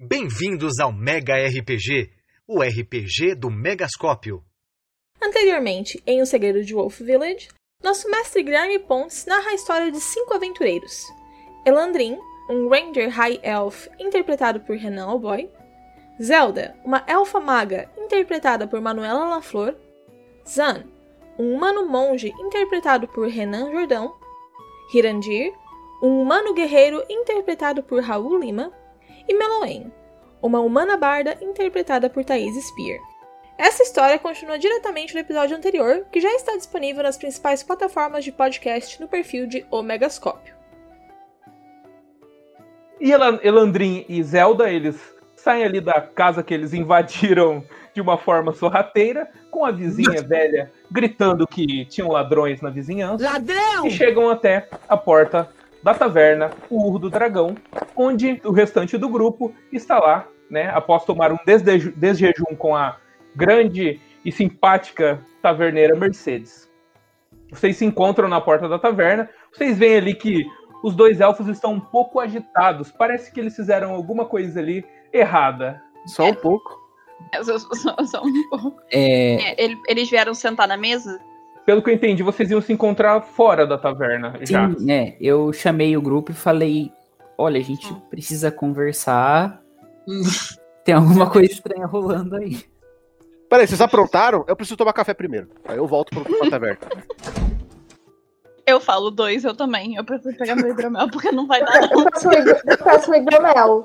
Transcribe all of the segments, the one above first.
Bem-vindos ao Mega RPG, o RPG do Megascópio. Anteriormente, em O Segredo de Wolf Village, nosso mestre Guilherme Pontes narra a história de cinco aventureiros. Elandrin, um Ranger High Elf interpretado por Renan Alboy. Zelda, uma elfa maga interpretada por Manuela Laflor. Zan, um humano monge interpretado por Renan Jordão. Hirandir, um humano guerreiro interpretado por Raul Lima e Meloen, uma humana barda interpretada por Thaís Spear. Essa história continua diretamente no episódio anterior, que já está disponível nas principais plataformas de podcast no perfil de O Megascópio. E Elan- Elandrin e Zelda, eles saem ali da casa que eles invadiram de uma forma sorrateira, com a vizinha velha gritando que tinham ladrões na vizinhança. Ladrão! E chegam até a porta da taverna, o Urro do Dragão, onde o restante do grupo está lá, né? Após tomar um desjejum com a grande e simpática taverneira Mercedes. Vocês se encontram na porta da taverna. Vocês veem ali que os dois elfos estão um pouco agitados. Parece que eles fizeram alguma coisa ali errada. Só um pouco. É, Só, só- só um pouco. É, É, ele- eles vieram sentar na mesa? Pelo que eu entendi, vocês iam se encontrar fora da taverna já. sim, é, eu chamei o grupo e falei: olha, a gente precisa conversar. Tem alguma coisa estranha rolando aí. Peraí, vocês aprontaram? Eu preciso tomar café primeiro. Aí eu volto pro, pra taverna. Eu falo dois, eu também. Eu preciso pegar meu hidromel porque não vai dar. Eu um hidro- eu peço um hidromel.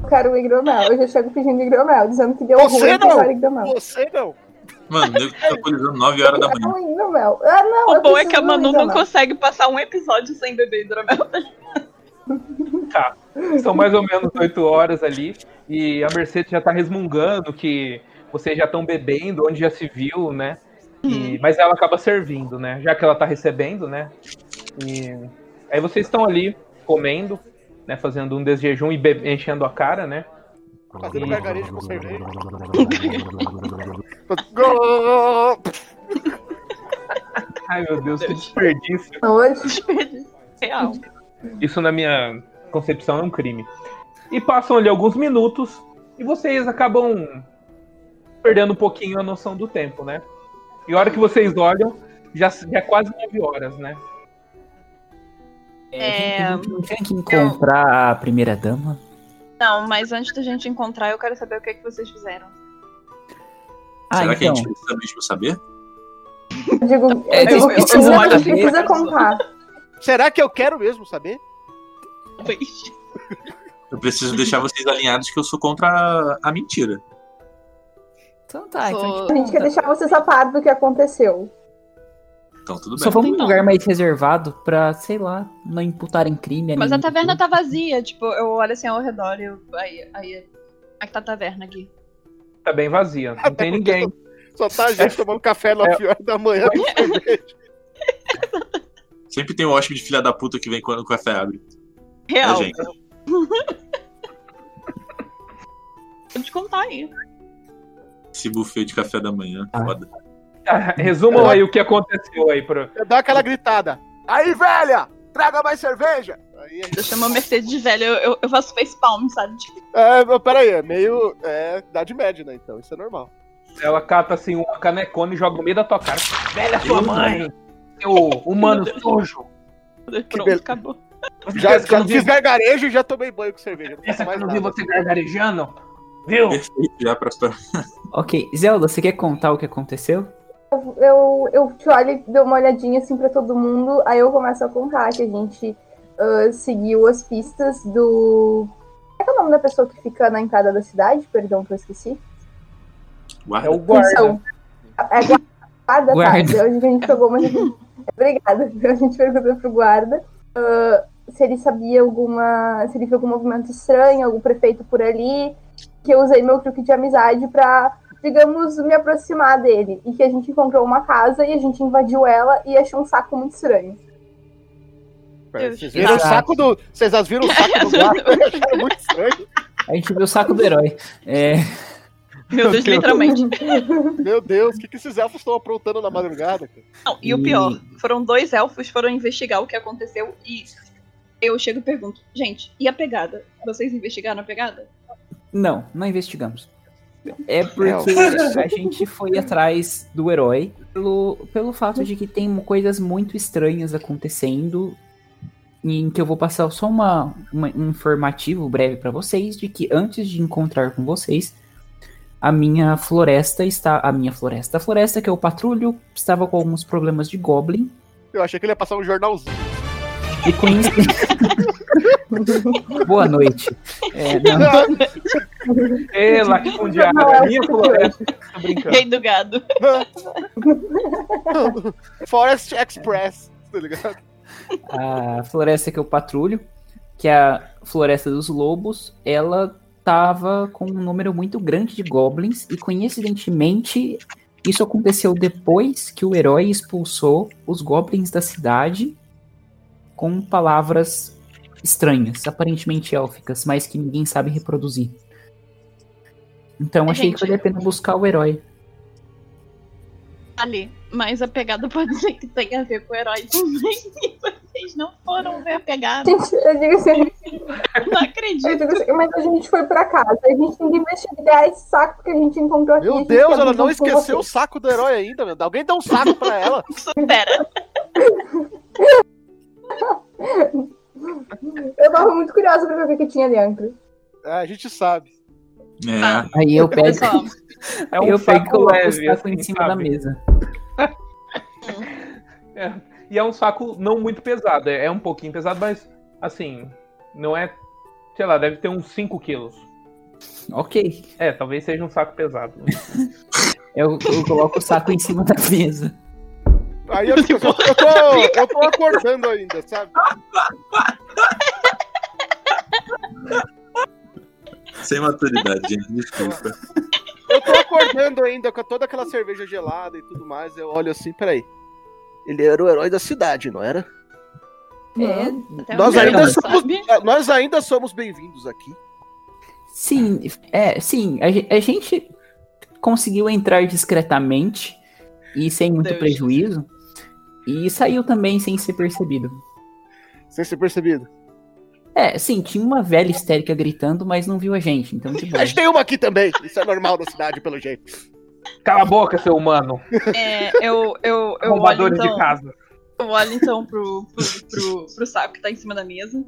Eu quero um hidromel. Eu já chego pedindo hidromel, dizendo que deu Você ruim não! quero hidromel. Você não! Mano, nego tá alcoolizando 9 horas da Eu manhã. um hidromel. Ah, não, O eu bom é que a Manu não hidromel. consegue passar um episódio sem beber hidromel. Tá. São mais ou menos 8 horas ali. E a Mercedes já tá resmungando que vocês já estão bebendo, onde já se viu, né? E- mas ela acaba servindo, né? Já que ela tá recebendo, né? E aí vocês estão ali comendo, né? Fazendo um desjejum e enchendo a cara, né? Fazendo gargarejo com cerveja. Ai meu Deus, que desperdício. Hoje, Real. Isso na minha concepção é um crime. E passam ali alguns minutos e vocês acabam perdendo um pouquinho a noção do tempo, né? E a hora que vocês olham, já, já é quase 9 horas, né? É, a gente não tinha que encontrar a primeira dama. Não, mas antes da gente encontrar, eu quero saber o que, é que vocês fizeram. Ah, Será que a então. gente precisa mesmo saber? eu digo, É, eu digo que eu- precisa, precisa contar. Será que eu quero mesmo saber? Talvez. Eu preciso deixar vocês alinhados que eu sou contra a, a mentira. Então tá, então a gente quer deixar vocês a par do que aconteceu. Então tudo Só bem. vamos num Então. lugar mais reservado pra, sei lá, não imputarem crime. Mas a taverna tá vazia. Tipo, eu olho assim ao redor e eu. Aí, aí. Como é que tá a taverna aqui? Tá bem vazia, não Até tem ninguém. Só tá a gente tomando café 9 horas da manhã. Sempre tem um hóspede filha da puta que vem quando o café abre. É, Real. gente. Vou te contar aí. Esse buffet de café da manhã. Ah. Foda. Resumam aí o que aconteceu aí pro. Eu dou aquela gritada. Aí, velha! Traga mais cerveja! Aí gente... Eu chamo a Mercedes de velha, eu, eu, eu faço face palm, sabe? É, peraí, é meio. É idade média, né? Então isso é normal. Ela cata assim uma canecona e joga no meio da tua cara. Velha sua mãe! Seu humano sujo! pronto, bel- acabou. Já, já fiz gargarejo e já tomei banho com cerveja. Não pensa faço que eu mais não vi você gargarejando? Viu? Perfeito, já pra... Ok, Zelda, você quer contar o que aconteceu? Eu, eu te olho e dou uma olhadinha assim pra todo mundo, aí eu começo a contar que a gente ah, seguiu as pistas do. Qual é, que é o nome da pessoa que fica na entrada da cidade? Perdão que eu esqueci. Guarda. É o guarda. Função. É guarda, tá? Guarda. Hoje que a gente pegou, mas. Obrigada. A gente perguntou pro guarda ah, se ele sabia alguma. se ele viu algum movimento estranho, algum prefeito por ali, que eu usei meu truque de amizade pra, digamos, me aproximar dele. E que a gente encontrou uma casa e a gente invadiu ela e achou um saco muito estranho. Vocês viram o saco do. Vocês viram o saco do? Eu acharam muito estranho. A gente viu o saco do herói. É, Meu Deus, literalmente. Meu Deus, o que, que esses elfos estão aprontando na madrugada? cara? Não, e o pior, foram dois elfos foram investigar o que aconteceu e eu chego e pergunto, gente, e a pegada? Vocês investigaram a pegada? Não, não investigamos. É porque a gente foi atrás do herói pelo, pelo fato de que tem coisas muito estranhas acontecendo. Em que eu vou passar só uma, uma- um informativo breve pra vocês de que antes de encontrar com vocês, a minha floresta está. A minha floresta. A floresta que eu patrulho estava com alguns problemas de Goblin. Eu achei que ele ia passar um jornalzinho. E conheci. Boa noite. É, não, Ê, latifundiária, minha floresta. Tô brincando. Rei do gado. Forest Express, tá ligado? a floresta que eu patrulho, que é a Floresta dos Lobos, ela tava com um número muito grande de goblins e coincidentemente isso aconteceu depois que o herói expulsou os goblins da cidade com palavras estranhas, aparentemente élficas, mas que ninguém sabe reproduzir. Então achei Gente. que valia a pena buscar o herói. Ali. Mas a pegada pode ser que tenha a ver com o herói também. E vocês não foram ver a pegada. Gente, eu digo assim, Não acredito. assim, mas a gente foi pra casa, a gente tem que investigar esse saco que a gente encontrou aqui. Meu Deus, ela não esqueceu o saco do herói ainda, meu. Alguém dá um saco pra ela. Supera. Eu tava muito curiosa pra ver o que, que tinha dentro. É, a gente sabe. É. Aí eu pego, É um eu pego e saco coloco leve, o saco em assim, cima da sabe? mesa. É. E é um saco não muito pesado. É é um pouquinho pesado, mas assim, não é. Sei lá, deve ter uns 5 quilos. Ok. É, talvez seja um saco pesado. Eu, eu coloco o saco em cima da mesa. Aí eu, eu, eu, tô, eu tô acordando ainda, sabe? Sem maturidade, gente. Desculpa. Eu tô acordando ainda com toda aquela cerveja gelada e tudo mais. Eu olho assim, peraí. Ele era o herói da cidade, não era? É, até Nós ainda somos, sabe. nós ainda somos bem-vindos aqui. sim, é, sim, a, a gente conseguiu entrar discretamente e sem muito Deus. prejuízo. E saiu também sem ser percebido. Sem ser percebido. É, sim, tinha uma velha histérica gritando, mas não viu a gente, então de A gente tem uma aqui também. Isso é normal na cidade, pelo jeito. Cala a boca, seu humano. É, eu, eu, eu olho então. de casa. Eu olho então pro, pro, pro, pro saco que tá em cima da mesa.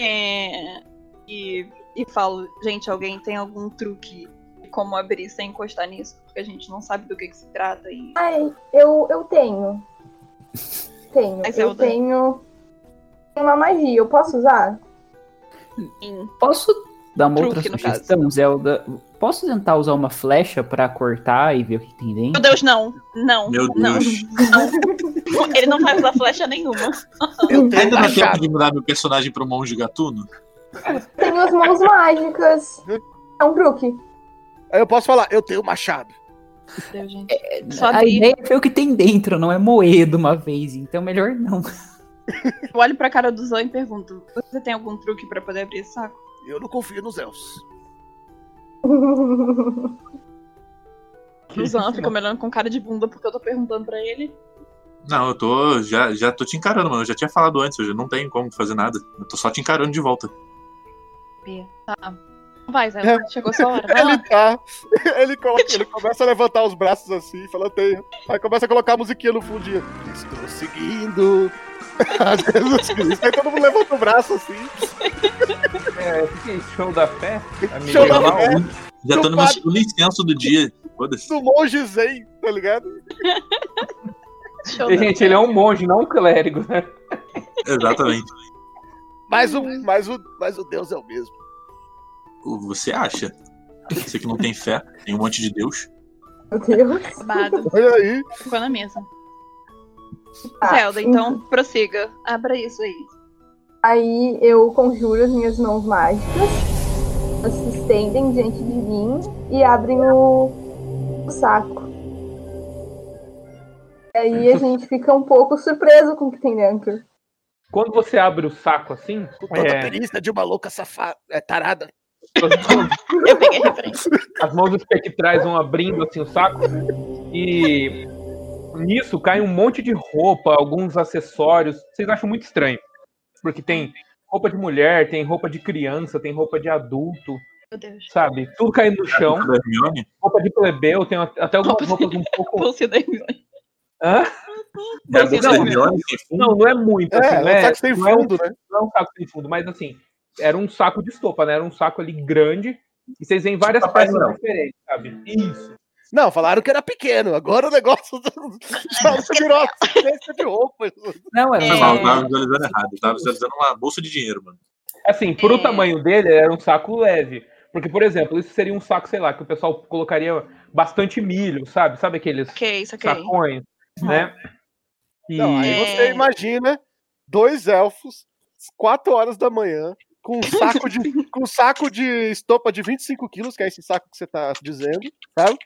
É, e, e falo, gente, alguém tem algum truque de como abrir sem encostar nisso? Porque a gente não sabe do que, que se trata e. Ai, eu, eu tenho. Tenho. Mas eu Zelda. tenho uma magia. Eu posso usar? Sim. Posso dar uma Truque, outra no sugestão, Zelda? Posso tentar usar uma flecha pra cortar e ver o que tem Meu dentro? Deus, não. Não. Meu não, Deus. não. Ele não vai usar flecha nenhuma. Eu tenho dá tempo chave. de mudar meu personagem pro monge gatuno? Tenho as mãos mágicas. É um truque. Aí eu posso falar, eu tenho machado. Deus, gente. Só A ideia é ver o que tem dentro, não é moer de uma vez, então melhor não. Eu olho pra cara do Zan e pergunto: Você tem algum truque pra poder abrir esse saco? Eu não confio nos elfos. O Zan fica me olhando com cara de bunda porque eu tô perguntando pra ele. Não, eu tô. Já, já tô te encarando, mano. Eu já tinha falado antes, eu já não tenho como fazer nada. Eu tô só te encarando de volta. Tá. Vai, Zé. É. Chegou sua hora. Ele tá. Ele, coloca, ele começa a levantar os braços assim, fala, tenho. Aí começa a colocar a musiquinha no fundinho. Estou seguindo. a Jesus Cristo. Aí todo mundo levanta o braço assim. É, o que é? Show da fé? É Show da fé. Já tô no meu incenso do dia. Do monge zen, tá ligado? E, gente, ele é um monge, não um clérigo, né? Exatamente. Mas o, mas, o, mas o Deus é o mesmo. Você acha? Você que não tem fé, tem um monte de Deus. Meu Deus. Babado. Olha aí. Ficou na mesa. Tá. Zelda, então prossiga. Abra isso aí. Aí eu conjuro as minhas mãos mágicas. Elas se estendem diante de mim e abrem o, o saco. E aí a gente fica um pouco surpreso com o que tem dentro. Quando você abre o saco assim, Com toda a é, perícia de uma louca safada. É, tarada. Eu peguei a referência. as mãos espectrais vão abrindo assim o saco e nisso cai um monte de roupa, alguns acessórios. Vocês acham muito estranho, porque tem roupa de mulher, tem roupa de criança, tem roupa de adulto, Meu Deus. sabe? Tudo caindo no chão. Roupa de plebeu, tem até algumas roupas um pouco. Bolsa da Hermione. Hã? É fundo? Não, não é muito. assim, É, não é um saco sem não é fundo, né? não é um saco sem fundo, mas assim, era um saco de estopa, né? Era um saco ali grande. E vocês veem várias Papai peças Noel. diferentes, sabe? Isso. Não, falaram que era pequeno. Agora o negócio já virou uma sequência de roupas. Não, é, Foi É. eu tava visualizando errado. Eu tava visualizando uma bolsa de dinheiro, mano. Assim, pro É. tamanho dele, era um saco leve. Porque, por exemplo, isso seria um saco, sei lá, que o pessoal colocaria bastante milho, sabe? Sabe aqueles Ok, isso ok. sacões, né? E... Não, aí É. você imagina dois elfos, 4 horas da manhã, com um saco de, com um saco de estopa de 25 quilos, que é esse saco que você tá dizendo, sabe?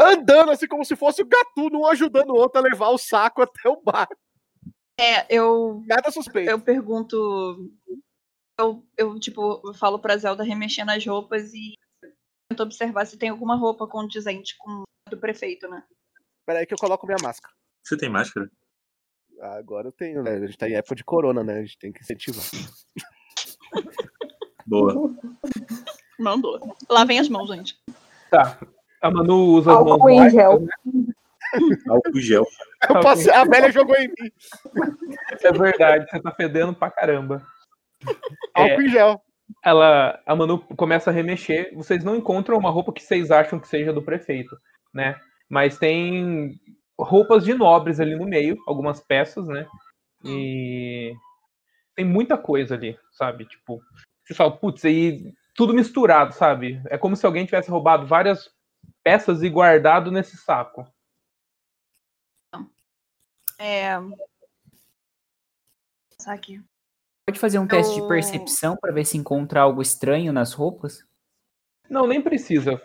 Andando assim como se fosse o gatuno, um ajudando o outro a levar o saco até o bar. É, eu, Nada suspeito. eu pergunto. Eu, eu, tipo, eu falo pra Zelda remexer nas roupas e tento observar se tem alguma roupa condizente com a do prefeito, né? Peraí que eu coloco minha máscara. Você tem máscara? Agora eu tenho, né? A gente tá em época de corona, né? A gente tem que incentivar. Boa. Mandou. Lavem as mãos, gente. Tá. A Manu usa as mãos Álcool em gel. né? Álcool gel. Eu passei- a velha jogou em mim. É verdade, você tá fedendo pra caramba. É, Álcool em gel. ela, a Manu começa a remexer. Vocês não encontram uma roupa que vocês acham que seja do prefeito, né? Mas tem roupas de nobres ali no meio, algumas peças, né? E tem muita coisa ali, sabe? Tipo, você fala, putz, aí tudo misturado, sabe? É como se alguém tivesse roubado várias peças e guardado nesse saco. É. Pensar aqui. Pode fazer um teste de Eu- percepção pra ver se encontra algo estranho nas roupas? Não, nem precisa.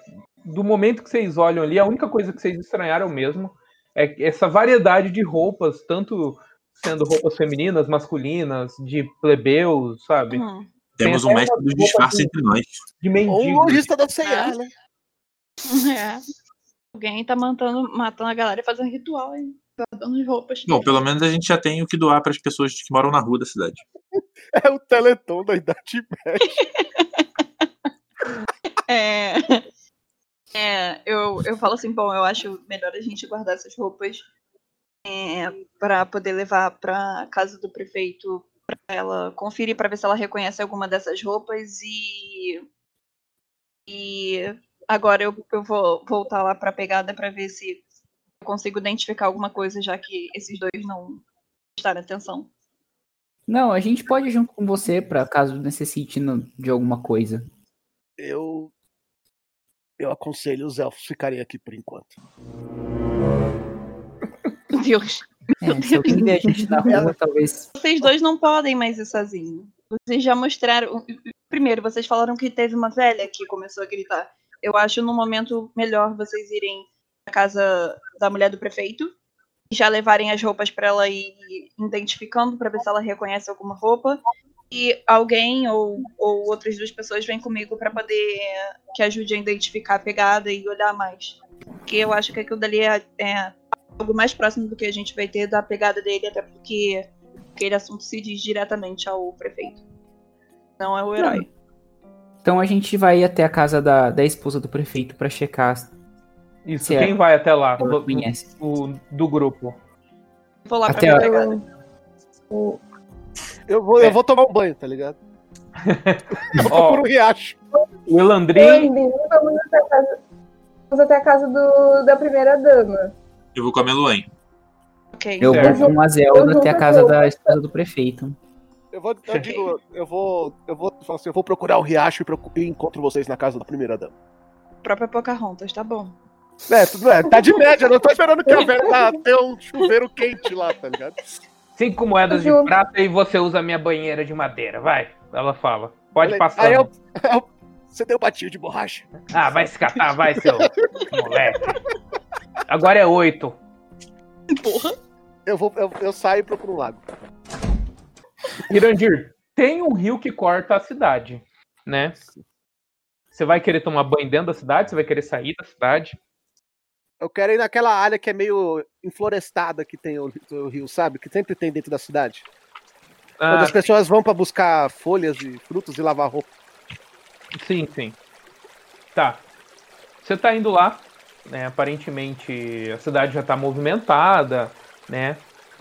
Do momento que vocês olham ali, a única coisa que vocês estranharam mesmo é essa variedade de roupas, tanto sendo roupas femininas, masculinas, de plebeus, sabe? Hum. Temos Tem um mestre disfarces de- entre nós. De Ou um mendigo. lojista da C&A, Ah. né? É. Alguém tá matando, matando a galera e fazendo ritual aí. Dando as roupas. Bom, pelo menos a gente já tem o que doar para as pessoas que moram na rua da cidade. É o Teleton da Idade Média. É. É, eu, eu falo assim, bom, eu acho melhor a gente guardar essas roupas é, para poder levar pra casa do prefeito pra ela conferir pra ver se ela reconhece alguma dessas roupas e e agora eu, eu vou voltar lá pra pegada pra ver se eu consigo identificar alguma coisa já que esses dois não prestaram atenção. Não, a gente pode ir junto com você pra caso necessite de alguma coisa. Eu. Eu aconselho os elfos ficarem aqui por enquanto. Meu Deus. É, se alguém ver a gente na rua, talvez. Vocês dois não podem mais ir sozinhos. Vocês já mostraram. Primeiro, vocês falaram que teve uma velha que começou a gritar. Eu acho no momento melhor vocês irem à casa da mulher do prefeito e já levarem as roupas pra ela ir identificando pra ver se ela reconhece alguma roupa. E alguém ou, ou outras duas pessoas vêm comigo pra poder que ajude a identificar a pegada e olhar mais. Porque eu acho que aquilo dali é, é algo mais próximo do que a gente vai ter da pegada dele, até porque aquele assunto se diz diretamente ao prefeito. Não é o herói. Então a gente vai até a casa da, da esposa do prefeito pra checar se Isso, é. quem vai até lá? Do, conhece. o- do grupo. Vou lá pra Até ver a pegada. O- Eu vou, É. eu vou tomar um banho, tá ligado? Ó, Por um riacho. o Elandrin. Vamos até a casa, vamos até a casa do, da primeira dama. Eu vou com a Meluane. Ok. Eu Certo. vou com a Eu Zelda até a casa eu. da esposa do prefeito. Eu vou, eu digo, eu vou, eu vou, assim, eu vou procurar um riacho e, procu- e encontro vocês na casa da primeira dama. Própria Pocahontas, tá bom. É, tudo é, tá de média, não tô esperando que a velha tá, tenha um chuveiro quente lá, tá ligado? Cinco moedas de prata e você usa a minha banheira de madeira. Vai. Ela fala. Pode Falei, passar. Aí eu, eu- você deu batinho de borracha. Ah, vai se catar, vai, seu moleque. Agora é oito. Porra. Eu, vou, eu, eu saio e procuro um lago. Irandir, tem um rio que corta a cidade, né? Você vai querer tomar banho dentro da cidade? Você vai querer sair da cidade? Eu quero ir naquela área que é meio enflorestada que tem o, o rio, sabe? Que sempre tem dentro da cidade. Quando Ah, as pessoas vão pra buscar folhas e frutos e lavar roupa. sim, sim. Tá. Você tá indo lá, né? Aparentemente a cidade já tá movimentada, né?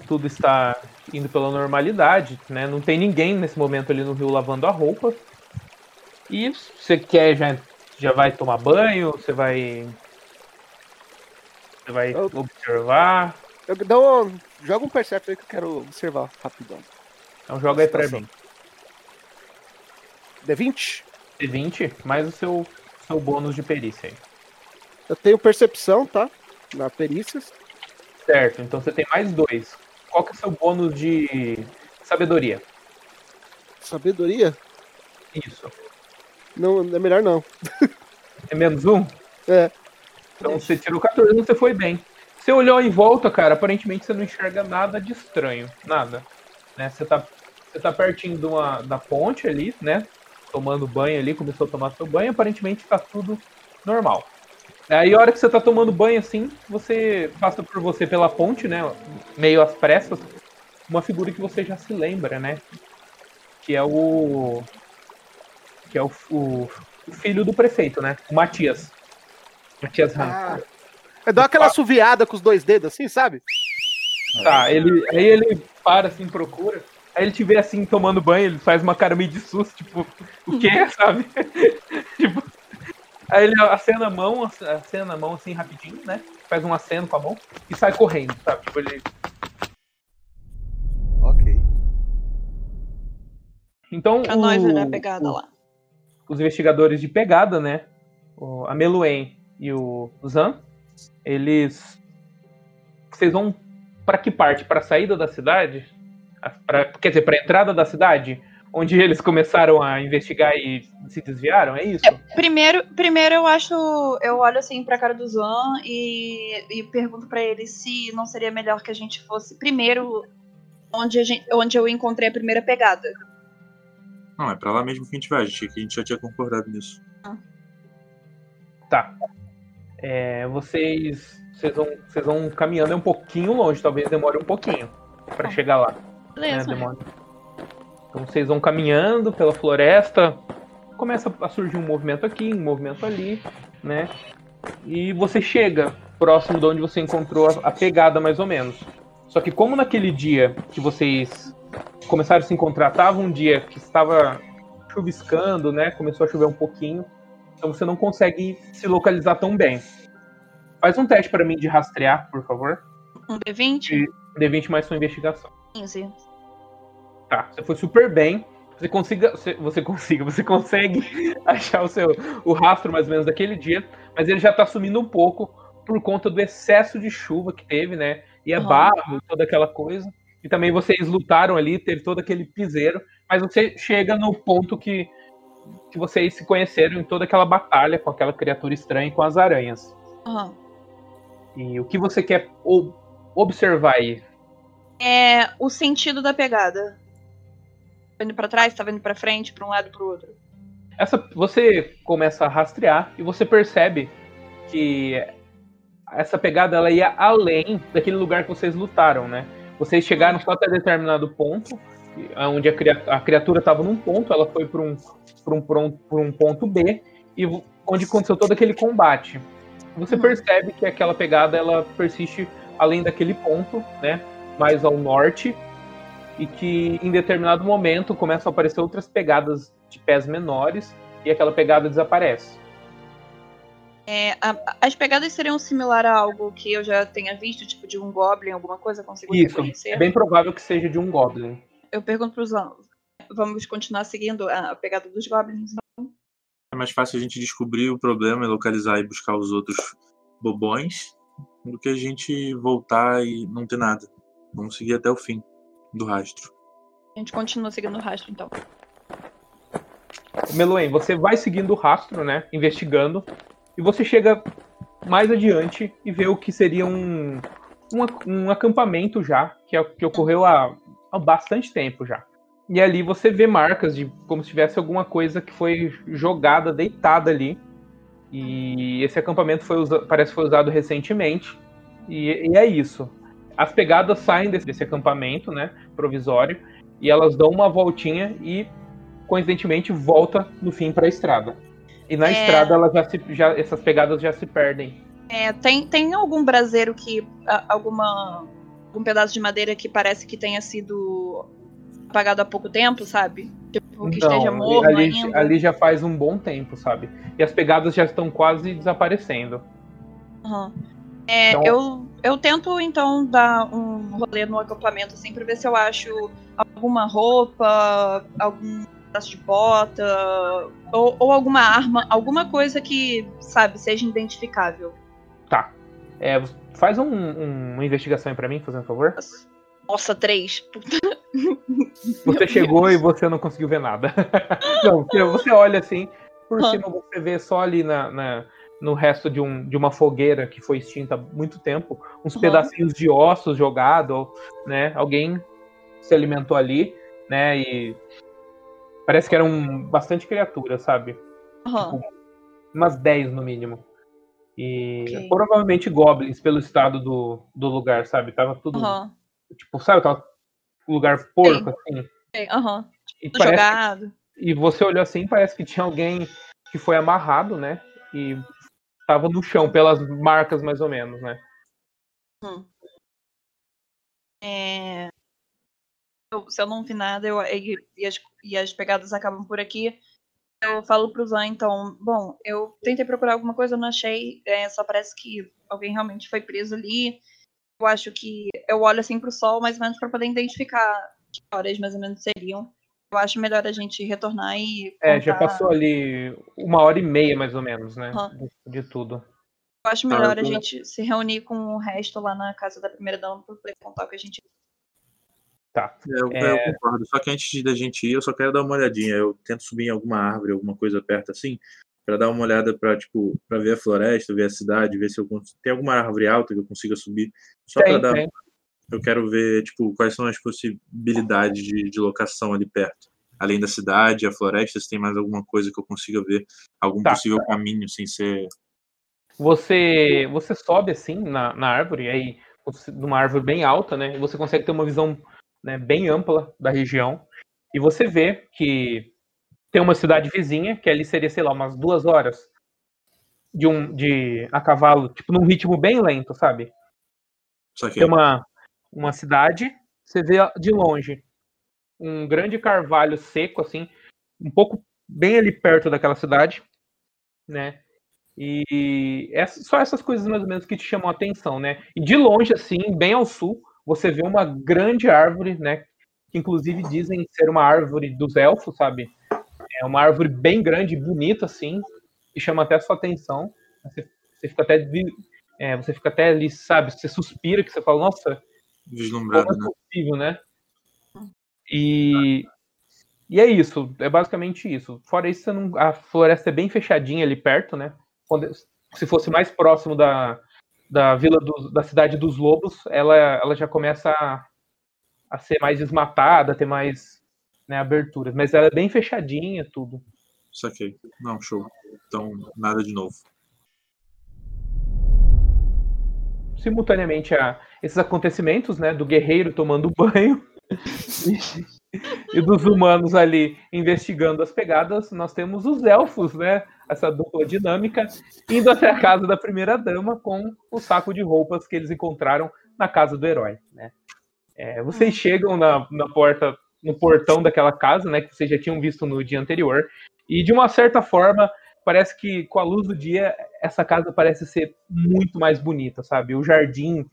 Tudo está indo pela normalidade, né? Não tem ninguém nesse momento ali no rio lavando a roupa. E você quer já já vai tomar banho, você vai você vai Eu- observar. Eu um, joga um perception aí que eu quero observar rapidão. Então joga aí pra mim. D20? D20 mais o seu seu bônus de perícia aí. Eu tenho percepção, tá? Na perícias. Certo, então você tem mais dois. Qual que é o seu bônus de sabedoria? Sabedoria? Isso. Não, é melhor não. É menos um? É. Então você tirou 14, você foi bem. Você olhou em volta, cara, aparentemente você não enxerga nada de estranho. Nada. Né? Você, tá, você tá pertinho de uma, da ponte ali, né? Tomando banho ali, começou a tomar seu banho, aparentemente tá tudo normal. Aí a hora que você tá tomando banho assim, você passa por você pela ponte, né? Meio às pressas, uma figura que você já se lembra, né? Que é o. Que é o, o, o filho do prefeito, né? O Matias. Matias. Ah. Eu dou aquela assoviada com os dois dedos assim, sabe? Tá, ele, aí ele para assim, procura. Aí ele te vê assim, tomando banho, ele faz uma cara meio de susto, tipo, o quê, sabe? tipo, aí ele acena a mão, acena a mão assim rapidinho, né? Faz um aceno com a mão e sai correndo, sabe? Tipo, ele. Ok. Então, A da pegada o- lá. os investigadores de pegada, né? O, a Meluen e o Zan, eles. Vocês vão pra que parte? Pra saída da cidade? A- Pra, quer dizer, pra entrada da cidade? Onde eles começaram a investigar e se desviaram? É isso? Primeiro, primeiro eu acho. Eu olho assim pra cara do Zan e, e pergunto pra ele se não seria melhor que a gente fosse primeiro onde, a gente, onde eu encontrei a primeira pegada. Não, é pra lá mesmo que a gente vai. A gente, a gente já tinha concordado nisso. Tá. É, vocês, vocês, vão, vocês vão caminhando é um pouquinho longe, talvez demore um pouquinho pra Tá. chegar lá. né, Beleza. demora. Então vocês vão caminhando pela floresta, começa a surgir um movimento aqui, um movimento ali, né? E você chega próximo de onde você encontrou a, a pegada, mais ou menos. Só que como naquele dia que vocês começaram a se encontrar, tava um dia que estava chuviscando, né? Começou a chover um pouquinho, então você não consegue se localizar tão bem. Faz um teste para mim de rastrear, por favor. Um D20? D20 mais sua investigação. 15. Tá, você foi super bem. Você consiga, você, consiga, você consegue achar o seu o rastro mais ou menos daquele dia, mas ele já tá sumindo um pouco por conta do excesso de chuva que teve, né? E é Uhum. barro, toda aquela coisa. E também vocês lutaram ali, teve todo aquele piseiro, mas você chega no ponto que que vocês se conheceram em toda aquela batalha com aquela criatura estranha e com as aranhas. Aham. E o que você quer observar aí? É o sentido da pegada. Tá indo pra trás, tá indo pra frente, pra um lado pro outro. Essa, você começa a rastrear e você percebe que essa pegada ela ia além daquele lugar que vocês lutaram, né? Vocês chegaram só até determinado ponto, onde a, cria- a criatura estava num ponto, ela foi para um, pra um, pra um, pra um ponto B, e onde aconteceu todo aquele combate. Você Uhum. percebe que aquela pegada ela persiste além daquele ponto, né? Mais ao norte, e que em determinado momento começam a aparecer outras pegadas de pés menores e aquela pegada desaparece. É, a- as pegadas seriam similar a algo que eu já tenha visto, tipo de um Goblin, alguma coisa, consigo Isso, reconhecer? é bem provável que seja de um Goblin. Eu pergunto pros alunos. Vamos continuar seguindo a a pegada dos Goblins? É mais fácil a gente descobrir o problema e localizar e buscar os outros bobões do que a gente voltar e não ter nada. Vamos seguir até o fim do rastro. A gente continua seguindo o rastro, então. Meloen, você vai seguindo o rastro, né? Investigando. E você chega mais adiante e vê o que seria um, um, um acampamento já, que, é, que ocorreu há, há bastante tempo já. E ali você vê marcas de como se tivesse alguma coisa que foi jogada, deitada ali. E esse acampamento foi usa- parece que foi usado recentemente. E, e é isso. As pegadas saem desse, desse acampamento, né? Provisório. E elas dão uma voltinha e coincidentemente volta no fim para a estrada. E na É. estrada ela já se, já, essas pegadas já se perdem. É, tem, tem algum braseiro que. alguma. algum pedaço de madeira que parece que tenha sido apagado há pouco tempo, sabe? Tipo, que esteja morno ali, ainda. ali já faz um bom tempo, sabe? E as pegadas já estão quase desaparecendo. Aham. É, Então- eu, eu tento, então, dar um rolê no acampamento, assim, pra ver se eu acho alguma roupa, algum pedaço de bota, ou, ou alguma arma, alguma coisa que, sabe, seja identificável. Tá. É, faz um- um- uma investigação aí pra mim, fazendo favor. Nossa, três. Puta. Você chegou e você não conseguiu ver nada. não, você, olha assim, por Hã. cima você vê só ali na, na- no resto de, um, de uma fogueira que foi extinta há muito tempo, uns Uhum. pedacinhos de ossos jogados, né? Alguém se alimentou ali, né? E parece que eram bastante criaturas, sabe? Aham. Umas 10 no mínimo. E Ok. provavelmente goblins pelo estado do, do lugar, sabe? Tava tudo, Aham. tipo, sabe? Tava um lugar porco, assim. Ok, Aham. E parece jogado. e você olhou assim, parece que tinha alguém que foi amarrado, né? E tava no chão, pelas marcas mais ou menos, né? É, eu- se eu não vi nada eu, e, e as, e as pegadas acabam por aqui, eu falo pro Zan, então, bom, eu tentei procurar alguma coisa, não achei, é, só parece que alguém realmente foi preso ali. Eu acho que eu olho assim pro sol, mais ou menos, pra poder identificar que horas mais ou menos seriam. Eu acho melhor a gente retornar e. É, já contar- passou ali uma hora e meia, mais ou menos, né? Aham. De, de tudo. Eu acho Ah, melhor a gente se reunir com o resto lá na casa da primeira dama pra poder contar o que a gente. Tá. É, eu, eu concordo. Só que antes da gente ir, eu só quero dar uma olhadinha. Eu tento subir em alguma árvore, alguma coisa perto assim, pra dar uma olhada pra, tipo, pra ver a floresta, ver a cidade, ver se eu cons- tem alguma árvore alta que eu consiga subir. Só pra Tem, dar. tem. Eu quero ver, tipo, quais são as possibilidades de, de locação ali perto. Além da cidade, a floresta, se tem mais alguma coisa que eu consiga ver, algum Tá. possível caminho sem ser. Você, você sobe assim na, na árvore, aí numa árvore bem alta, né? Você consegue ter uma visão né, bem ampla da região. E você vê que tem uma cidade vizinha, que ali seria, sei lá, umas duas horas de um de a cavalo, tipo num ritmo bem lento, sabe? Tem uma, uma cidade, você vê de longe um grande carvalho seco, assim, um pouco bem ali perto daquela cidade, né? E essa- só essas coisas mais ou menos que te chamam a atenção, né? E de longe, assim, bem ao sul, você vê uma grande árvore, né? Que inclusive dizem ser uma árvore dos elfos, sabe? É uma árvore bem grande, bonita, assim, que chama até a sua atenção. Você, você fica até é, você fica até ali, sabe? Você suspira, que você fala, nossa, vislumbrado, é né? possível, né? E, e é isso, é basicamente isso. Fora isso, não- a floresta é bem fechadinha ali perto, né? Quando- se fosse mais próximo da, da vila do- da cidade dos lobos, ela, ela já começa a, a ser mais desmatada, ter mais né, aberturas. Mas ela é bem fechadinha, tudo. Saquei. Não, show. Então, nada de novo. simultaneamente a esses acontecimentos, né, do guerreiro tomando banho e, dos humanos ali investigando as pegadas, nós temos os elfos, né, essa dupla dinâmica, indo até a casa da primeira dama com o saco de roupas que eles encontraram na casa do herói, né. É, vocês chegam na, na porta, no portão daquela casa, né, que vocês já tinham visto no dia anterior, e de uma certa forma parece que com a luz do dia essa casa parece ser muito mais bonita, sabe? O jardim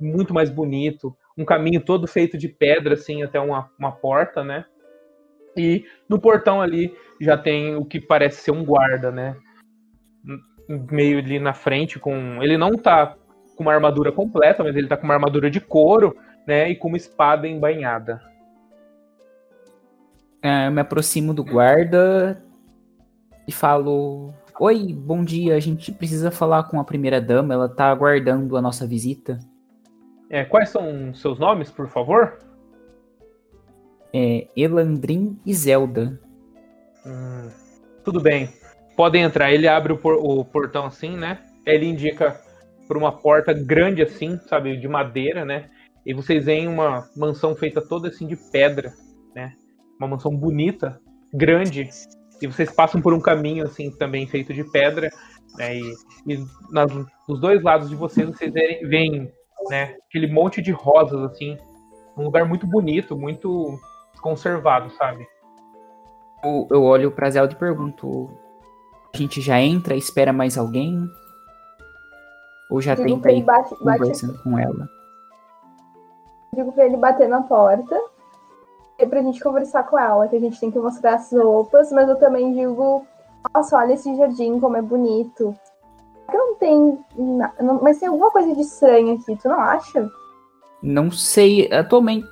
muito mais bonito, um caminho todo feito de pedra, assim, até uma, uma porta, né? E no portão ali já tem o que parece ser um guarda, né? Meio ali na frente com. Ele não tá com uma armadura completa, mas ele tá com uma armadura de couro, né? E com uma espada embainhada. É, eu me aproximo do guarda e falo: Oi, bom dia. A gente precisa falar com a primeira dama. Ela tá aguardando a nossa visita. É, quais são seus nomes, por favor? É Elandrin e Zelda. Hum, tudo bem. Podem entrar. Ele abre o, por- o portão assim, né? Ele indica por uma porta grande assim, sabe, de madeira, né? E vocês veem uma mansão feita toda assim de pedra, né? Uma mansão bonita, grande, e vocês passam por um caminho assim também feito de pedra, né? E, e nas, nos dois lados de vocês vocês veem, veem, né, aquele monte de rosas assim, um lugar muito bonito, muito conservado, sabe? Eu, eu olho pra Zelda e pergunto: a gente já entra, espera mais alguém? Ou já Digo tenta ir bate, bate, conversando com ela? digo pra ele bater na porta e pra gente conversar com ela, que a gente tem que mostrar as roupas, mas eu também digo, nossa, olha esse jardim, como é bonito. Que não tem. na- não- mas tem alguma coisa de estranho aqui, tu não acha? Não sei, atualmente.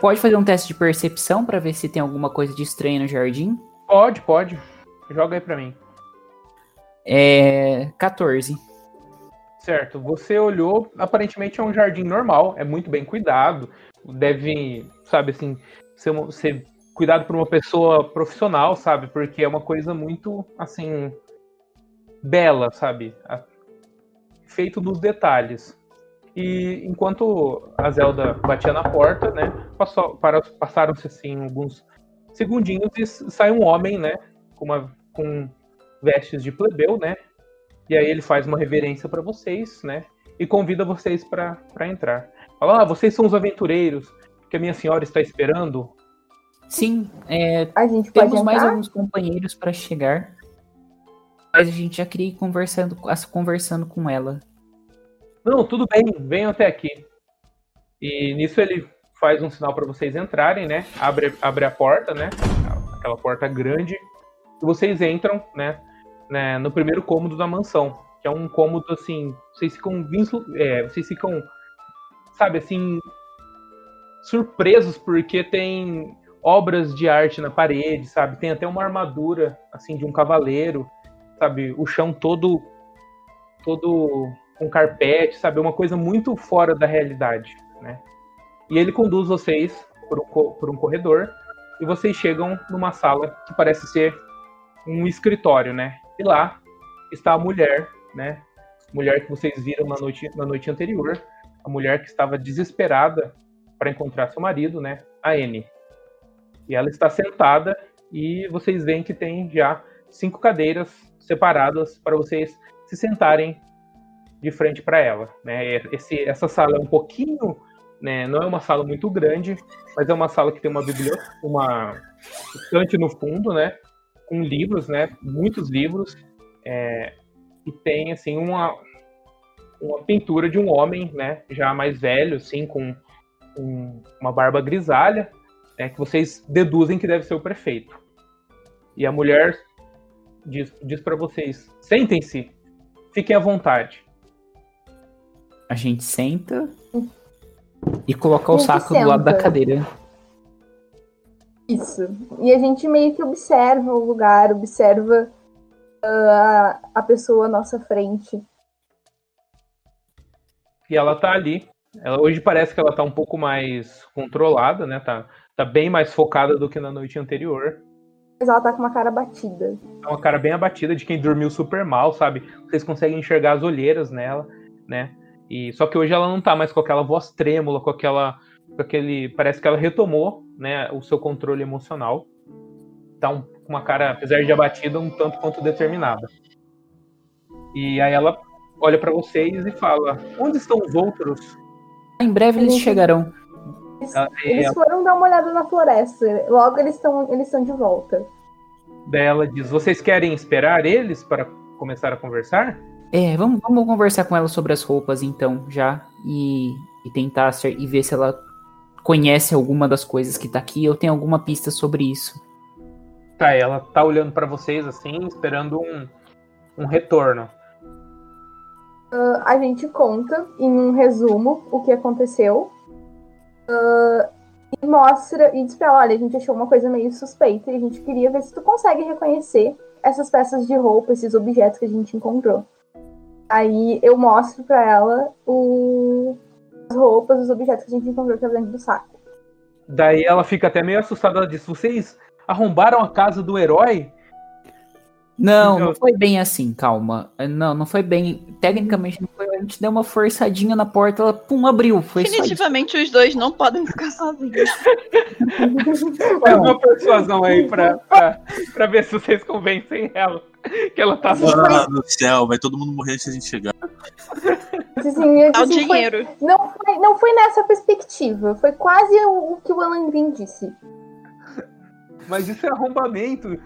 Pode fazer um teste de percepção pra ver se tem alguma coisa de estranho no jardim? Pode, pode. Joga aí pra mim. É. 14. Certo, você olhou, aparentemente é um jardim normal, é muito bem cuidado, deve, sabe assim, ser, uma- ser cuidado por uma pessoa profissional, sabe? Porque é uma coisa muito, assim, bela, sabe? A- Feito nos detalhes. E enquanto a Zelda batia na porta, né, passou, para, passaram-se assim alguns segundinhos e sai um homem, né, com, uma, com vestes de plebeu, né, e aí ele faz uma reverência para vocês, né? E convida vocês para entrar. Fala, ah, vocês são os aventureiros que a minha senhora está esperando. Sim, é, A gente temos mais alguns companheiros pra chegar. Mas a gente já queria ir conversando, conversando com ela. Não, tudo bem, venham até aqui. E nisso ele faz um sinal para vocês entrarem, né? Abre, abre a porta, né? Aquela porta grande. E vocês entram, né? né, no primeiro cômodo da mansão. Que é um cômodo assim. Vocês ficam. É, vocês ficam. Sabe assim. Surpresos porque tem obras de arte na parede, sabe? Tem até uma armadura assim de um cavaleiro, sabe? O chão todo todo com carpete, sabe? Uma coisa muito fora da realidade, né? E ele conduz vocês por um, por um corredor e vocês chegam numa sala que parece ser um escritório, né? E lá está a mulher, né? Mulher que vocês viram na noite, na noite anterior, a mulher que estava desesperada para encontrar seu marido, né? A Anne. E ela está sentada e vocês veem que tem já cinco cadeiras separadas para vocês se sentarem de frente para ela. Né? Esse, essa sala é um pouquinho, né, não é uma sala muito grande, mas é uma sala que tem uma biblioteca, uma estante no fundo, né, com livros, né, muitos livros, é, e tem assim uma uma pintura de um homem, né, já mais velho, assim, com um- uma barba grisalha, né, que vocês deduzem que deve ser o prefeito. E a mulher diz, diz para vocês: sentem-se, fiquem à vontade. A gente senta e coloca o saco do lado da senta. cadeira. Isso. E a gente meio que observa o lugar, observa ah, a pessoa à nossa frente. E ela tá ali. Ela, hoje parece que ela tá um pouco mais controlada, né? Tá, tá bem mais focada do que na noite anterior. Mas ela tá com uma cara batida. É uma cara bem abatida de quem dormiu super mal, sabe? Vocês conseguem enxergar as olheiras nela, né? E só que hoje ela não tá mais com aquela voz trêmula, com aquela com aquele, parece que ela retomou, né, o seu controle emocional. Tá um- com uma cara, apesar de abatida, um tanto quanto determinada. E aí ela olha pra vocês e fala: "Onde estão os outros?" Em breve eles chegarão. Eles, foram dar uma olhada na floresta. Logo eles estão eles estão de volta. Daí ela diz: Vocês querem esperar eles para começar a conversar? É, vamos, vamos conversar com ela sobre as roupas então, já. E, e tentar ser, e ver se ela conhece alguma das coisas que tá aqui ou tem alguma pista sobre isso. Tá, ela tá olhando para vocês assim, esperando um, um retorno. Ah, a gente conta em um resumo o que aconteceu. Ah, e mostra e diz pra ela, olha, a gente achou uma coisa meio suspeita e a gente queria ver se tu consegue reconhecer essas peças de roupa, esses objetos que a gente encontrou. Aí eu mostro pra ela o- as roupas, os objetos que a gente encontrou que é dentro do saco. Daí ela fica até meio assustada. Diz: Vocês arrombaram a casa do herói? Não, Então- não foi bem assim, calma. Não, não foi bem. Tecnicamente não foi A gente deu uma forçadinha na porta, ela pum, abriu. Foi. Definitivamente os dois não podem ficar sozinhos. Faz uma persuasão aí pra, pra, pra ver se vocês convencem ela. Que ela tá Ah, no céu, vai todo mundo morrer antes de a gente chegar. Assim, assim, foi- dinheiro. não, foi, não foi nessa perspectiva. Foi quase o, o que o Alan Green disse. Mas isso é arrombamento.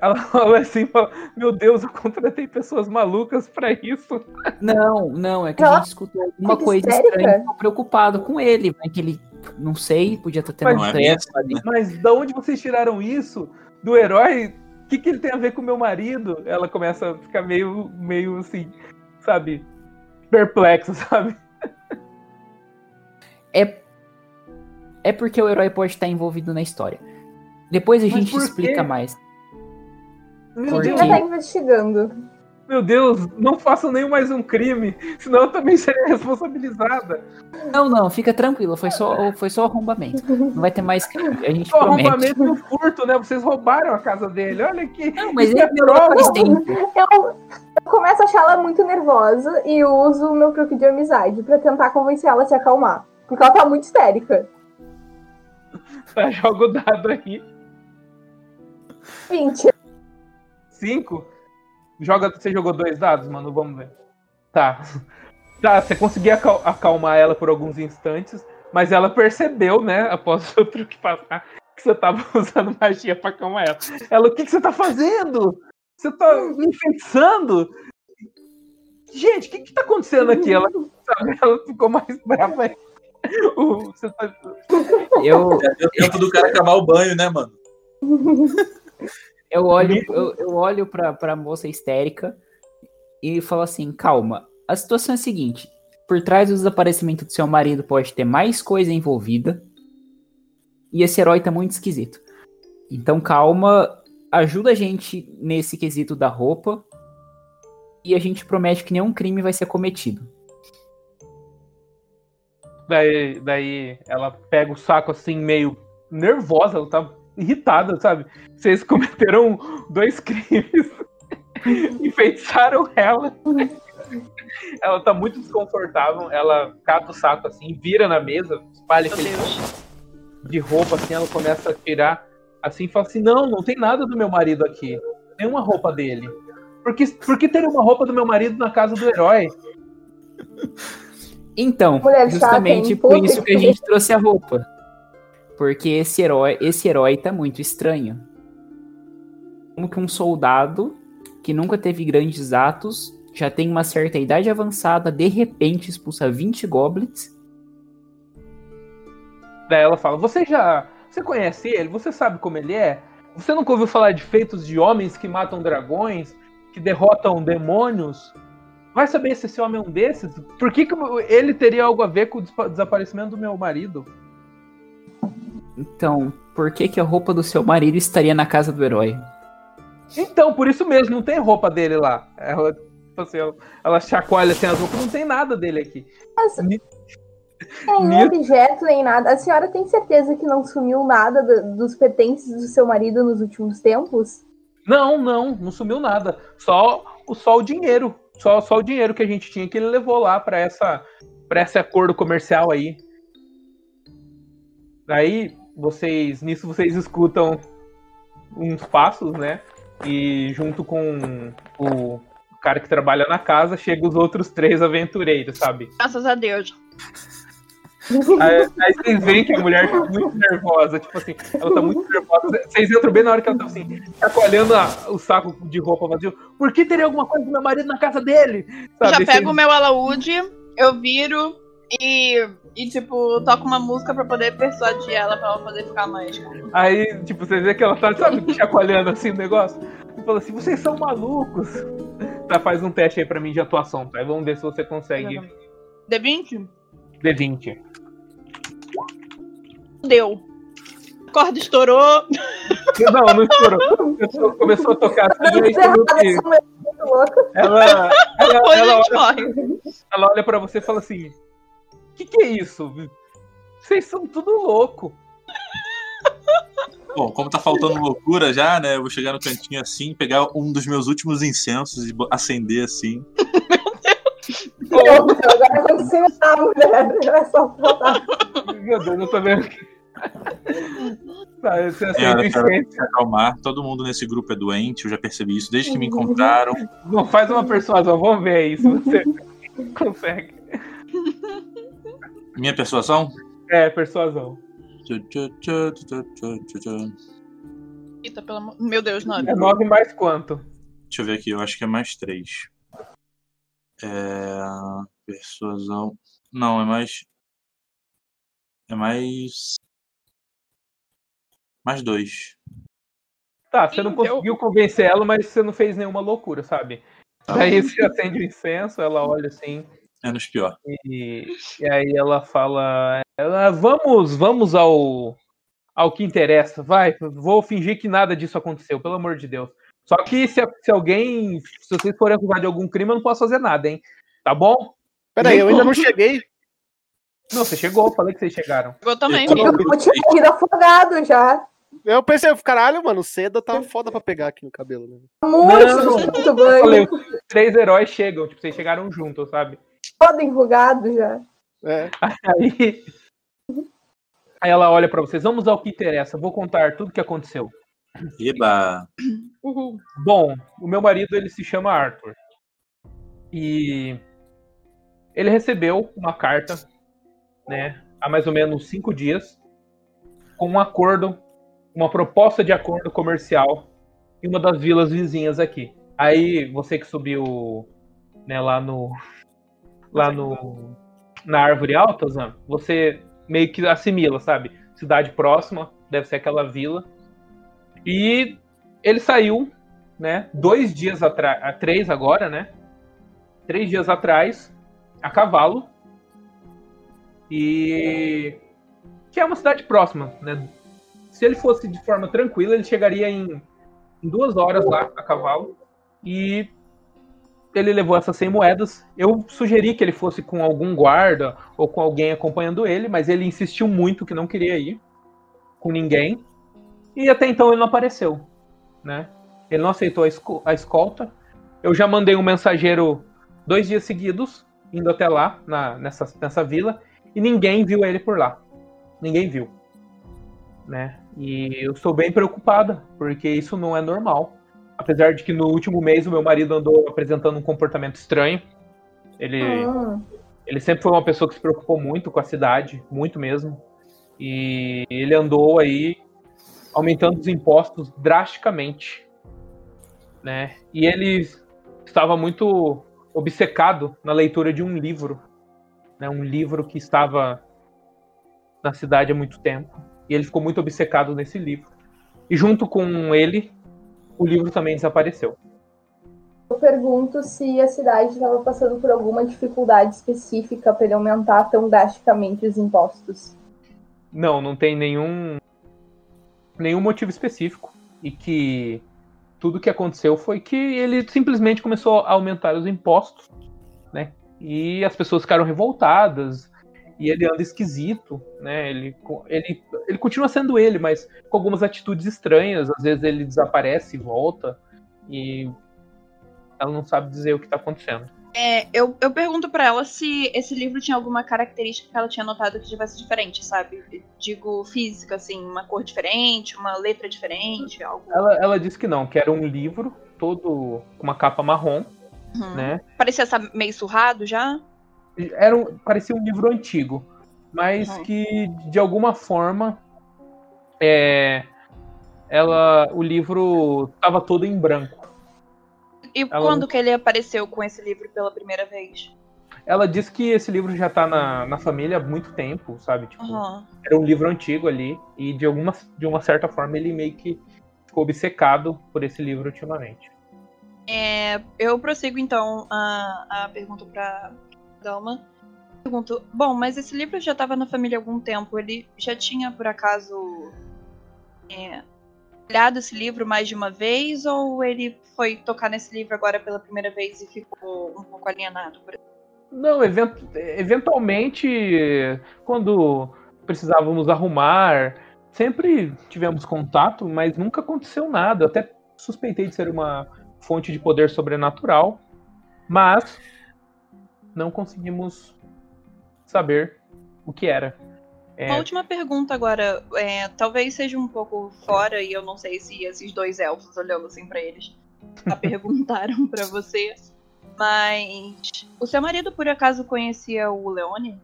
Ela fala assim, fala, meu Deus, eu contratei pessoas malucas pra isso. Não, não, é que a gente escutou alguma coisa histérica? estranha. Preocupado com ele, mas que ele, não sei, podia estar tendo Mas um é mesmo, ali. Mas da onde vocês tiraram isso? Do herói? O que, que ele tem a ver com o meu marido? Ela começa a ficar meio, meio assim, sabe? Perplexa, sabe? É, é porque o herói pode estar envolvido na história. Depois a Mas gente explica quê? mais. Meu Deus? Ainda tá investigando. meu Deus, não façam nem mais um crime, senão eu também serei responsabilizada. Não, não, fica tranquilo, foi só, foi só arrombamento. Não vai ter mais crime, a gente Só promete. arrombamento e o furto, né? Vocês roubaram a casa dele. Olha aqui. Não, mas Isso ele é faz tempo. Eu, eu começo a achar ela muito nervosa e uso o meu truque de amizade pra tentar convencer ela a se acalmar. Porque ela tá muito histérica. Tá, joga o dado aí. 20. Cinco. Joga, você jogou dois dados, mano? Vamos ver. Tá. Tá, você conseguiu acal- acalmar ela por alguns instantes, mas ela percebeu, né, após o seu truque passar, que você tava usando magia pra acalmar ela. Ela, o que, que você tá fazendo? Você tá me enfeitiçando? Gente, o que, que tá acontecendo aqui? Ela, sabe, ela ficou mais brava. aí. O- você tá- Eu, É tempo do cara acabar o banho, né, mano? eu olho, eu, eu olho pra, pra moça histérica e falo assim, calma. A situação é a seguinte: por trás do desaparecimento do seu marido pode ter mais coisa envolvida. E esse herói tá muito esquisito. Então calma, ajuda a gente nesse quesito da roupa. E a gente promete que nenhum crime vai ser cometido. Daí, daí ela pega o saco assim, meio nervosa, ela tá irritada, sabe? Vocês cometeram dois crimes, enfeitiçaram ela. Ela tá muito desconfortável, ela cata o saco assim, vira na mesa, espalha aquele de roupa assim, ela começa a tirar assim e fala assim: Não, não tem nada do meu marido aqui. Tem uma roupa dele. Por que, por que teria uma roupa do meu marido na casa do herói? Então, Mulher justamente por isso que a gente trouxe a roupa. Porque esse herói, esse herói tá muito estranho. Como que um soldado que nunca teve grandes atos, já tem uma certa idade avançada, de repente expulsa 20 goblins. Daí ela fala: Você já. Você conhece ele? Você sabe como ele é? Você nunca ouviu falar de feitos de homens que matam dragões, que derrotam demônios? Vai saber se esse homem é um desses? Por que, que ele teria algo a ver com o desaparecimento do meu marido? Então, por que que a roupa do seu marido estaria na casa do herói? Então, por isso mesmo, não tem roupa dele lá. Ela, tipo assim, ela, ela chacoalha assim as roupas, não tem nada dele aqui. Mas Ni- nem Nisso- objeto, nem nada. A senhora tem certeza que não sumiu nada do- dos pertences do seu marido nos últimos tempos? Não, não, não sumiu nada. Só, o- só o dinheiro. Só, só o dinheiro que a gente tinha que ele levou lá pra essa para esse acordo comercial aí. Daí vocês nisso vocês escutam uns passos, né? E junto com o cara que trabalha na casa, chegam os outros três aventureiros, sabe? Graças a Deus. Aí, aí vocês veem que a mulher tá muito nervosa, tipo assim, ela tá muito nervosa. Vocês entram bem na hora que ela tá assim, chacoalhando a- o saco de roupa vazio. Por que teria alguma coisa do meu marido na casa dele? Já Sabe? pego o Vocês- meu alaúde, eu viro e, e, tipo, toco uma música pra poder persuadir ela pra ela poder ficar mais. calma. Aí, tipo, você vê que ela tá, sabe, chacoalhando assim o negócio. E fala assim, vocês são malucos. Tá, faz um teste aí pra mim de atuação, tá? Vamos ver se você consegue D20? D20. Deu. A corda estourou. Não, não estourou. Começou- Começou a tocar assim, aí louca. ela, ela, Depois ela a gente olha morre. Ela olha pra você e fala assim: que, que é isso? Vocês são tudo louco. Bom, como tá faltando loucura já, né? Eu vou chegar no cantinho assim, pegar um dos meus últimos incensos e acender assim. Pronto, agora aconteceu a mulher. É só faltar. Meu Deus, eu tô vendo. Tá, você É, eu quero se acalmar. Todo mundo nesse grupo é doente, eu já percebi isso desde que me encontraram. Não faz uma persuasão, vamos ver aí se você consegue. Minha persuasão? É, persuasão. Eita, pelo amor. Meu Deus, nove. É 9 mais quanto? Deixa eu ver aqui, eu acho que é mais três. É. Persuasão. Não, é mais. É mais. Mais dois. Tá, você não conseguiu convencer ela, mas você não fez nenhuma loucura, sabe? Daí você acende o incenso, ela olha assim, Menos pior. e, e aí ela fala: ela, vamos, vamos ao, ao que interessa, vai, vou fingir que nada disso aconteceu, pelo amor de Deus. Só que se, se alguém, se vocês forem acusados de algum crime, eu não posso fazer nada, hein? Tá bom? Peraí, eu ainda não cheguei. Não, você chegou, falei que vocês chegaram. Eu também. Eu- Eu tinha morrido afogado já. Eu pensei, caralho, mano, seda tá foda pra pegar aqui no cabelo. Né? Muito, Não. muito Eu banho. falei, os três heróis chegam, tipo, vocês chegaram juntos, sabe? Todo enrugado já. É. Aí, aí ela olha pra vocês, vamos ao que interessa, vou contar tudo o que aconteceu. Eba! Bom, o meu marido ele se chama Arthur. E ele recebeu uma carta, né, há mais ou menos cinco dias, com um acordo, uma proposta de acordo comercial em uma das vilas vizinhas aqui. Aí você que subiu, né, lá no, lá no, na árvore alta, Zan, você meio que assimila, sabe? Cidade próxima, deve ser aquela vila. E ele saiu, né? Dois dias atrás, três agora, né? Três dias atrás, a cavalo. E que é uma cidade próxima, né? Se ele fosse de forma tranquila, ele chegaria em, em duas horas lá a cavalo. E ele levou essas 100 moedas. Eu sugeri que ele fosse com algum guarda ou com alguém acompanhando ele, mas ele insistiu muito que não queria ir com ninguém. E até então ele não apareceu, né? Ele não aceitou a, esco- a escolta. Eu já mandei um mensageiro dois dias seguidos, indo até lá, na, nessa, nessa vila, e ninguém viu ele por lá. Ninguém viu. Né? E eu estou bem preocupada, porque isso não é normal. Apesar de que no último mês o meu marido andou apresentando um comportamento estranho. Ele, Hum. ele sempre foi uma pessoa que se preocupou muito com a cidade, muito mesmo. E ele andou aí aumentando os impostos drasticamente, né? E ele estava muito obcecado na leitura de um livro, né? Um livro que estava na cidade há muito tempo. E ele ficou muito obcecado nesse livro. E junto com ele, o livro também desapareceu. Eu pergunto se a cidade estava passando por alguma dificuldade específica para ele aumentar tão drasticamente os impostos. Não, não tem nenhum nenhum motivo específico e que tudo que aconteceu foi que ele simplesmente começou a aumentar os impostos, né? E as pessoas ficaram revoltadas e ele anda esquisito, né? Ele ele ele continua sendo ele, mas com algumas atitudes estranhas, às vezes ele desaparece e volta e ela não sabe dizer o que tá acontecendo. É, eu, eu pergunto pra ela se esse livro tinha alguma característica que ela tinha notado que tivesse diferente, sabe? Digo, física, assim, uma cor diferente, uma letra diferente, algo. Ela, ela disse que não, que era um livro todo com uma capa marrom, Uhum. né? Parecia sabe, meio surrado já. Era um- parecia um livro antigo, mas Uhum. que de alguma forma é, ela, o livro estava todo em branco. E Ela quando que ele apareceu com esse livro pela primeira vez? Ela disse que esse livro já tá na, na família há muito tempo, sabe? Tipo, Aham. era um livro antigo ali e de alguma de uma certa forma ele meio que ficou obcecado por esse livro ultimamente. É, eu prossigo então a, a pergunta pra Pergunto, bom, mas esse livro já estava na família há algum tempo. Ele já tinha, por acaso, é, olhado esse livro mais de uma vez? Ou ele foi tocar nesse livro agora pela primeira vez e ficou um pouco alienado? Por... Não, event- eventualmente, quando precisávamos arrumar, sempre tivemos contato, mas nunca aconteceu nada. Eu até suspeitei de ser uma fonte de poder sobrenatural, mas não conseguimos saber o que era. É, Uma última pergunta agora. é, talvez seja um pouco fora, e eu não sei se esses dois elfos olhando assim pra eles já perguntaram pra você. Mas o seu marido por acaso conhecia o Leone?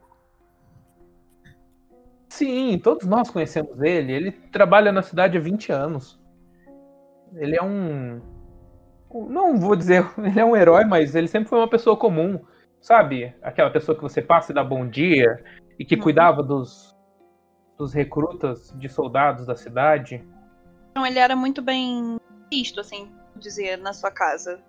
Sim, todos nós conhecemos ele. Ele trabalha na cidade há 20 anos. Ele é um. Não vou dizer, ele é um herói, mas ele sempre foi uma pessoa comum. Sabe? Aquela pessoa que você passa e dá bom dia e que Uhum. cuidava dos, dos recrutas de soldados da cidade. Então ele era muito bem visto, assim, dizer, na sua casa.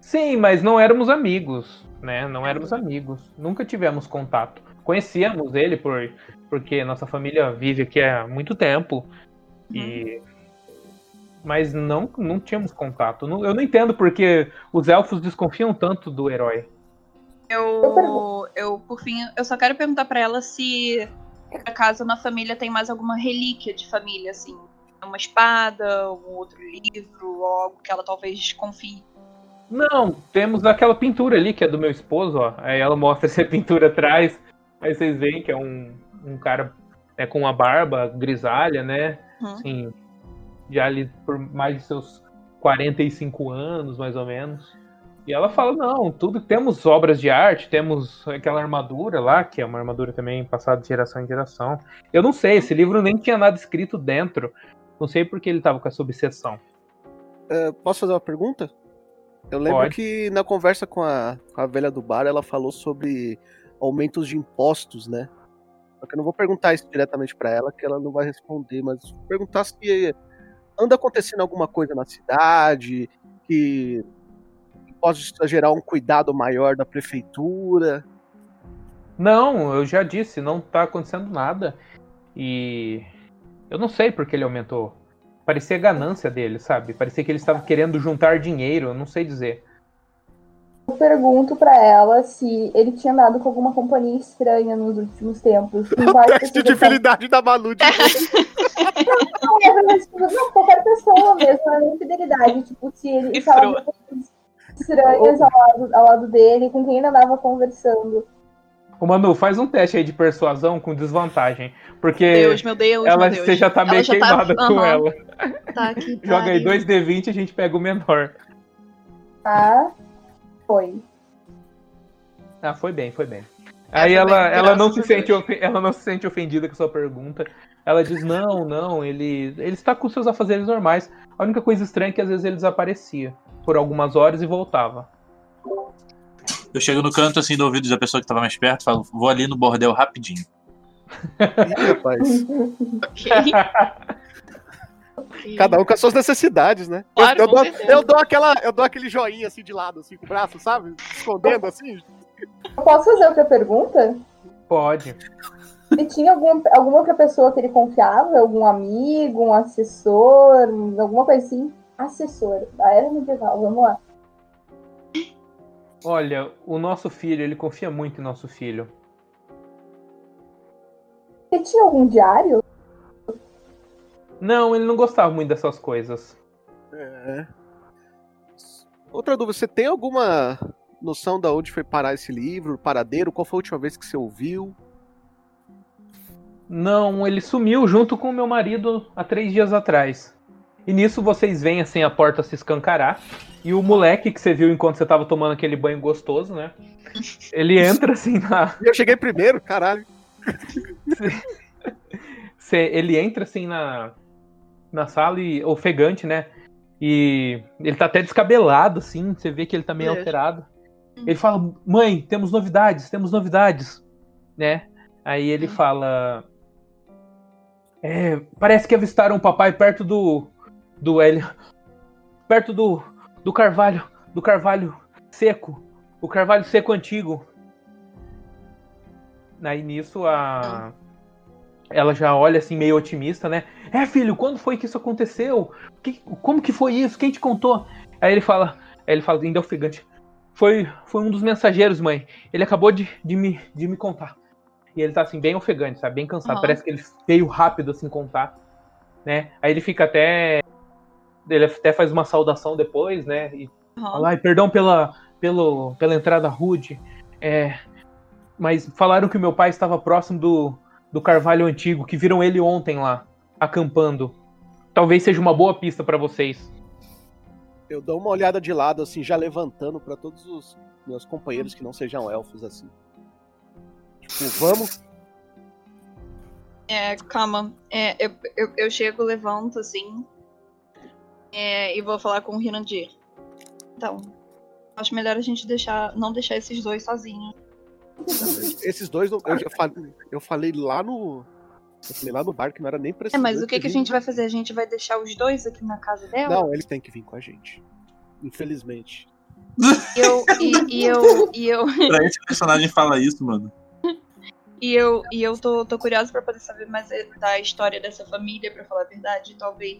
Sim, mas não éramos amigos, né? Não éramos amigos. Nunca tivemos contato. Conhecíamos ele por porque nossa família vive aqui há muito tempo e mas não não tínhamos contato. Eu não entendo porque os elfos desconfiam tanto do herói. Eu, eu, por fim, eu só quero perguntar pra ela se, por acaso, na família tem mais alguma relíquia de família, assim. Uma espada, algum outro livro, ou algo que ela talvez desconfie. Não, temos aquela pintura ali que é do meu esposo, ó. Aí ela mostra essa pintura atrás. Aí vocês veem que é um, um cara né, com uma barba grisalha, né? Uhum. Assim, já ali por mais de seus 45 anos, mais ou menos. E ela fala, não, tudo temos obras de arte, temos aquela armadura lá, que é uma armadura também passada de geração em geração. Eu não sei, esse livro nem tinha nada escrito dentro. Não sei porque ele tava com essa obsessão. É, posso fazer uma pergunta? Eu lembro Pode. que na conversa com a, com a velha do bar, ela falou sobre aumentos de impostos, né? Só que eu não vou perguntar isso diretamente pra ela, que ela não vai responder, mas perguntar se anda acontecendo alguma coisa na cidade, que pode gerar um cuidado maior da prefeitura. Não, eu já disse, não tá acontecendo nada. E eu não sei porque ele aumentou. Parecia ganância dele, sabe? Parecia que ele estava querendo juntar dinheiro, eu não sei dizer. Eu pergunto pra ela se ele tinha andado com alguma companhia estranha nos últimos tempos. Tem várias Teste de fidelidade da Malu de Não, é tipo, não, qualquer pessoa mesmo, não é nem fidelidade. Tipo, se ele estava estranhas ao lado, ao lado dele, com quem ele andava conversando. Ô Manu, faz um teste aí de persuasão com desvantagem. Porque Deus, meu Deus, ela, meu Deus. você já tá meio já tá- queimada com aham. ela. Tá aqui, Joga aí pariu. 2D20 e a gente pega o menor. Tá? Foi. Ah, foi bem, foi bem. É, Aí foi ela, bem, ela, não se sente, ela não se sente ofendida com a sua pergunta. Ela diz: Não, não, ele, ele está com seus afazeres normais. A única coisa estranha é que às vezes ele desaparecia por algumas horas e voltava. Eu chego no canto assim do ouvido da pessoa que tava mais perto, falo, vou ali no bordel rapidinho. Ih, rapaz. Ok. Cada um com as suas necessidades, né? Claro, eu, dou, eu dou aquela, eu dou aquele joinha assim de lado, assim, com o braço, sabe? Escondendo assim. Eu posso fazer outra pergunta? Pode. Ele tinha algum, alguma outra pessoa que ele confiava? Algum amigo, um assessor, alguma coisa assim? Assessor, da era medieval, vamos lá. Olha, o nosso filho, ele confia muito em nosso filho. Ele tinha algum diário? Não, ele não gostava muito dessas coisas. É. Outra dúvida, você tem alguma noção da onde foi parar esse livro, o paradeiro? Qual foi a última vez que você ouviu? Não, ele sumiu junto com o meu marido há três dias atrás. E nisso vocês veem assim a porta se escancarar. E o moleque que você viu enquanto você tava tomando aquele banho gostoso, né? Ele entra assim na. Eu cheguei primeiro, caralho. Ele entra assim na, na sala e ofegante, né? E ele tá até descabelado, assim. Você vê que ele tá meio Deus. alterado. Ele fala: Mãe, temos novidades, temos novidades, né? Aí ele fala: "É, Parece que avistaram o papai perto do. Do Hélio. Perto do. do carvalho. Do carvalho seco. O carvalho seco antigo. Aí nisso a. Ela já olha assim, meio otimista, né? É, filho, quando foi que isso aconteceu? Que- como que foi isso? Quem te contou? Aí ele fala, aí ele fala, ainda ofegante. Foi, foi um dos mensageiros, mãe. Ele acabou de, de, me, de me contar. E ele tá assim, bem ofegante, sabe? Bem cansado. Aham. Parece que ele veio rápido assim contar. Né? Aí ele fica até. Ele até faz uma saudação depois, né? E Aham. fala, ai, perdão pela, pelo, pela entrada rude. É. Mas falaram que o meu pai estava próximo do, do carvalho antigo, que viram ele ontem lá, acampando. Talvez seja uma boa pista pra vocês. Eu dou uma olhada de lado, assim, já levantando pra todos os meus companheiros que não sejam elfos, assim. Tipo, vamos. É, calma. É, eu, eu, eu chego, levanto assim. É, e vou falar com o Rinandir. Então, acho melhor a gente deixar, não deixar esses dois sozinhos. Esses dois, não- eu, já falei, eu falei lá no. Eu falei lá no bar que não era nem pra É, mas o que, que a gente vai fazer? A gente vai deixar os dois aqui na casa dela? Não, eles têm que vir com a gente. Infelizmente. E eu, e, e eu, e eu, Pra esse personagem fala isso, mano. e eu, e eu tô, tô curiosa pra poder saber mais da história dessa família, pra falar a verdade. Talvez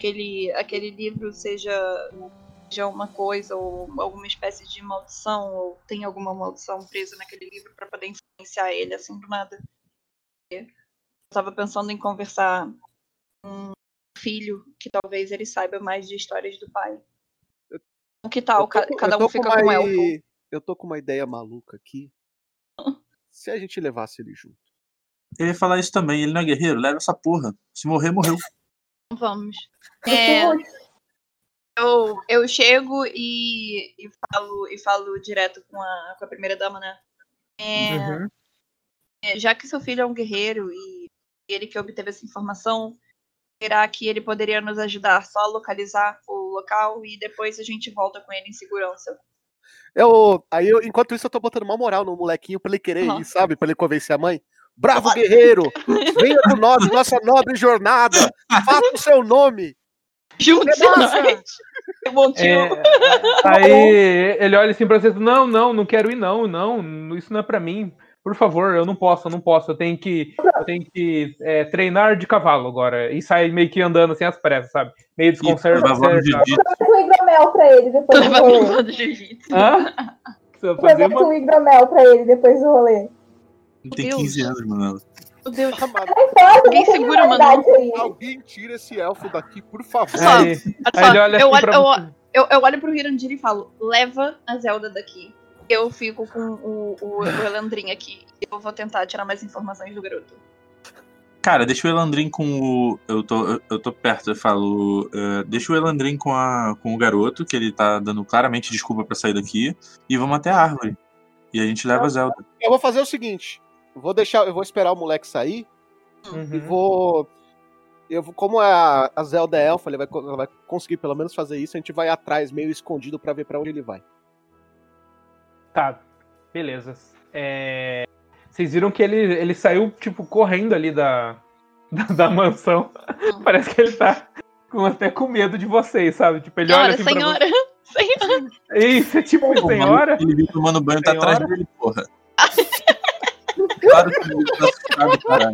aquele, aquele livro seja, seja uma coisa, ou alguma espécie de maldição, ou tem alguma maldição presa naquele livro pra poder influenciar ele assim do nada. Eu tava pensando em conversar com um filho que talvez ele saiba mais de histórias do pai. Que tal? Tô Ca- com- Cada um fica com com um uma- elfo. Eu tô com uma ideia maluca aqui. Se a gente levasse ele junto. Eu ia falar isso também, ele não é guerreiro, leva essa porra. Se morrer, morreu. Vamos. É, eu, eu chego e, e falo e falo direto com a, com a primeira dama, né? É, Uhum. é, já que seu filho é um guerreiro e ele que obteve essa informação, será que ele poderia nos ajudar só a localizar o local e depois a gente volta com ele em segurança? Eu, aí eu, enquanto isso, eu tô botando uma moral no molequinho pra ele querer Aham. ir, sabe? Pra ele convencer a mãe. Bravo guerreiro! Venha com nós, nossa nobre jornada! Faça o seu nome! Nós! É. É, aí ele olha assim pra vocês, não, não, não quero ir, não, não, isso não é pra mim. Por favor, eu não posso, eu não posso. Eu tenho que, eu tenho que é, treinar de cavalo agora. E sai meio que andando assim às pressas, sabe? Meio desconcertado. Com o hidromel pra ele depois do rolê. Hã? Fazer uma... com o hidromel pra ele depois do rolê. Ele tem Deus. 15 anos, mano. Meu Deus. Amado, importa, Alguém segura, aí. Alguém tira esse elfo daqui, por favor. Aí, aí ele olha eu, assim olho, pra eu, eu, eu olho pro Hirandir e falo, leva a Zelda daqui. Eu fico com o, o, o Elandrin aqui. Eu vou tentar tirar mais informações do garoto. Cara, deixa o Elandrin com o. Eu tô, eu- eu tô perto, eu falo. eh, deixa o Elandrin com, a, com o garoto, que ele tá dando claramente desculpa pra sair daqui. E vamos até a árvore. E a gente leva a Zelda. Eu vou fazer o seguinte: vou deixar, eu vou esperar o moleque sair e Uhum. vou. Eu vou, como a, a Zelda é elfa, ele vai, ela vai conseguir pelo menos fazer isso, a gente vai atrás, meio escondido, pra ver pra onde ele vai. Tá, beleza. É, Vocês viram que ele, ele saiu, tipo, correndo ali da, da, da mansão. Parece que ele tá com, até com medo de vocês, sabe? Tipo, ele olha Senhora, assim pra senhora, senhora. você. Isso, é tipo, O senhora. Ele viu tomando banho, tá Senhora? atrás dele, porra. claro que ele tá assustado, caralho.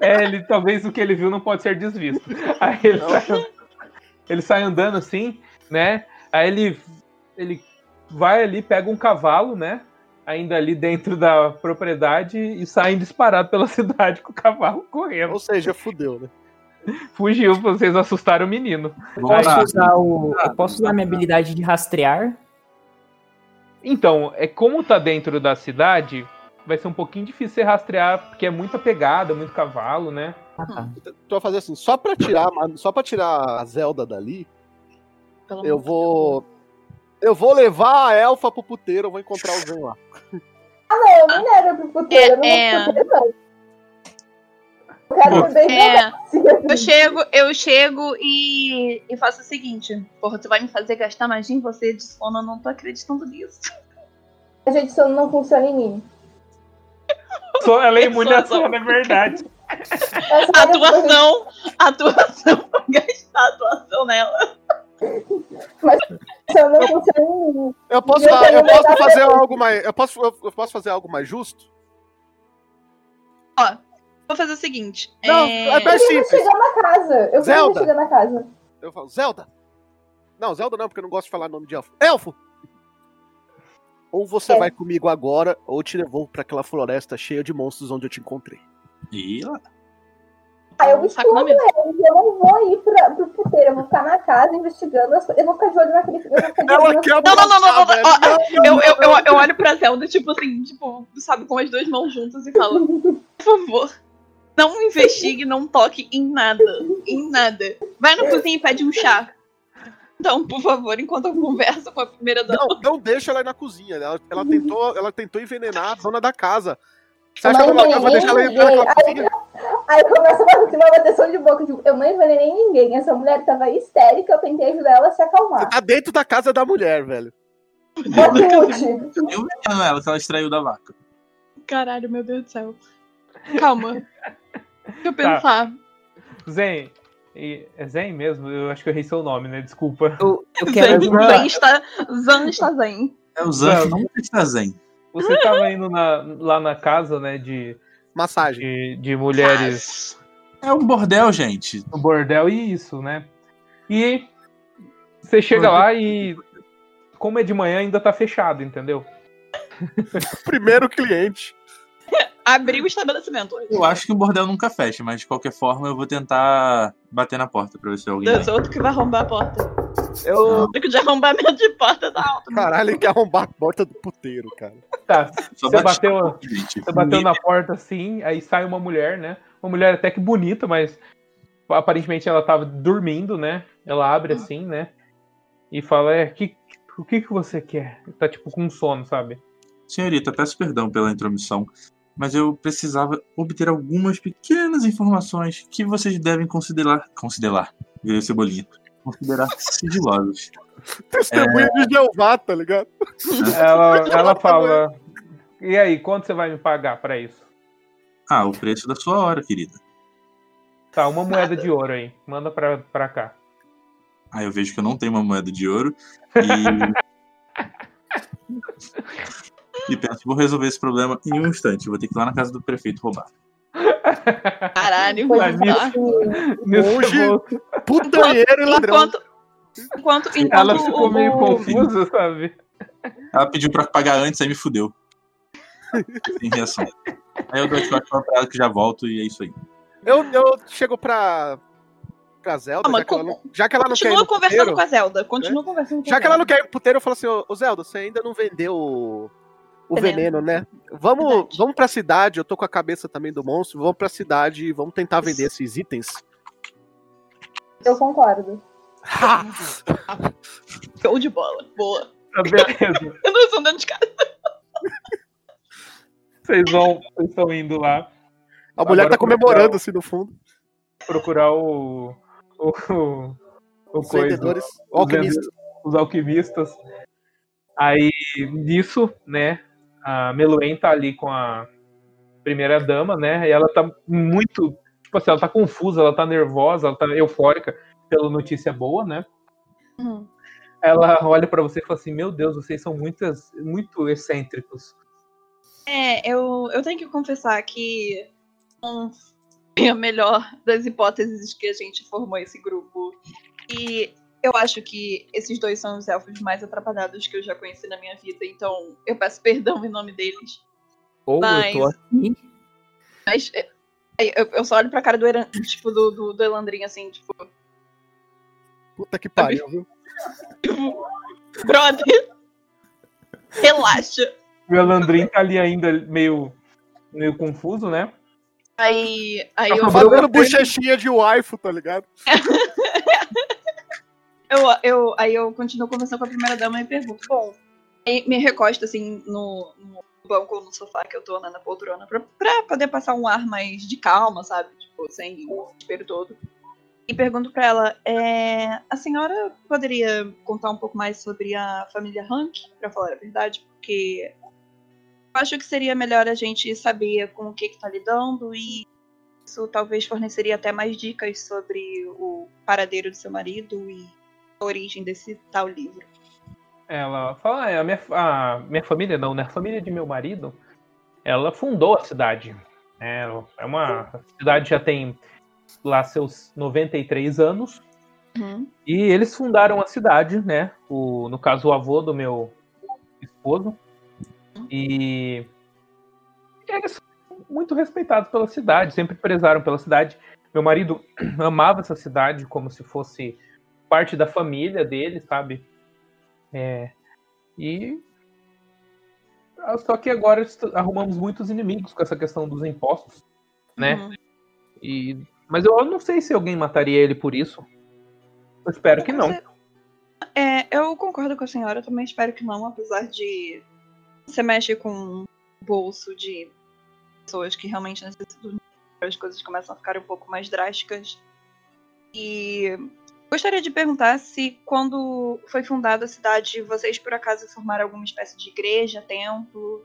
É, ele, talvez o que ele viu não pode ser desvisto. Aí ele sai, ele sai andando assim, né? Aí ele, ele vai ali, pega um cavalo, né? Ainda ali dentro da propriedade e sai disparado pela cidade com o cavalo correndo. Ou seja, fudeu, né? Fugiu, vocês assustaram o menino. Posso usar, o, eu posso usar minha habilidade de rastrear? Então, é como tá dentro da cidade, vai ser um pouquinho difícil você rastrear, porque é muita pegada, muito cavalo, né? Ah, tá. Tu vai fazer assim, só pra tirar, só para tirar a Zelda dali, Pelo eu vou. Eu vou levar a elfa pro puteiro, eu vou encontrar o Zen lá. Ah, não, eu não nego pro puteiro, eu não É, vou pro puteiro, não. Eu quero beber É, assim, eu chego, eu chego e, e faço o seguinte. Porra, tu vai me fazer gastar magia em você de sono, eu não tô acreditando nisso. Gente, isso não funciona em mim. Só ela é Eu sou imune a a Zelda. sono, é verdade. Essa é a Atuação, atuação, vou gastar atuação nela. Isso não funciona em mim. Eu posso, Eu eu posso fazer algo mais. Eu posso, eu, eu posso fazer algo mais justo? Vou fazer o segui Não, é, é Eu simples. chegar na casa. Eu vou Zelda. chegar na casa. Eu falo, Zelda! Não, Zelda não, porque eu não gosto de falar nome de elfo. Elfo! Ou você É. vai comigo agora, ou te devolvo pra aquela floresta cheia de monstros onde eu te encontrei. E lá. Aí eu escondo mesa. eles. Eu não vou ir pra, pro puteiro. Eu vou ficar na casa investigando as coisas. Eu vou ficar de olho naquele. Eu vou ficar de olho Ela quer Não, não, não, não, não, Eu, eu, eu, eu, olho pra Zelda, tipo assim, tipo, sabe, com as duas mãos juntas e falo, por favor, não investigue, não toque em nada. Em nada. Vai na cozinha e pede um chá. Então, por favor, enquanto eu converso com a primeira dama. Não, não deixa ela ir na cozinha. Ela, ela, tentou, ela tentou envenenar a dona da casa. Você acha que ela vai- deixar ela entrar naquela cozinha? Aí começa a fazer uma bateção de boca. Tipo, eu não envenenei ninguém. Essa mulher tava histérica. Eu tentei ajudar ela a se Você acalmar. tá dentro da casa da mulher, velho. Eu ela que ela extraiu da vaca. Caralho, meu Deus do céu. Calma. Deixa eu Tá. pensar. Zen. E, é Zen mesmo? Eu acho que eu errei seu nome, né? Desculpa. Eu, eu Zen, quero. Zen está, Zan está zen. É o Zan não está zen. Você tava indo na- lá na casa, né, de, Massagem. de, de mulheres É um bordel, gente. no bordel e isso, né? E você chega lá e, como é de manhã, ainda tá fechado, entendeu? Primeiro cliente. Abriu o estabelecimento. Eu acho que o bordel nunca fecha, mas de qualquer forma eu vou tentar bater na porta pra ver se alguém. Deus, outro que vai arrombar a porta. Eu. Que de arrombamento de porta tá alto. Caralho, ele quer arrombar a porta do puteiro, cara. Tá, Só você bate bateu, na porta, gente. você bateu na porta assim, aí sai uma mulher, né? Uma mulher até que bonita, mas aparentemente ela tava dormindo, né? Ela abre assim, né? E fala, é, que, o que que você quer? Tá tipo com sono, sabe? Senhorita, peço perdão pela intromissão, mas eu precisava obter algumas pequenas informações que vocês devem considerar. Considerar. Virei cebolinha. Considerar sigilosas. Testemunha de Jeová, tá ligado? Ela, ela fala, e aí, quanto você vai me pagar pra isso? Ah, o preço da sua hora, querida. Tá, uma moeda de ouro aí, manda pra, pra cá. Aí eu vejo que eu não tenho uma moeda de ouro e. e penso, vou resolver esse problema em um instante. Vou ter que ir lá na casa do prefeito roubar. Caralho, Mas. Nisso Hoje-. Putanheiro e ladrão. Enquanto, enquanto, enquanto Ela ficou o- meio o- confusa, sabe? Ela pediu pra pagar antes, aí me fudeu. Sem reação. Aí eu dou a choque pra ela que já volto e é isso aí. Eu, eu chego pra. pra Zelda, Ah, mas já, que não, já que ela não quer Continua conversando puteiro, com a Zelda. Continua conversando com Já a que ela não quer ir pro puteiro, eu falo assim, ô, ô Zelda, você ainda não vendeu o, veneno, né? Vamos, Verdade. vamos pra cidade, eu tô com a cabeça também do monstro, vamos pra cidade e vamos tentar vender esses itens. Eu concordo. Show de bola. Boa. Tá, beleza. Eu não estou dentro de casa. Vocês vão, vocês estão indo lá A mulher Agora tá comemorando assim no fundo. procurar o. o, o, o Os coisa, vendedores, os alquimistas. os alquimistas. Aí, nisso, né, a Meloen tá ali com a primeira dama, né, e ela tá muito, tipo assim, ela tá confusa, ela tá nervosa, ela tá eufórica pela notícia boa, né. Uhum. Ela olha pra você e fala assim, meu Deus, vocês são muitas, muito excêntricos. É, eu, eu tenho que confessar que foi a melhor das hipóteses que a gente formou esse grupo. E eu acho que esses dois são os elfos mais atrapalhados que eu já conheci na minha vida. Então eu peço perdão em nome deles. Ou Mas- eu tô aqui. Mas é, eu, eu só olho pra cara do, Eran, tipo, do, do, do Elandrin assim, tipo, Puta que pariu, viu? brother, relaxa. O Elandrin tá ali ainda meio, meio confuso, né. Aí, aí Tá eu, Fazendo bochechinha de waifu, tá ligado? eu, eu, aí eu continuo conversando com a primeira dama e pergunto, bom, me recosto assim no, no banco ou no sofá que eu tô né, na poltrona pra, pra poder passar um ar mais de calma, sabe? Tipo, sem o desespero todo. E pergunto pra ela, é, a senhora poderia contar um pouco mais sobre a família Hank, pra falar a verdade? Porque eu acho que seria melhor a gente saber com o que que tá lidando e isso talvez forneceria até mais dicas sobre o paradeiro do seu marido e origem desse tal livro. Ela fala, ah, é, a minha, a minha família não, né? A família de meu marido, ela fundou a cidade. É, é uma a cidade já tem lá seus 93 anos e eles fundaram a cidade, né? O, no caso o avô do meu esposo e eles são muito respeitados pela cidade, sempre prezaram pela cidade. Meu marido amava essa cidade como se fosse parte da família dele, sabe? É, e Ah, Só que agora arrumamos muitos inimigos com essa questão dos impostos, né? Uhum. E... Mas eu não sei se alguém mataria ele por isso. Eu espero que não. Você- É, eu concordo com a senhora, eu também espero que não, apesar de você mexe com o bolso de pessoas que realmente necessitam as coisas começam a ficar um pouco mais drásticas. E gostaria de perguntar se quando foi fundada a cidade, vocês por acaso formaram alguma espécie de igreja, templo?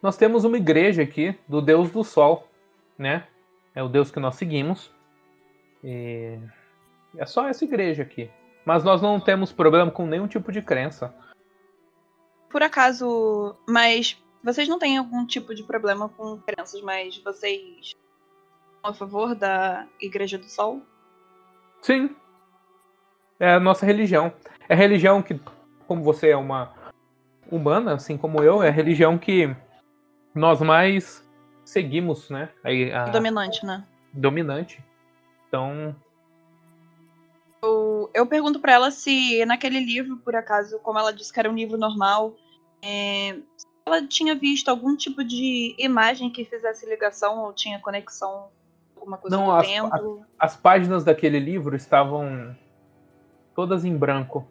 Nós temos uma igreja aqui do Deus do Sol, né? É o Deus que nós seguimos. E é só essa igreja aqui. Mas nós não temos problema com nenhum tipo de crença. Por acaso, mas vocês não têm algum tipo de problema com crenças, mas vocês são a favor da Igreja do Sol? Sim. É a nossa religião. É a religião que, como você é uma humana, assim como eu, é a religião que nós mais seguimos, né? Aí, a Dominante, né? dominante. Então, Eu, eu pergunto pra ela se naquele livro, por acaso, como ela disse que era um livro normal, é, ela tinha visto algum tipo de imagem que fizesse ligação ou tinha conexão com alguma coisa Não, do as- templo. as páginas daquele livro estavam todas em branco.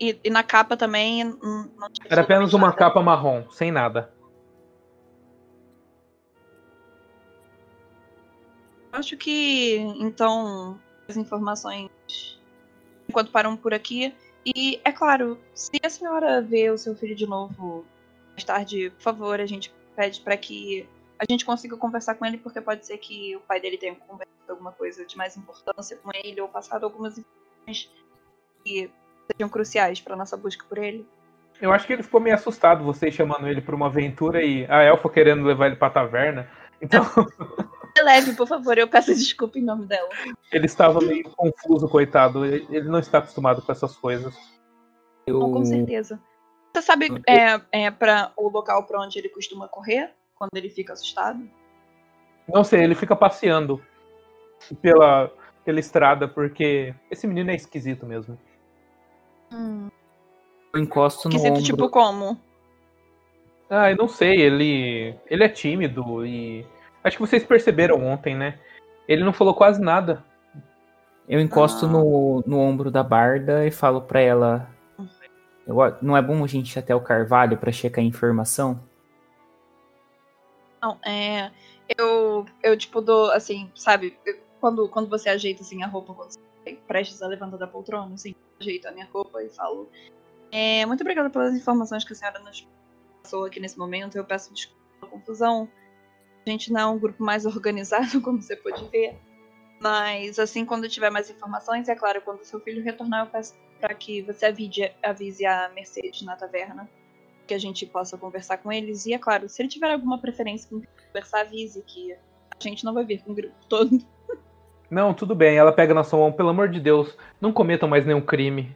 E, e na capa também hum, não tinha Era apenas uma nada. capa marrom, sem nada. Acho que, então, as informações, enquanto param por aqui. E, é claro, se a senhora vê o seu filho de novo mais tarde, por favor, a gente pede para que a gente consiga conversar com ele, porque pode ser que o pai dele tenha conversado alguma coisa de mais importância com ele, ou passado algumas informações que sejam cruciais para nossa busca por ele. Eu acho que ele ficou meio assustado, vocês chamando ele pra uma aventura e a Elfa querendo levar ele pra taverna. Então, Leve, por favor, eu peço desculpa em nome dela. ele estava meio confuso, coitado. Ele não está acostumado com essas coisas. Eu, Não, com certeza. Você sabe é, é, para o local pra onde ele costuma correr quando ele fica assustado? Não sei, ele fica passeando pela, pela estrada, porque esse menino é esquisito mesmo. eu encosto no Esquisito, ombro. tipo como? Ah, eu não sei, ele. Ele é tímido e. Acho que vocês perceberam ontem, né? Ele não falou quase nada. Eu encosto Ah. no, no ombro da Barda e falo pra ela: eu- Não é bom a gente ir até o Carvalho pra checar a informação? Não, é. Eu, eu tipo, dou, assim, sabe? eu- quando, quando você ajeita, assim, a roupa, quando você tá prestes a levantar da poltrona, assim, ajeito a minha roupa e falo. É, muito obrigada pelas informações que a senhora nos passou aqui nesse momento. Eu peço desculpa pela confusão. A gente não é um grupo mais organizado, como você pode ver. Mas, assim, quando tiver mais informações, é claro, quando seu filho retornar, eu peço para que você avise, avise a Mercedes na taverna. Que a gente possa conversar com eles. E, é claro, se ele tiver alguma preferência com conversar, avise que a gente não vai vir com o grupo todo. Não, tudo bem, ela pega na sua mão, pelo amor de Deus, não cometam mais nenhum crime.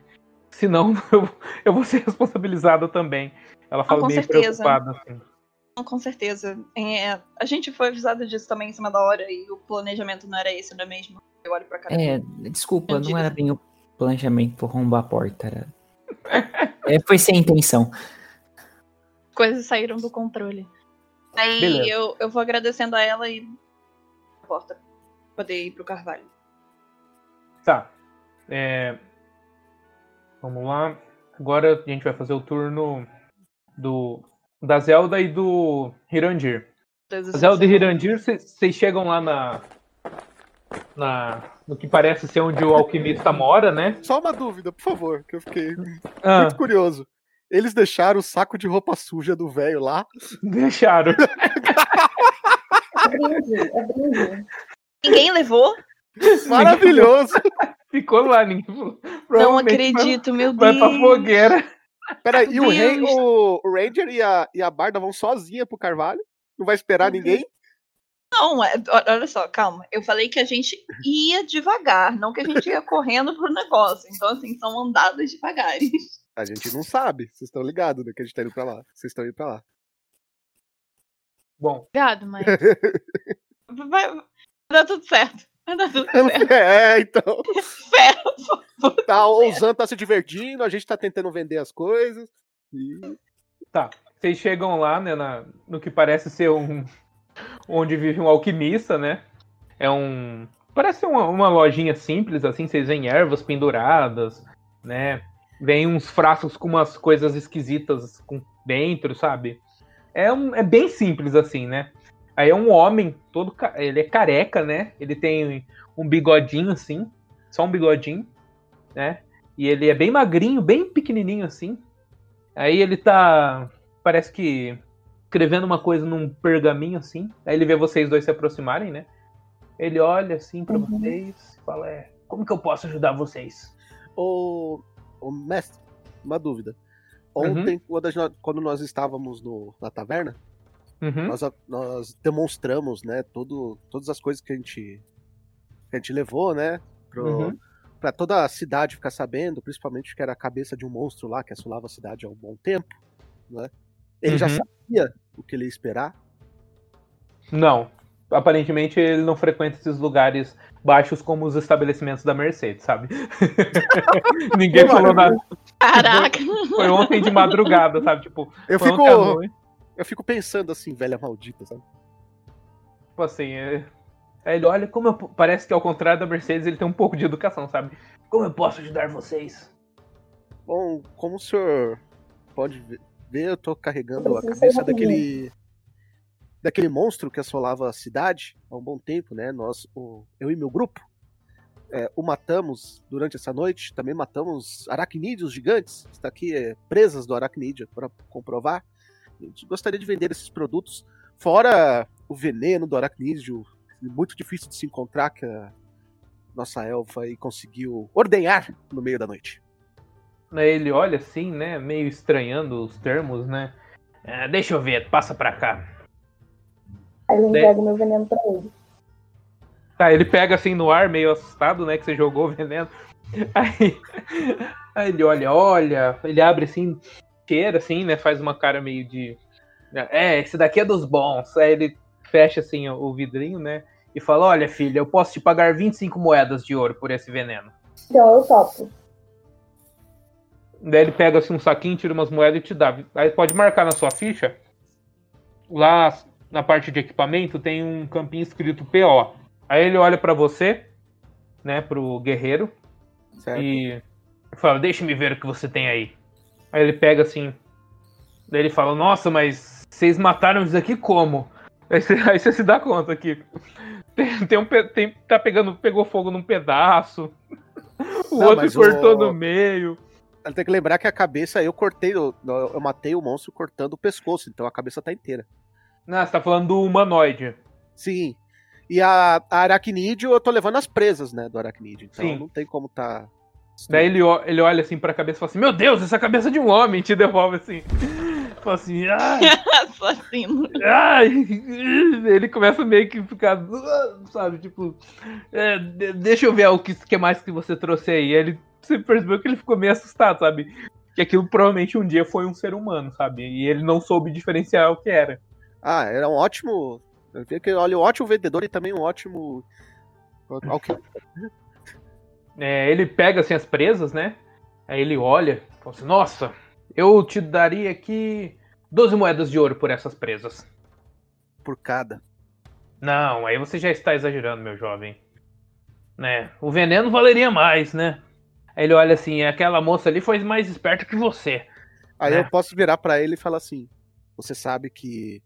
Senão eu, eu vou ser responsabilizada também. Ela fala com meio certeza. preocupada, assim. Não, com certeza. É, a gente foi avisado disso também em cima da hora e o planejamento não era esse, não é mesmo? Eu olho pra cara. É, desculpa, não era bem o planejamento por arrombar a porta. Era... É, foi sem intenção. Coisas saíram do controle. Aí Beleza. eu, eu vou agradecendo a ela e. a porta. Poder ir pro Carvalho. Tá. É, Vamos lá. Agora a gente vai fazer o turno do da Zelda e do Hirandir. Zelda e Hirandir, vocês chegam lá na, na. no que parece ser onde o alquimista mora, né? Só uma dúvida, por favor, que eu fiquei Ah, muito curioso. Eles deixaram o saco de roupa suja do velho lá. deixaram. É brinde, é brinde. Ninguém levou? Maravilhoso! Ficou lá, ninguém. Não acredito, meu Deus. vai pra fogueira. Peraí, e o, rei, o, o Ranger e a, e a Barda vão sozinha pro Carvalho? Não vai esperar Uhum. ninguém? Não, é- olha só, calma. Eu falei que a gente ia devagar, não que a gente ia correndo pro negócio. Então, assim, são andadas devagares. A gente não sabe. Vocês estão ligados, né? Que a gente tá indo pra lá. Vocês estão indo pra lá. Bom, Obrigado, mas. Vai, vai dar tudo certo. Vai dar tudo certo. É, então. Fé. Tá, o Zan tá se divertindo, a gente tá tentando vender as coisas. E Tá. Vocês chegam lá, né, na- no que parece ser um. onde vive um alquimista, né? É um. Parece ser uma, uma lojinha simples, assim, vocês veem ervas penduradas, né? Vem uns frascos com umas coisas esquisitas com dentro, sabe? É, um, é bem simples, assim, né? Aí é um homem, todo. Ele é careca, né? Ele tem um bigodinho, assim. Só um bigodinho, né? E ele é bem magrinho, bem pequenininho, assim. Aí ele tá. Parece que escrevendo uma coisa num pergaminho assim. Aí ele vê vocês dois se aproximarem, né? Ele olha assim pra Uhum. vocês e fala: é, como que eu posso ajudar vocês? Ô, ô, mestre, uma dúvida. Ontem, quando, a gente- quando nós estávamos no- na taverna, Uhum. nós, nós demonstramos, né, todo, todas as coisas que a gente, que a gente levou, né, pro, Uhum. pra toda a cidade ficar sabendo, principalmente que era a cabeça de um monstro lá que assolava a cidade há um bom tempo, né? Ele já Uhum. sabia o que ele ia esperar. Não. Aparentemente ele não frequenta esses lugares baixos como os estabelecimentos da Mercedes, sabe? Ninguém falou nada. Caraca! Foi ontem de madrugada, sabe? Tipo, Eu fico. Eu fico pensando assim, velha maldita, sabe? Tipo assim, é... Aí ele olha como eu... Parece que ao contrário da Mercedes, ele tem um pouco de educação, sabe? Como eu posso ajudar vocês? Bom, como o senhor pode ver, eu tô carregando a cabeça daquele daquele monstro que assolava a cidade há um bom tempo, né? Nós, o- eu e meu grupo, é, o matamos durante essa noite. Também matamos aracnídeos gigantes. Está aqui é, presas do aracnídeo para comprovar. A gente gostaria de vender esses produtos. Fora o veneno do aracnídeo, muito difícil de se encontrar que a nossa elfa aí conseguiu ordenhar no meio da noite. Aí ele olha assim, né? Meio estranhando os termos, né? É, deixa eu ver, passa pra cá. Aí eu É. entrego meu veneno pra ele. Tá, ele pega assim no ar, meio assustado, né? Que você jogou o veneno. Aí, aí ele olha, olha, ele abre assim, cheira assim, né? Faz uma cara meio de. É, esse daqui é dos bons. Aí ele fecha assim o vidrinho, né? E fala: Olha, filha, eu posso te pagar 25 moedas de ouro por esse veneno. Então eu topo. Daí ele pega assim um saquinho, tira umas moedas e te dá. Aí pode marcar na sua ficha. Lá na parte de equipamento tem um campinho escrito PO. Aí ele olha pra você, né, pro guerreiro, Certo? e fala: Deixa-me ver o que você tem aí. Aí ele pega assim. Daí ele fala: Nossa, mas vocês mataram isso aqui como? Aí você, aí você se dá conta que tem, tem um, tem- tá pegando, pegou fogo num pedaço. O Não, outro cortou o- no meio. Tem que lembrar que a cabeça, eu cortei, eu, eu matei o monstro cortando o pescoço, então a cabeça tá inteira. Ah, você tá falando do humanoide. Sim. E a, a aracnídeo, eu tô levando as presas, né, do aracnídeo. Então Sim. não tem como tá. Daí ele, ele olha assim pra cabeça e fala assim: Meu Deus, essa cabeça de um homem te devolve assim. Fala assim, ai, Assassino. ai. Ele começa meio que ficar, sabe, tipo, é, de- deixa eu ver o que, que mais que você trouxe aí. Ele, você percebeu que ele ficou meio assustado, sabe? Que aquilo provavelmente um dia foi um ser humano, sabe? E ele não soube diferenciar o que era. Ah, era um ótimo. Eu vi que olha, um ótimo vendedor e também um ótimo. É, ele pega assim as presas, né? Aí ele olha, fala assim, nossa, eu te daria aqui 12 moedas de ouro por essas presas. por cada. Não, aí você já está exagerando, meu jovem. Né? O veneno valeria mais, né? Aí ele olha assim, aquela moça ali foi mais esperta que você. Aí Né? eu posso virar pra ele e falar assim: Você sabe que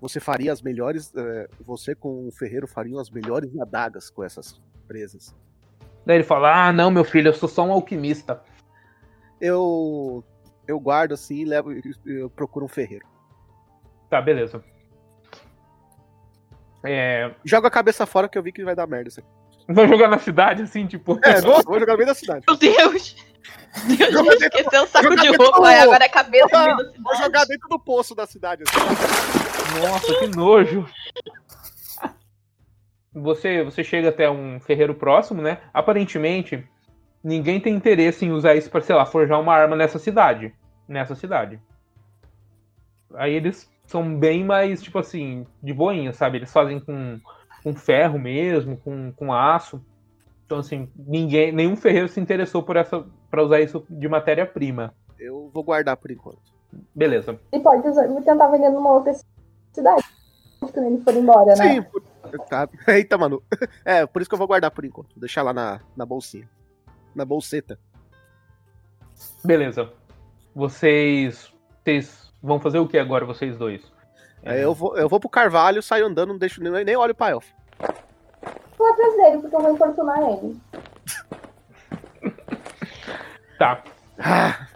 você faria as melhores. eh, você com o ferreiro fariam as melhores adagas com essas presas. Daí ele fala, ah, não, meu filho, eu sou só um alquimista. Eu. Eu guardo assim e levo. Eu procuro um ferreiro. Tá, beleza. É, Joga a cabeça fora que eu vi que vai dar merda isso aqui. vou jogar na cidade, assim, tipo... É, nossa, vou jogar no meio da cidade. Meu Deus! Deus Joga esqueceu o saco de roupa, do- aí agora é cabeça no meio da Vou jogar dentro do poço da cidade. Assim. Nossa, que nojo. Você, você chega até um ferreiro próximo, né? Aparentemente, ninguém tem interesse em usar isso pra, sei lá, forjar uma arma nessa cidade. Nessa cidade. Aí eles são bem mais, tipo assim, de boinha, sabe? Eles fazem com, com ferro mesmo, com, com aço. Então, assim, ninguém, nenhum ferreiro se interessou por essa para usar isso de matéria-prima. Eu vou guardar por enquanto. Beleza. Ele pode usar, vou tentar vender numa outra cidade. Quando ele for embora, né? Sim, por- tá. Eita, mano. É, por isso que eu vou guardar por enquanto. Vou deixar lá na, na bolsinha. Na bolseta. Beleza. Vocês. Vocês vão fazer o que agora, vocês dois? Aí eu vou, eu vou pro Carvalho, saio andando, não deixo nem, nem olho pra elfo. Vou atrás dele, porque eu vou importunar ele. Tá. Ah,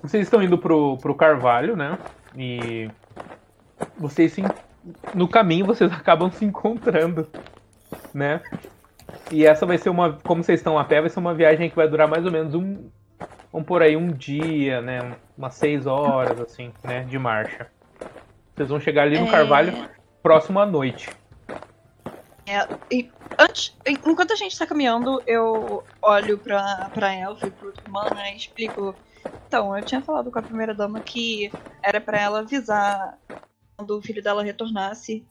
Vocês estão indo pro, pro Carvalho, né? E. Vocês se. No caminho vocês acabam se encontrando, né? E essa vai ser uma. Como vocês estão a pé, vai ser uma viagem que vai durar mais ou menos um. Vamos por aí um dia, né? Umas seis horas, assim, né? De marcha. Vocês vão chegar ali no É. Carvalho próximo à noite. E antes, enquanto a gente tá caminhando, eu olho pra, pra Elf e pro humano e explico. Então, eu tinha falado com a primeira dama que era pra ela avisar quando o filho dela retornasse.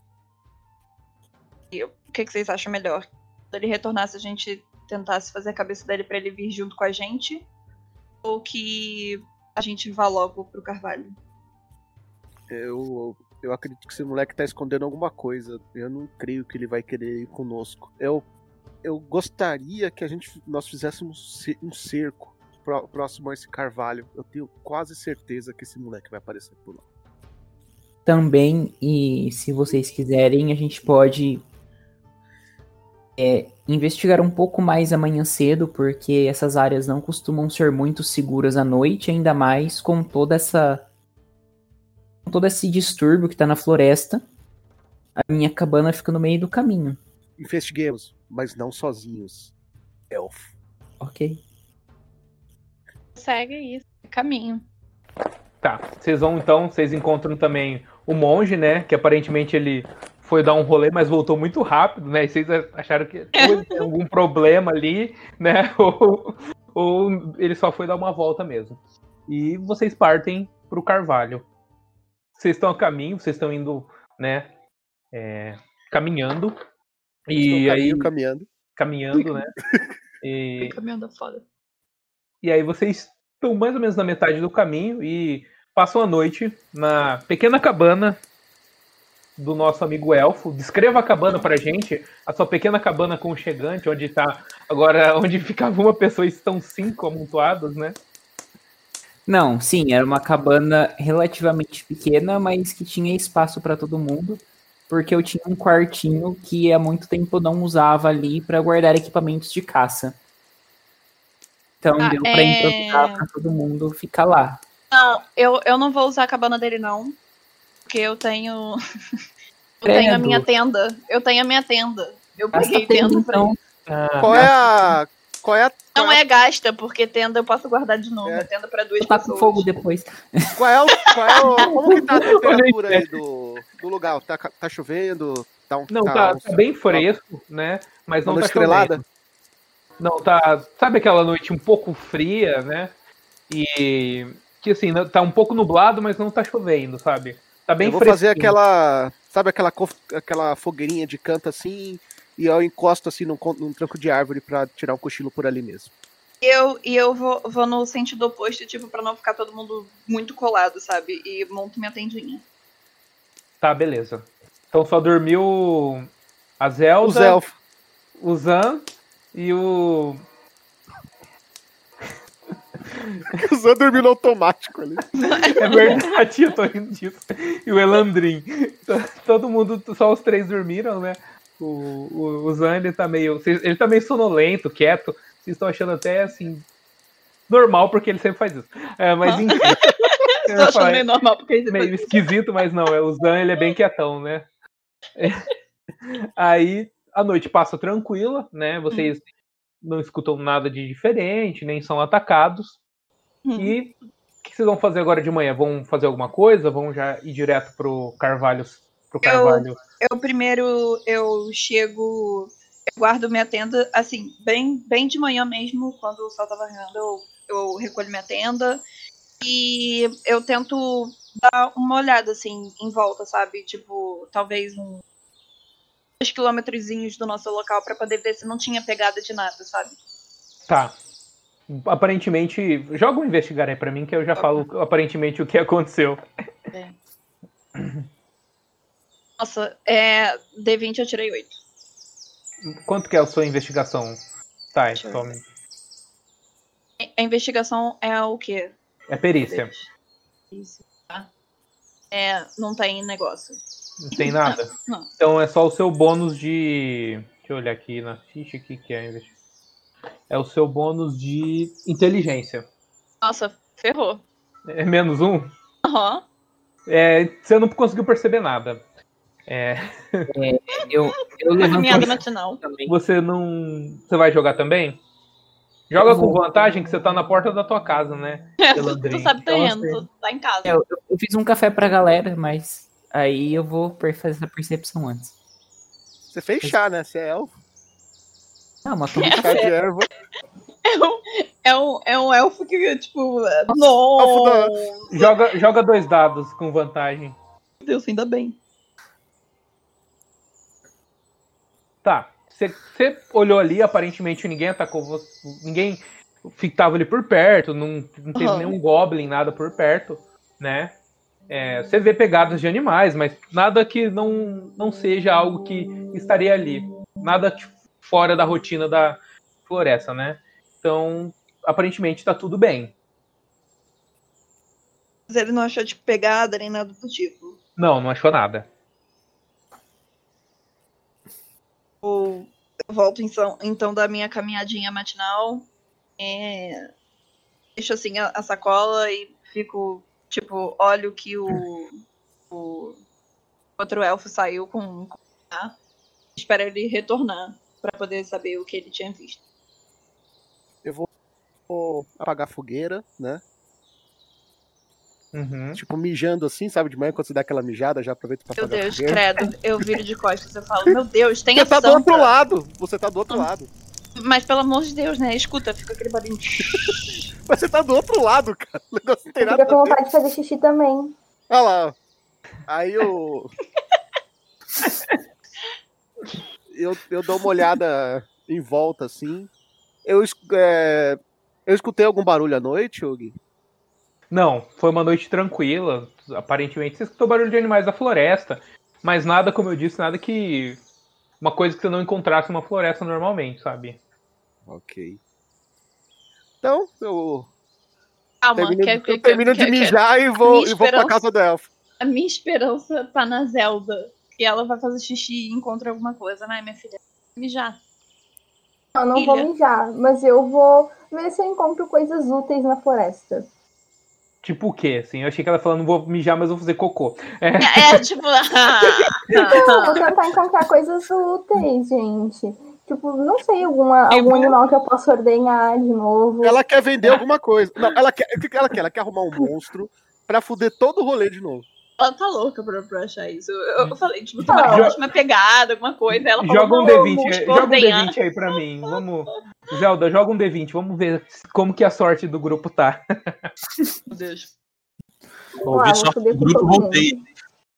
E o que, que vocês acham melhor? Quando ele retornasse, a gente tentasse fazer a cabeça dele pra ele vir junto com a gente? Ou que a gente vá logo pro Carvalho? eu, eu acredito que esse moleque tá escondendo alguma coisa. Eu não creio que ele vai querer ir conosco. Eu, eu gostaria que a gente nós fizéssemos um cerco pró- próximo a esse Carvalho. Eu tenho quase certeza que esse moleque vai aparecer por lá. Também, e se vocês quiserem, a gente pode é, investigar um pouco mais amanhã cedo, porque essas áreas não costumam ser muito seguras à noite, ainda mais com toda essa. com todo esse distúrbio que tá na floresta. A minha cabana fica no meio do caminho. Investiguemos, mas não sozinhos. Elfo. Ok. Segue isso, caminho. Tá, vocês vão então, vocês encontram também o monge, né? Que aparentemente ele foi dar um rolê, mas voltou muito rápido, né? E vocês acharam que tem algum problema ali, né? Ou, ou ele só foi dar uma volta mesmo. E vocês partem pro Carvalho. Vocês estão a caminho, vocês estão indo, né? é, caminhando. E aí, caminhando. caminhando, né? E, Caminhando é foda. e aí vocês estão mais ou menos na metade do caminho e passam a noite na pequena cabana do nosso amigo Elfo. Descreva a cabana pra gente, a sua pequena cabana aconchegante, onde tá agora, onde ficava uma pessoa e estão cinco amontoados, né? Não, sim, era uma cabana relativamente pequena, mas que tinha espaço para todo mundo, porque eu tinha um quartinho que há muito tempo eu não usava ali para guardar equipamentos de caça. Então Ah, deu para é. improvisar para todo mundo ficar lá. Não, eu, eu não vou usar a cabana dele, não. Porque eu tenho. eu tenho a minha tenda. Eu tenho a minha tenda. Eu Gasta peguei tenda pra então. Ah, Qual é a. Qual é a. Não é gasta, porque tenda eu posso guardar de novo. É. Tenda pra duas Tá com pessoas. fogo depois. Qual é o. Qual é o como que tá a temperatura aí do, do lugar? Tá, tá chovendo? Tá um, não, tá, um- tá bem fresco, né? Mas uma não tá estrelada? chovendo. Não, tá. Sabe aquela noite um pouco fria, né? E que assim, tá um pouco nublado, mas não tá chovendo, sabe? Tá bem eu vou fresquinho. fazer aquela. Sabe aquela, aquela fogueirinha de canto assim? E eu encosto assim num, num tranco de árvore pra tirar um cochilo por ali mesmo. E eu, e eu vou, vou no sentido oposto, tipo, pra não ficar todo mundo muito colado, sabe? E monto minha tendinha. Tá, beleza. Então só dormiu a Zelda, o Zan e o. O Zan dormiu no automático ali. É verdade, eu tô rindo disso. E o Elandrin. Todo mundo, só os três dormiram, né? O, o, o Zan, ele tá meio. Ele tá meio sonolento, quieto. Vocês estão achando até assim. Normal, porque ele sempre faz isso. É, mas enfim. eu Tô ia achando meio normal, porque ele meio esquisito, mas não, é o Zan, ele é bem quietão, né? Aí a noite passa tranquila, né? Vocês não escutam nada de diferente, nem são atacados. Hum. E o que vocês vão fazer agora de manhã? Vão fazer alguma coisa? Vão já ir direto pro Carvalho? Pro Carvalho? Eu primeiro eu chego, eu guardo minha tenda, assim, bem, bem de manhã mesmo, quando o sol tava raiando, eu, eu recolho minha tenda e eu tento dar uma olhada assim em volta, sabe? Tipo, talvez um dois quilômetrozinhos do nosso local pra poder ver se não tinha pegada de nada, sabe? Tá. Aparentemente, joga um investigar aí pra mim que eu já falo aparentemente o que aconteceu. Nossa, é. D20 eu tirei 8. Quanto que é a sua investigação? Tá, ver. A investigação é o quê? é perícia. Isso, tá? É, não tem negócio. Não tem nada. Não. Então é só o seu bônus de. Deixa eu olhar aqui na ficha aqui que é. a investi- É o seu bônus de inteligência. Nossa, ferrou. É menos um? Aham. É, você não conseguiu perceber nada. É, Eu, eu levanto Caminhada matinal. também. você não. Você vai jogar também? Joga Eu com vantagem que você tá na porta da tua casa, né? tu, Pelandrinho. tu sabe Então, terreno, você- tu tá em casa. É, eu, eu fiz um café pra galera, mas aí eu vou fazer essa percepção antes. Você fez chá, né? Você é elfo. Não, tô Chá de erva. É um, é, um, é um elfo que, tipo. é- Nossa! Joga, joga dois dados com vantagem. Meu Deus, ainda bem. Tá. Você, você olhou ali, aparentemente ninguém atacou você. Ninguém fi- tava ali por perto, não, não teve Aham. nenhum goblin, nada por perto, né? É, você vê pegadas de animais, mas nada que não, não seja algo que estaria ali. Nada tipo, fora da rotina da floresta, né? Então, aparentemente tá tudo bem. Mas ele não achou, tipo, pegada nem nada do tipo. Não, não achou nada. Eu volto então, então da minha caminhadinha matinal. É, deixo assim a, a sacola e fico, tipo, olho que o, o outro elfo saiu com. com? Espero ele retornar pra poder saber o que ele tinha visto. Vou apagar a fogueira, né? Uhum. Tipo, mijando assim, sabe? De manhã, quando você dá aquela mijada, já aproveita pra Meu apagar a Deus, credo. Eu viro de costas e falo, meu Deus, tem Você tá do outro lado. Você tá do outro lado. Mas pelo amor de Deus, né? Escuta, fica aquele barulho. Mas você tá do outro lado, cara. O negócio não tem Eu nada com a ver. vontade de fazer xixi também. Olha lá. ó. Aí eu. eu, eu dou uma olhada em volta, assim. Eu, é, eu escutei algum barulho à noite, Yogi? Não, foi uma noite tranquila. Aparentemente você escutou barulho de animais da floresta. Mas nada, como eu disse, nada que. Uma coisa que você não encontrasse numa floresta normalmente, sabe? Ok. Então, eu Calma, termino, quer, eu quer, termino quer, de quer- mijar e vou, e vou pra casa do elfo. A minha esperança tá na Zelda. Que ela vai fazer xixi e encontra alguma coisa, né, minha filha? Mijar. Eu não vou mijar, mas eu vou ver se eu encontro coisas úteis na floresta. Tipo o quê? Assim, eu achei que ela falando, não vou mijar, mas vou fazer cocô. É, É, é, tipo. Não, vou tentar encontrar coisas úteis, gente. Tipo, não sei, alguma, algum animal que eu possa ordenhar de novo. Ela quer vender alguma coisa. Não, ela quer. O que que ela quer? Ela quer arrumar um monstro pra fuder todo o rolê de novo. Ela tá louca pra, pra achar isso. Eu, eu falei, tipo, Ah. uma última pegada, alguma coisa. Ela falou, joga um não, D20, vamos aí- joga um ordenhar. D20 aí pra mim. Vamos. Zelda, joga um D20, vamos ver como que a sorte do grupo tá. Meu Deus. Vou com grupo voltei.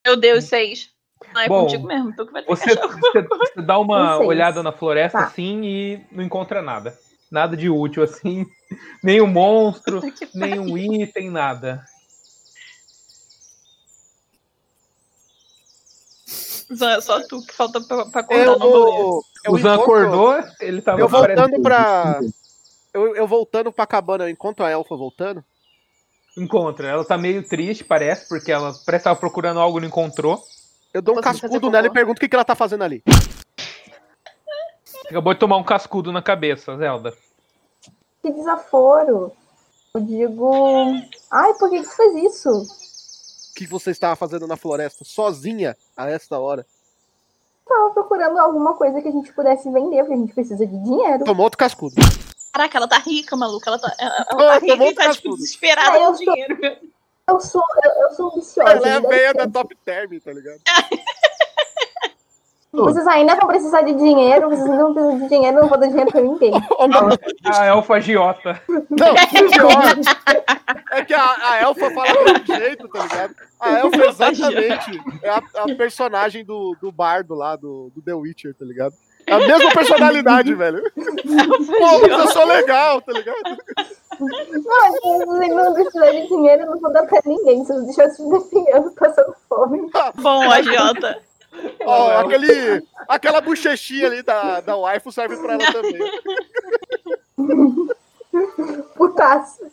Meu Deus, seis. Não é Bom, contigo mesmo, tu que vai ter Você, que você- você dá uma Um olhada na floresta Tá. assim e não encontra nada. Nada de útil assim. Nem um monstro, Puta que nem um item, nada. Zan, é só tu que falta pra, pra acordar Eu vou. Eu o Zan encontro- acordou, ele tava Eu voltando pra. Eu, eu voltando pra cabana, eu encontro a elfa voltando. Encontra. Ela tá meio triste, parece, porque ela parece que estava procurando algo e não encontrou. Eu dou um fazer cascudo nela e pergunto o que, que ela tá fazendo ali. Acabou de tomar um cascudo na cabeça, Zelda. Que desaforo. Eu digo. Ai, por que que você fez isso? O que você estava fazendo na floresta, sozinha, a esta hora? Tava procurando alguma coisa que a gente pudesse vender, porque a gente precisa de dinheiro. Tomou outro cascudo. Caraca, ela tá rica, maluca. Ela tá, ela, ela tá rica tomou e tá, tipo, cascudo. desesperada eu com sou- dinheiro. Eu sou, eu, eu sou ambiciosa. Ela é a me dá veia da top term, tá ligado? Vocês ainda vão precisar de dinheiro, vocês ainda vão precisar de dinheiro, eu não vou dar dinheiro pra ninguém. A elfa agiota. Não, pior é que a, a elfa fala de um jeito, tá ligado? A elfa exatamente é a, a personagem do, do bardo lá, do, do The Witcher, tá ligado? É a mesma personalidade, velho. Pô, eu sou legal, tá ligado? Não, vocês não deixarem dinheiro, eu não vou dar pra ninguém. Se eu deixasse de definhando passando fome. Bom, agiota. Ó, aquele, aquela bochechinha ali da, da waifu serve pra ela também. Putaço.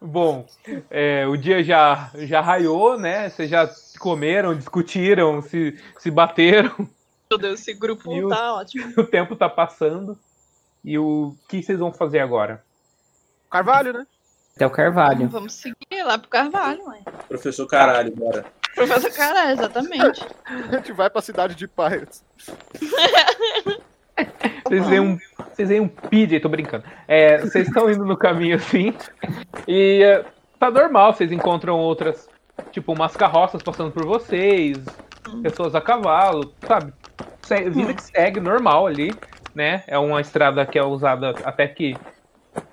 Bom, é, o dia já, já raiou, né? Vocês já comeram, discutiram, se, se bateram. Meu Deus, esse grupo E o- tá ótimo. O tempo tá passando. E o que vocês vão fazer agora? Carvalho, né? Até o Carvalho. Vamos seguir lá pro Carvalho, mãe. Professor Caralho, bora. Professor Caralho, exatamente. A gente vai pra cidade de Pirates. Vocês veem um, vocês veem um PJ, tô brincando. É, vocês estão indo no caminho assim. E é, tá normal, vocês encontram outras, tipo, umas carroças passando por vocês, pessoas a cavalo, sabe? Se- Vida que segue, normal ali, né? É uma estrada que é usada até que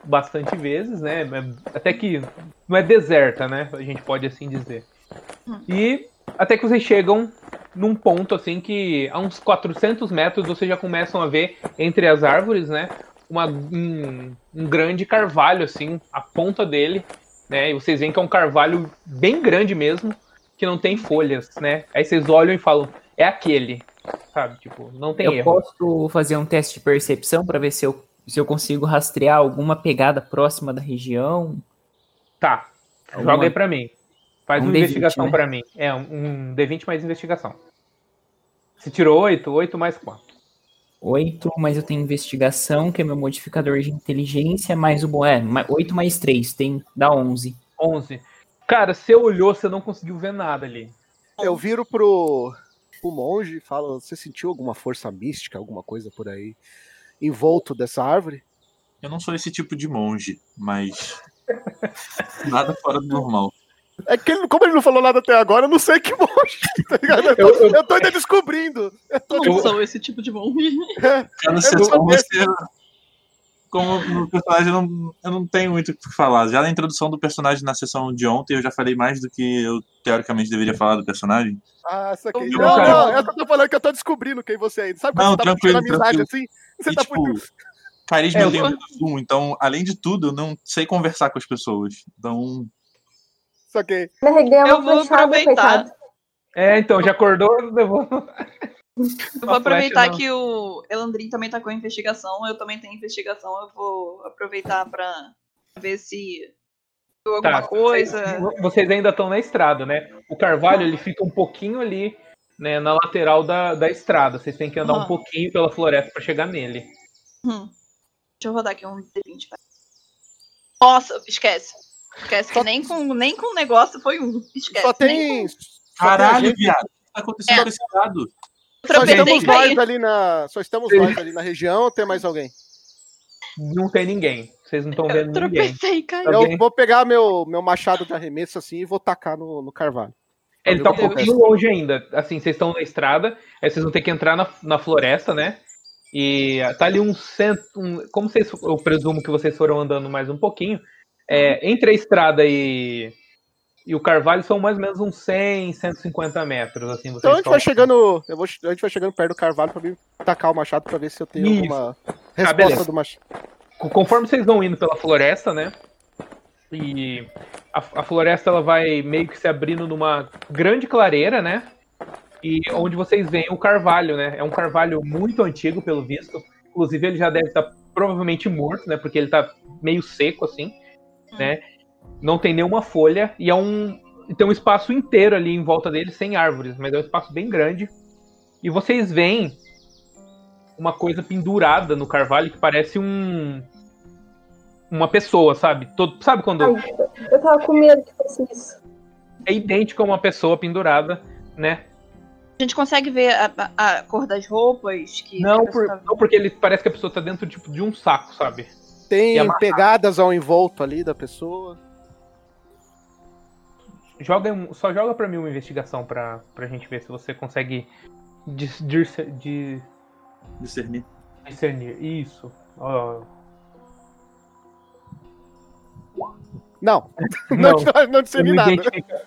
bastante vezes, né? É- Até que não é deserta, né? A gente pode assim dizer. E até que vocês chegam num ponto assim que a uns 400 metros vocês já começam a ver entre as árvores, né? Uma, um, um grande carvalho assim, a ponta dele, né? E vocês veem que é um carvalho bem grande mesmo, que não tem folhas, né? Aí vocês olham e falam, é aquele, sabe? Tipo, não tem Eu erro. posso fazer um teste de percepção para ver se eu, se eu consigo rastrear alguma pegada próxima da região. Tá, Alguma- joga aí pra mim. Faz Um uma D20, investigação né? pra mim. É, um, um D20 mais investigação. Se tirou 8, 8 mais 4. 8, mas eu tenho investigação, que é meu modificador de inteligência, mais o bom. É, 8 mais 3, tem, dá 11. 11. Cara, você olhou, você não conseguiu ver nada ali. Eu viro pro, pro monge e falo: Você sentiu alguma força mística, alguma coisa por aí envolto dessa árvore? Eu não sou esse tipo de monge, mas. Nada fora do normal. É que ele, como ele não falou nada até agora, eu não sei que monge, tá ligado? Eu tô, Eu- eu- eu tô ainda descobrindo. Eu tô Não sou esse tipo de bom. Cada Eu sessão vou- você. Como no personagem, eu não, eu não tenho muito o que falar. Já na introdução do personagem na sessão de ontem, eu já falei mais do que eu teoricamente deveria falar do personagem. Ah, isso aqui. Eu- Não, cara- não, eu só tô falando que eu tô descobrindo quem você é. Sabe quando Não, você tá tranquilo, puxando amizade tranquilo. assim? Você E, tá tipo, muito. Carisma É, eu eu tenho um, então, além de tudo, eu não sei conversar com as pessoas. Então, Só que. Eu vou aproveitar. É, então, já acordou. Eu vou Uma aproveitar flecha, não. que o Elandrin também tá com investigação, eu também tenho investigação, eu vou aproveitar pra ver se viu alguma Tá, coisa. Vocês, ainda estão na estrada, né? O carvalho ele fica um pouquinho ali, né, na lateral da, da estrada. Vocês têm que andar um Aham. pouquinho pela floresta pra chegar nele. Hum. Deixa eu rodar aqui um D20. vai. Nossa, esquece. Esquece que nem com, nem com o negócio foi um. Esquece. Só tem. com- caralho, viado. O que tá acontecendo É. com esse dado? Só estamos nós ali na. Só estamos nós ali na região ou tem mais alguém? Não tem ninguém. Vocês não estão Eu vendo ninguém. tropecei e caí. Alguém? Eu vou pegar meu, meu machado de arremesso assim e vou tacar no, no carvalho. Ele tá um pouquinho longe ainda. Assim, vocês estão na estrada, aí vocês vão ter que entrar na, na floresta, né? E tá ali um centro. Um, como vocês, eu presumo que vocês foram andando mais um pouquinho. É, entre a estrada e, e o carvalho são mais ou menos uns 100, 150 metros. Assim, Então a gente vai chegando. Eu vou, a gente vai chegando perto do carvalho pra mim tacar o machado pra ver se eu tenho Isso. alguma Ah, resposta beleza. do machado. Conforme vocês vão indo pela floresta, né? E a, a floresta ela vai meio que se abrindo numa grande clareira, né? E onde vocês veem o carvalho, né? É um carvalho muito antigo, pelo visto. Inclusive, ele já deve estar provavelmente morto, né? Porque ele tá meio seco, assim, né? Não tem nenhuma folha e é um. Tem um espaço inteiro ali em volta dele, sem árvores, mas é um espaço bem grande. E vocês veem uma coisa pendurada no carvalho que parece um. Uma pessoa, sabe? Todo, sabe quando Ai, eu tava com medo que fosse isso. é idêntico a uma pessoa pendurada, né? A gente consegue ver a, a- a cor das roupas que Não, por- tá não porque ele parece que a pessoa tá dentro tipo, de um saco, sabe? Tem E amarrar. pegadas ao envolto ali da pessoa. Joga um- só joga pra mim uma investigação pra, pra gente ver se você consegue dis- dis- di- Discernir. discernir. Isso. Ó, Não, Não, não, não discerni nada. identifica.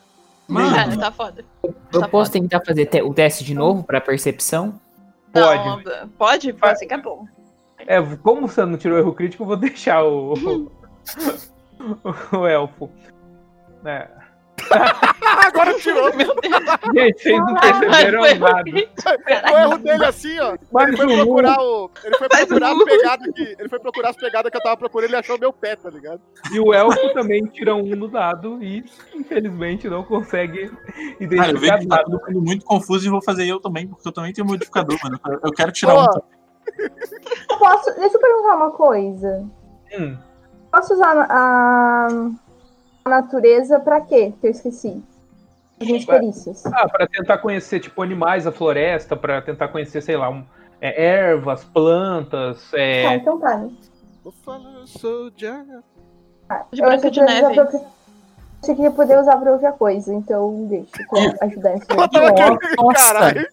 Mano, Cara, tá foda. Eu Tá posso foda. tentar fazer te- o teste de novo para percepção? Pode. Não, pode? Pode ser que é bom. É, como você não tirou erro crítico, eu vou deixar o. o elfo. É. Agora tirou. Meu Deus. Gente, vocês não perceberam Foi nada. O erro dele assim, ó. Mas Ele foi o- procurar o. Ele foi procurar as pegadas que. Ele foi procurar as pegadas que eu tava procurando e ele achou meu pé, tá ligado? E o elfo também tira um no dado e, infelizmente, não consegue Cara, eu identificar vejo que tá mundo muito confuso e vou fazer eu também, porque eu também tenho modificador, mano. Eu quero tirar Ó, um. Eu posso. Deixa eu perguntar uma coisa. Hum, Posso usar a, a natureza pra quê? Que eu esqueci. As minhas perícias. Ah, pra tentar conhecer, tipo, animais, a floresta, pra tentar conhecer, sei lá, um- é, ervas, plantas, Ah, é, então tá. né? Tá. De Eu Branca achei de Neve. pra- Achei que ia poder usar pra outra coisa, então deixa pra ajudar isso. Nossa. Caralho.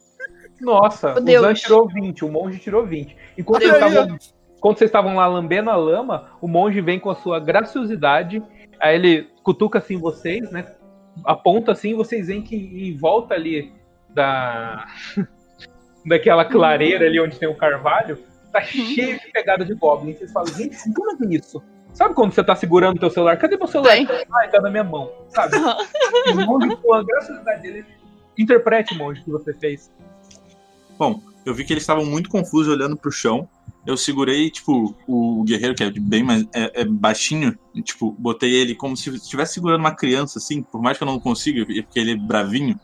Nossa, Meu o Deus. Zan tirou 20, o monge tirou 20. Enquanto Olha vocês estavam quando vocês estavam lá lambendo a lama, o monge vem com a sua graciosidade, aí ele cutuca assim vocês, né? Aponta assim, vocês veem que em volta ali da daquela clareira ali onde tem o carvalho, tá cheio de pegada de goblin. Vocês falam, gente, segura isso. Sabe quando você tá segurando o teu celular? Cadê meu celular? Tem. Ai, tá na minha mão, sabe? o monge, com a graciosidade dele, interprete, monge, que você fez. Bom, eu vi que eles estavam muito confusos olhando pro chão. Eu segurei, tipo, o guerreiro, que é bem mais é, é baixinho, e, tipo, botei ele como se estivesse segurando uma criança, assim, por mais que eu não consiga, porque ele é bravinho.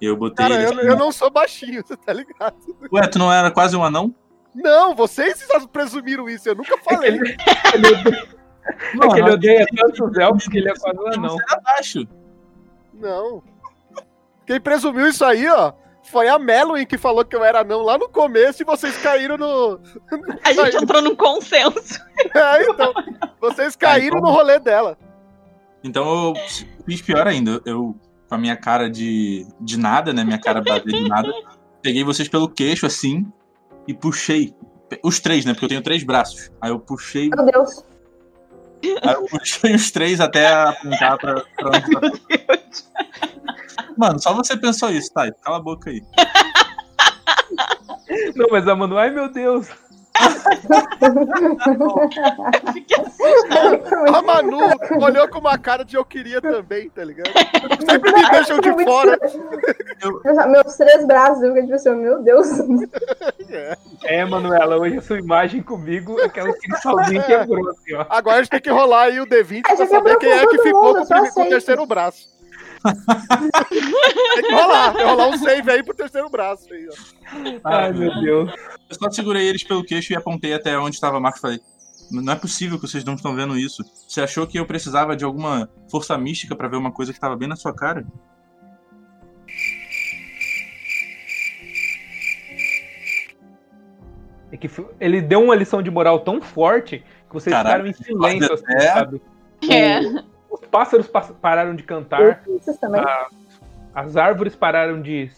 Eu botei Cara, ele. eu, assim, eu não sou baixinho, você tá ligado? Ué, tu não era quase um anão? Não, vocês presumiram isso, eu nunca falei. Ele, ele odeia, é que ele odeia tanto os elfos que ele é quase um anão. Você era baixo. Não. Quem presumiu isso aí, ó, foi a Meloin que falou que eu era não lá no começo e vocês caíram no. A gente entrou num consenso. É, então. Vocês caíram no rolê dela. Então eu fiz pior ainda. Eu, com a minha cara de, de nada, né? Minha cara de nada, peguei vocês pelo queixo assim e puxei. Os três, né? Porque eu tenho três braços. Aí eu puxei, Meu Deus. Aí eu puxei os três até apontar pra, pra onde tá. Mano, só você pensou isso, tá? Cala a boca aí. Não, mas a Manu, ai meu Deus. Fiquei assustada. A Manu olhou com uma cara de eu queria também, tá ligado? Sempre me deixam de Muito fora. Meus três braços, eu fiquei tipo assim, meu Deus. É, Manuela, hoje a sua imagem comigo é aquela cristalzinho quebrou, assim, ó. Agora a gente tem que rolar aí o D20 Ah, pra saber quem é que ficou mundo, com, com o terceiro braço. tem que rolar, tem que rolar um save aí pro terceiro braço aí, ó. Ai, meu Deus. Eu só segurei eles pelo queixo e apontei até onde estava a marca e falei: Não é possível que vocês não estão vendo isso. Você achou que eu precisava de alguma força mística pra ver uma coisa que estava bem na sua cara? É que ele deu uma lição de moral tão forte que vocês Caralho, ficaram em silêncio, assim, é. sabe? É. Os pássaros pararam de cantar, Vocês também. a- as árvores pararam de,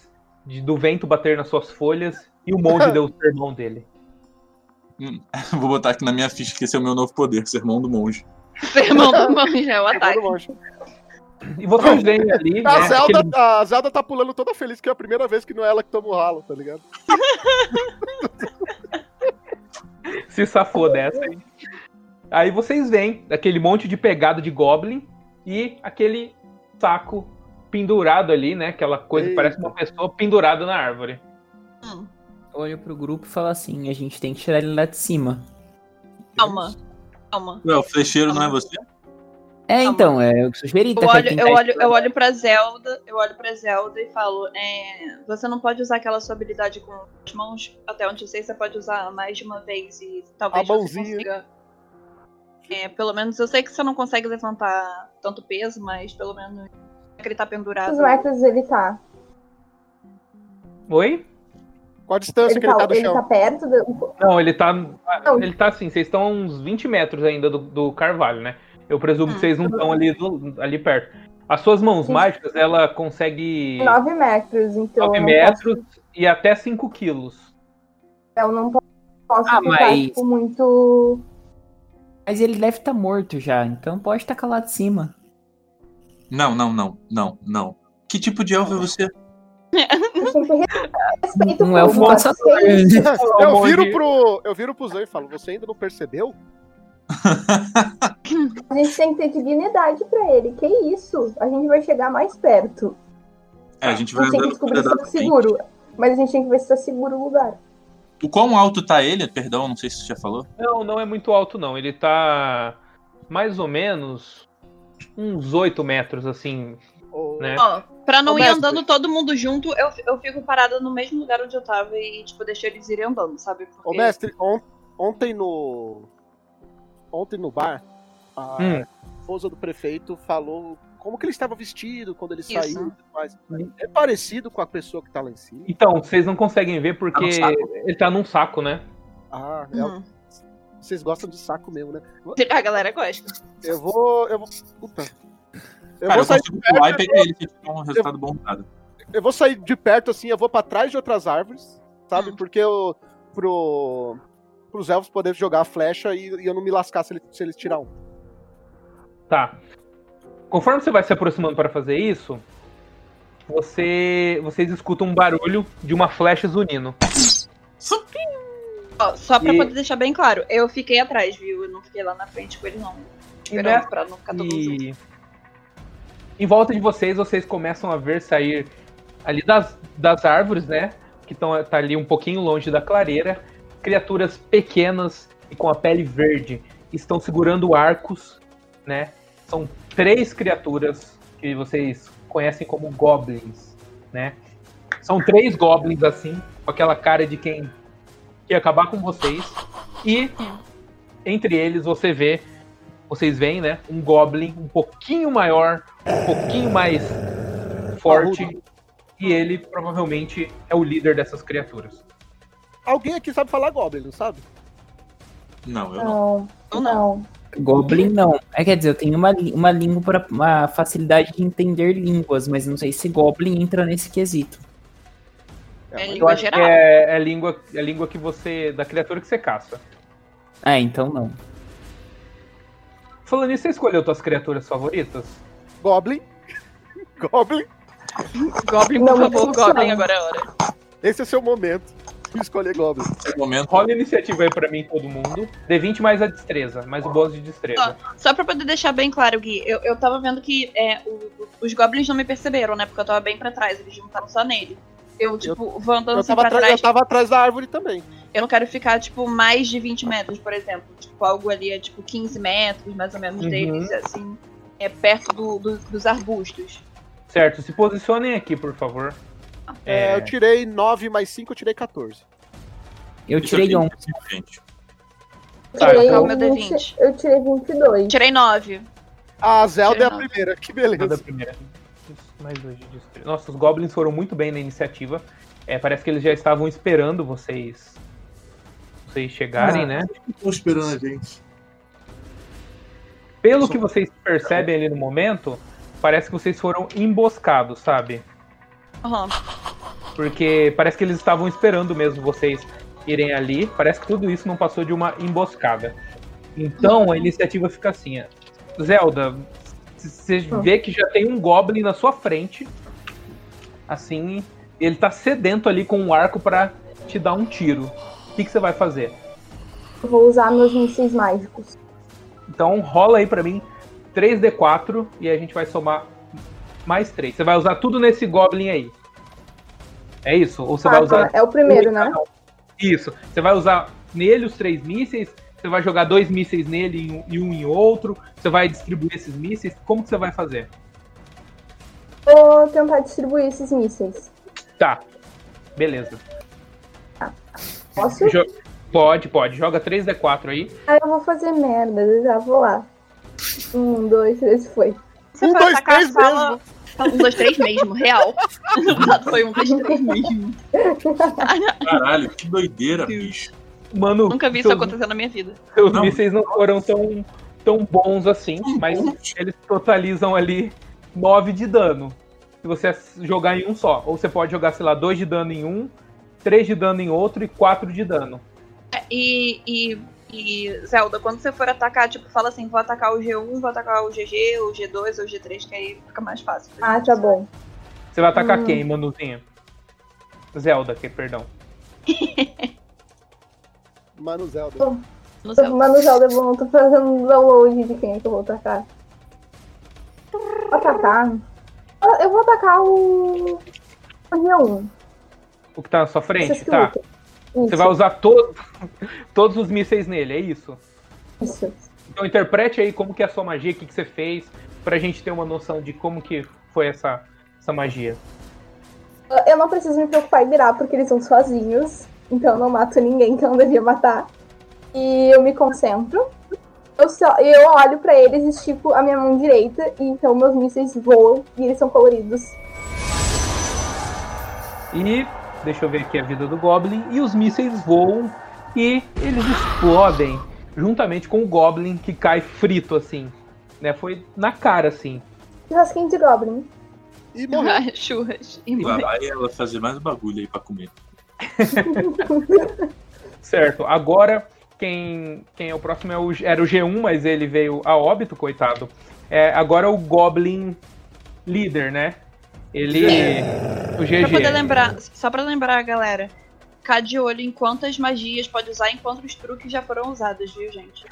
de- do vento bater nas suas folhas e o monge deu o sermão dele. Vou botar aqui na minha ficha que esse é o meu novo poder, sermão do monge. Sermão do monge é o ataque. E vocês veem ali, né, A Zelda, aquele- a Zelda tá pulando toda feliz que é a primeira vez que não é ela que toma o ralo, tá ligado? se safou dessa aí. Aí vocês veem aquele monte de pegada de goblin e aquele saco pendurado ali, né? Aquela coisa que Eita. parece uma pessoa pendurada na árvore. Hum, Olha pro grupo e fala assim: a gente tem que tirar ele lá de cima. calma. Calma. Ué, o flecheiro não é você? É, Calma. então, é o que sugeri. Eu tá? olho, eu olho, eu olho pra Zelda, eu olho pra Zelda e falo, é, você não pode usar aquela sua habilidade com as mãos, até onde eu sei, você pode usar mais de uma vez e talvez A você mãozinha. consiga. É, pelo menos eu sei que você não consegue levantar tanto peso, mas pelo menos que ele tá pendurado. Quantos metros ele tá? Oi? Qual a distância Ele que ele tá tá, do ele chão? tá perto do. Não, ele tá. Não. Ele tá assim, vocês estão a uns 20 metros ainda do, do carvalho, né? Eu presumo que Hum. vocês não estão ali, do- ali perto. As suas mãos Sim. mágicas, ela consegue 9 metros, então. 9 eu não metros e até 5 quilos. Posso, eu não po- posso Ah, ficar, mas- tipo, muito. Mas ele deve estar morto já, então pode tacar lá de cima. Não, não, não, não, não. Que tipo de elfo é você? A Um por elfo nós, caçador. é? Eu viro pro, eu viro pro Zan e falo, você ainda não percebeu? A gente tem que ter dignidade pra ele. Que isso? A gente vai chegar mais perto. É, a gente A vai gente tem que descobrir se tá seguro. Mas a gente tem que ver se tá seguro o lugar. O quão alto tá ele? Perdão, não sei se você já falou. Não, não é muito alto, não. Ele tá mais ou menos uns 8 metros, assim, né? Ó, pra não Ô, ir mestre. andando todo mundo junto, eu, eu fico parada no mesmo lugar onde eu tava e, tipo, deixo eles irem andando, sabe? Porque... Ô, mestre, on- ontem no. Ontem no bar, a Hum. esposa do prefeito falou como que ele estava vestido quando ele Isso. saiu e tudo mais. É parecido com a pessoa que tá lá em cima. Então, vocês não conseguem ver porque Tá ele tá num saco, né? Ah, é- Uhum. Vocês gostam de saco mesmo, né? A galera gosta. Eu vou. Eu vou. Puta. Eu Cara, vou eu sair de perto, e pegar ele se tiver um resultado bom dado. eu vou sair de perto assim, eu vou pra trás de outras árvores, sabe? Hum. Porque eu. Pro. Pros elfos poderem jogar a flecha e, e eu não me lascar se, ele- se eles tirar um. Tá. Conforme você vai se aproximando para fazer isso, você vocês escutam um barulho de uma flecha zunindo. Ó, só pra E- poder deixar bem claro, eu fiquei atrás, viu? Eu não fiquei lá na frente com eles, não. Esperando né? pra não ficar todo mundo junto. E em volta de vocês, vocês começam a ver sair ali das, das árvores, né? Que estão tá ali um pouquinho longe da clareira, criaturas pequenas e com a pele verde. Estão segurando arcos, né? São três criaturas que vocês conhecem como goblins, né? São três goblins assim, com aquela cara de quem quer acabar com vocês. E entre eles você vê vocês veem, né? Um Goblin um pouquinho maior, um pouquinho mais forte. E ele provavelmente é o líder dessas criaturas. Alguém aqui sabe falar Goblin, não sabe? Não, eu não. Não, não. Goblin não. É, quer dizer, eu tenho uma, uma língua para uma facilidade de entender línguas, mas não sei se Goblin entra nesse quesito. É Eu língua geral. é, é a língua, é língua que você. da criatura que você caça. Ah, então não. Falando nisso, você escolheu suas criaturas favoritas? Goblin. Goblin. Goblin, Não, por favor, não. Goblin, agora é a hora. Esse é seu momento. Escolher Goblin. Nesse momento, Rola a iniciativa aí pra mim, todo mundo. D20 mais a destreza, mais o bônus de destreza. Só pra poder deixar bem claro, Gui, eu, eu tava vendo que é, o- os goblins não me perceberam, né? Porque eu tava bem pra trás, eles juntaram só nele. Eu, tipo, vou andando Eu assim tava, pra atrás, trás. eu tava atrás da árvore também. Eu não quero ficar, tipo, mais de 20 metros, por exemplo. Tipo, algo ali é, tipo, 15 metros, mais ou menos, Uhum. deles, assim, é perto do- do- dos arbustos. Certo, se posicionem aqui, por favor. É, É, eu tirei 9 mais 5, eu tirei 14. Eu tirei isso 11. aqui, gente. Tá, tirei qual é o meu 20 D20? Eu tirei 22. Tirei 9. A Zelda é a Tirei primeira, que beleza. primeira. Mais dois de destreza. Nossa, os goblins foram muito bem na iniciativa. É, parece que eles já estavam esperando vocês vocês chegarem, Ah. né? Estão esperando a gente. Pelo que vocês percebem ali no momento, parece que vocês foram emboscados, sabe? Aham. Porque parece que eles estavam esperando mesmo vocês irem ali. Parece que tudo isso não passou de uma emboscada. Então a iniciativa fica assim: ó. Zelda, você vê que já tem um Goblin na sua frente. Assim, ele tá sedento ali com um arco pra te dar um tiro. O que que você vai fazer? Eu vou usar meus mísseis mágicos. Então rola aí pra mim 3d4 e a gente vai somar mais 3. Você vai usar tudo nesse Goblin aí. É isso? Ou você vai Ah, usar. É o primeiro, né? Isso. Você vai usar nele os três mísseis, você vai jogar dois mísseis nele e um, em outro, você vai distribuir esses mísseis. Como que você vai fazer? Vou tentar distribuir esses mísseis. Tá. Beleza. Posso? Jo- pode, pode. Joga 3d4 aí. Ah, eu vou fazer merda, eu já vou lá. Um, dois, três, foi. Você Um, dois, três fala... Um, dois, três mesmo, real. Foi um, dois, três mesmo. Caralho, que doideira, bicho. Mano, Nunca vi isso seus, acontecer na minha vida. seus Não. mísseis não foram tão, tão bons assim, mas eles totalizam ali 9 de dano. Se você jogar em um só. Ou você pode jogar, sei lá, 2 de dano em um, 3 de dano em outro e 4 de dano. É, E, e, e, Zelda, quando você for atacar, tipo, fala assim, vou atacar o G1, vou atacar o GG, o G2 ou o G3, que aí fica mais fácil. Ah, tá bom. Você vai atacar Hum. quem, Manuzinha? Zelda, que perdão. Mano Zelda. No céu. Mano, Zelda é bom, tô fazendo um download de quem é que eu vou atacar. Vou atacar. Ah, Eu vou atacar o. O dia 1. O que tá na sua frente, Vocês que tá? lutam. Você Isso, vai usar todo, todos os mísseis nele, é isso? isso. Então interprete aí como que é a sua magia, o que, que você fez, pra gente ter uma noção de como que foi essa, essa magia. Eu não preciso me preocupar em virar porque eles são sozinhos. Então eu não mato ninguém que eu não devia matar. E eu me concentro. Eu, só, eu olho pra eles e estico a minha mão direita. E então meus mísseis voam e eles são coloridos. E deixa eu ver aqui a vida do Goblin. E os mísseis voam e eles explodem juntamente com o Goblin que cai frito assim. Né? Foi na cara assim. Churrasquinho de Goblin. E morreu. Churras. E Lá morre. vai ela fazer mais bagulho aí pra comer. Certo. Agora quem, quem é o próximo é o, era o G1, mas ele veio a óbito, coitado. É, agora é o Goblin líder, né? Ele. O Pra GG. poder lembrar, só pra lembrar a galera. Ficar de olho em quantas magias pode usar enquanto os truques já foram usados, viu, gente?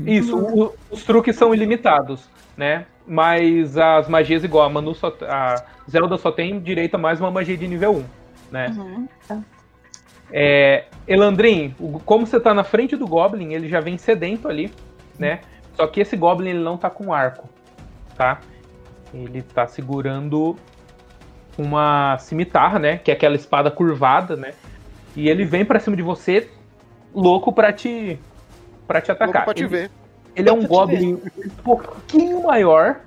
Isso, o- os truques são ilimitados, né? Mas as magias, igual a Manu só. A Zelda só tem direito a mais uma magia de nível 1, né? Uhum. É, Elandrin, como você tá na frente do Goblin, ele já vem sedento ali, né? Só que esse Goblin ele não tá com arco, tá? Ele tá segurando uma cimitarra, né? Que é aquela espada curvada, né? E ele vem pra cima de você, louco pra te para te Louco atacar. pra te Ele- ver. ele é um Goblin um pouquinho maior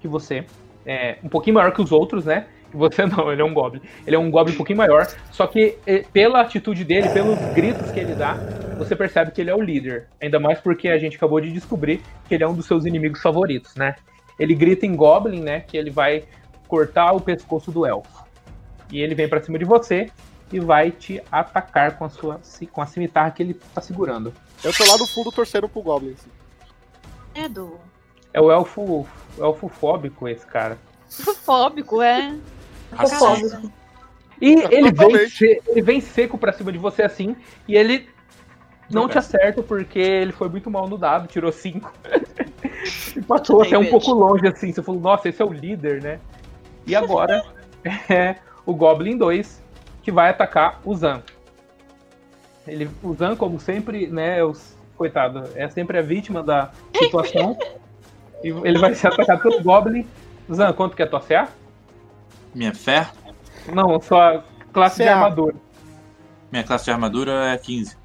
que você. É, um pouquinho maior que os outros, né? Você não, ele é um Goblin. Ele é um Goblin um pouquinho maior. Só que eh, pela atitude dele, pelos gritos que ele dá, você percebe que ele é o líder. Ainda mais porque a gente acabou de descobrir que ele é um dos seus inimigos favoritos, né? Ele grita em Goblin, né? Que ele vai cortar o pescoço do elfo. E ele vem pra cima de você e vai te atacar com a sua com a cimitarra que ele tá segurando. Eu tô lá no fundo torcendo pro Goblin. assim. É do. É o elfo, o elfo fóbico esse cara. Fóbico, é. E ele vem, Totalmente. se- ele vem seco pra cima de você assim, e ele não te acerta porque ele foi muito mal no dado, tirou 5. e passou até um pouco longe assim. Você falou, nossa, esse é o líder, né? E agora é o Goblin 2 que vai atacar o Zan. Ele, o Zan, como sempre, né, é os- coitado, é sempre a vítima da situação. e ele vai ser atacado pelo Goblin. Zan, quanto que é a tua CA? Minha fé, Não, sua classe de CA. armadura. minha classe de armadura é 15.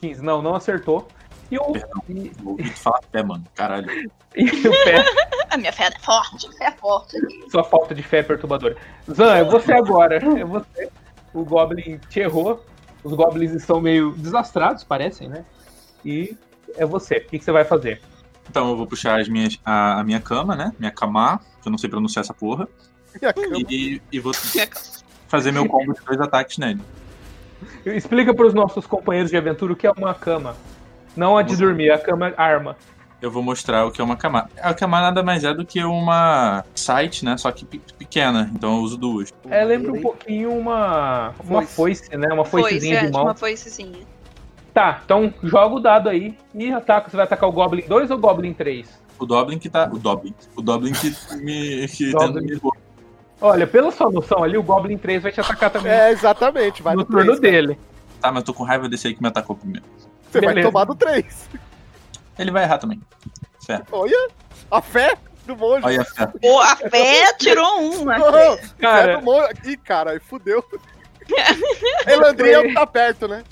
15. Não, não acertou. E o, Perdão. e, ouvir tu falar fé, mano. Caralho. e o pé, A minha fé é forte, fé é forte. sua falta de fé é perturbadora. Zan, é você agora. É você. O Goblin te errou. Os Goblins estão meio desastrados, parecem, né? E é você. O que, que você vai fazer? Então eu vou puxar as minhas, a, a minha cama, né? Minha cama, que eu não sei pronunciar essa porra. E, e vou fazer meu combo de dois ataques nele. Explica para os nossos companheiros de aventura o que é uma cama. Não a de dormir, a cama é arma. Eu vou mostrar o que é uma cama. A cama nada mais é do que uma site, né? Só que pe- pequena. Então eu uso duas. É, lembra um pouquinho uma, uma Foice. foice, né? Uma Foice, foicezinha é, de tipo mão. uma foicezinha. Tá, então joga o dado aí e ataca. Você vai atacar o Goblin 2 ou o Goblin 3? O Doblin que tá. O Doblin. O Doblin que me. que Doblin. tenta me- Olha, pela sua noção ali, o Goblin 3 vai te atacar também É, exatamente. Vai no no turno 3. dele. Tá, mas eu tô com raiva desse aí que me atacou primeiro. Você vai Beleza. tomar no 3. Ele vai errar também. Fé. Olha, a fé do monge. Olha a fé. Pô, a fé tirou um, né? Oh, fé Cara, do monge. Ih, cara, fudeu. Elandria é o que tá perto, né?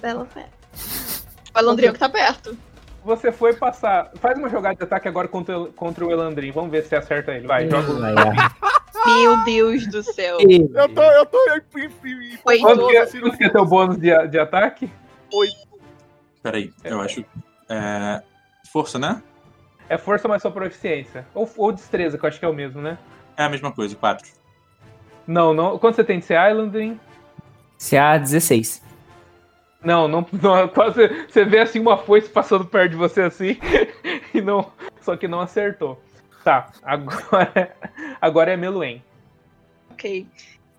Bela fé. O Elandrinho que tá perto. você foi passar. Faz uma jogada de ataque agora contra, o- contra o Elandrin. Vamos ver se você acerta ele. Vai, joga o. Meu Deus do céu. Eu tô, eu tô. Foi Quanto que, é- quanto que é teu bônus de, de ataque? Peraí, eu acho. É... Força, né? É força mais sua proficiência. Ou, ou destreza, que eu acho que é o mesmo, né? É a mesma coisa, 4. Não, não. Quanto você tem de CA, Elandrin? CA 16. Não, não, não. Quase, você vê assim uma foice passando perto de você assim. e não. Só que não acertou. Tá, agora, agora é Meluen. Ok.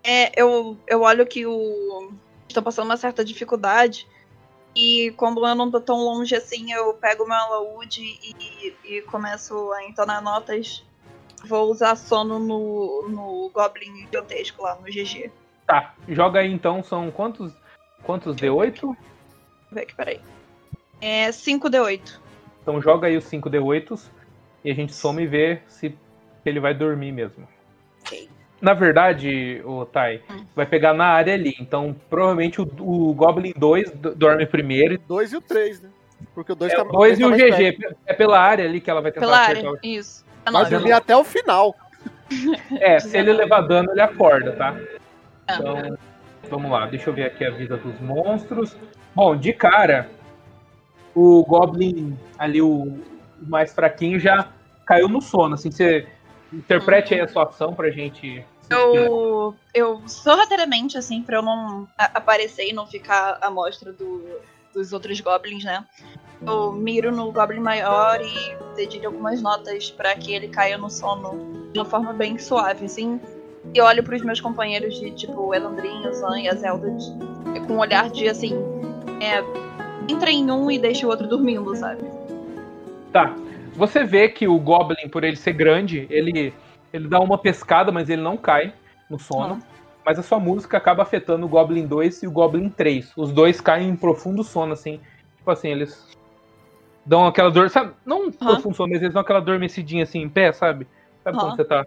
É, eu, eu olho que o. Estou passando uma certa dificuldade. E quando eu não tô tão longe assim, eu pego meu alaúde e, e começo a entonar notas. Vou usar sono no, no Goblin gigantesco lá, no GG. Tá, joga aí então, são quantos, quantos D8? Vou ver aqui, peraí. É 5D8. Então joga aí os 5D8 e a gente soma e vê se ele vai dormir mesmo. Ok. Na verdade, o Tai, Hum. vai pegar na área ali. Então, provavelmente o, o Goblin 2 do- dorme primeiro. e Dois e o três, né? Porque o dois É, tá o 2 tá e o mais perto. GG. É pela área ali que ela vai tentar Pela acertar área, o- isso. É Vai dormir até o final. É, se ele levar dano, ele acorda, tá? Ah. Então, vamos lá. Deixa eu ver aqui a vida dos monstros. Bom, de cara, o Goblin ali, o mais fraquinho, já caiu no sono. Assim, você interprete aí a sua ação pra gente. se inspirar. Eu, eu sorrateiramente, assim, pra eu não aparecer e não ficar à mostra do, dos outros goblins, né? Eu miro no goblin maior e dedilho algumas notas pra que ele caia no sono de uma forma bem suave, assim. E olho pros meus companheiros de, tipo, o Elandrin, o Zan e a Zelda de- com um olhar de, assim, é, entra em um e deixa o outro dormindo, sabe? Tá. Você vê que o Goblin, por ele ser grande, ele, ele dá uma pescada, mas ele não cai no sono. Mas a sua música acaba afetando o Goblin 2 e o Goblin 3. Os dois caem em profundo sono, assim. Tipo assim, eles dão aquela dor. Sabe? Não um profundo sono, mas eles dão aquela adormecidinha assim em pé, sabe? Sabe quando você tá.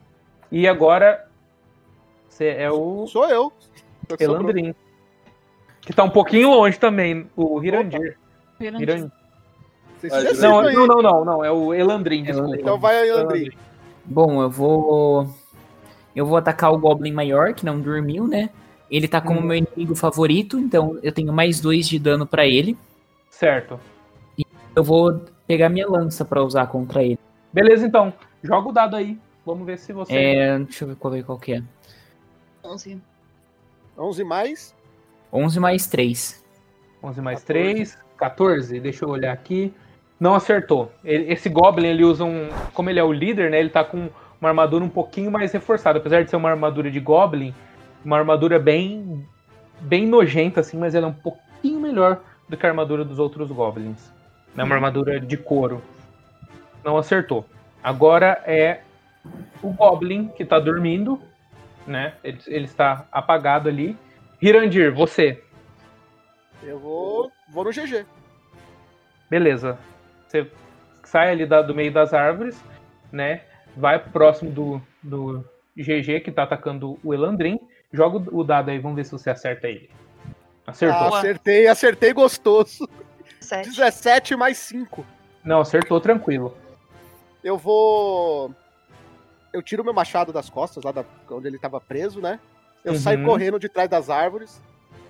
E agora. Você é o Sou eu. Elandrin. Que tá um pouquinho longe também, o Hirandir. Hirandir. Vocês Não, não, não, não, não. É o Elandrin, desculpa. Então vai aí, Andrei. Bom, eu vou. Eu vou atacar o Goblin maior, que não dormiu, né? Ele tá como Hum. meu inimigo favorito, então eu tenho mais dois de dano pra ele. Certo. Eu vou pegar minha lança pra usar contra ele. Beleza, então. Joga o dado aí. Vamos ver se você. É, deixa eu ver qual, é- qual que é. 11. 11 mais. 11 mais 3. 11 mais 14. 3, 14. Deixa eu olhar aqui. Não acertou. Ele- esse Goblin, ele usa um. Como ele é o líder, né? Ele tá com uma armadura um pouquinho mais reforçada. Apesar de ser uma armadura de Goblin, uma armadura bem. bem nojenta, assim, mas ela é um pouquinho melhor do que a armadura dos outros Goblins. É uma armadura de couro. Não acertou. Agora é o Goblin que tá dormindo, né? Ele, ele está apagado ali. Hirandir, você. Eu vou. Vou no GG. Beleza. Você sai ali da- do meio das árvores, né? Vai próximo do, do GG que tá atacando o Elandrin. Joga o dado aí, vamos ver se você acerta ele. Acertou. Ah, acertei, acertei gostoso. 7. 17 mais 5. Não, acertou tranquilo. Eu vou. Eu tiro meu machado das costas, lá da... onde ele tava preso, né? Eu Uhum. saio correndo de trás das árvores.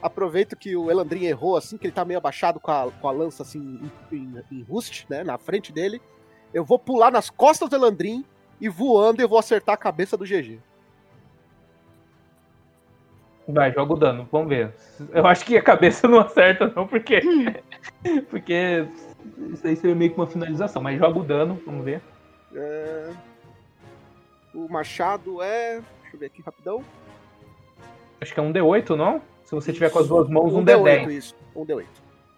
Aproveito que o Elandrin errou, assim, que ele tá meio abaixado com a, com a lança, assim, em, em, em rust, né? Na frente dele. Eu vou pular nas costas do Elandrin e voando eu vou acertar a cabeça do GG. Vai, joga o dano, vamos ver. Eu acho que a cabeça não acerta, não, porque. porque isso aí seria meio que uma finalização. Mas joga o dano, vamos ver. É, O machado é. Deixa eu ver aqui rapidão. Acho que é um D8, não? Se você tiver com as duas mãos, um, Um D10. D8, isso. Um D8.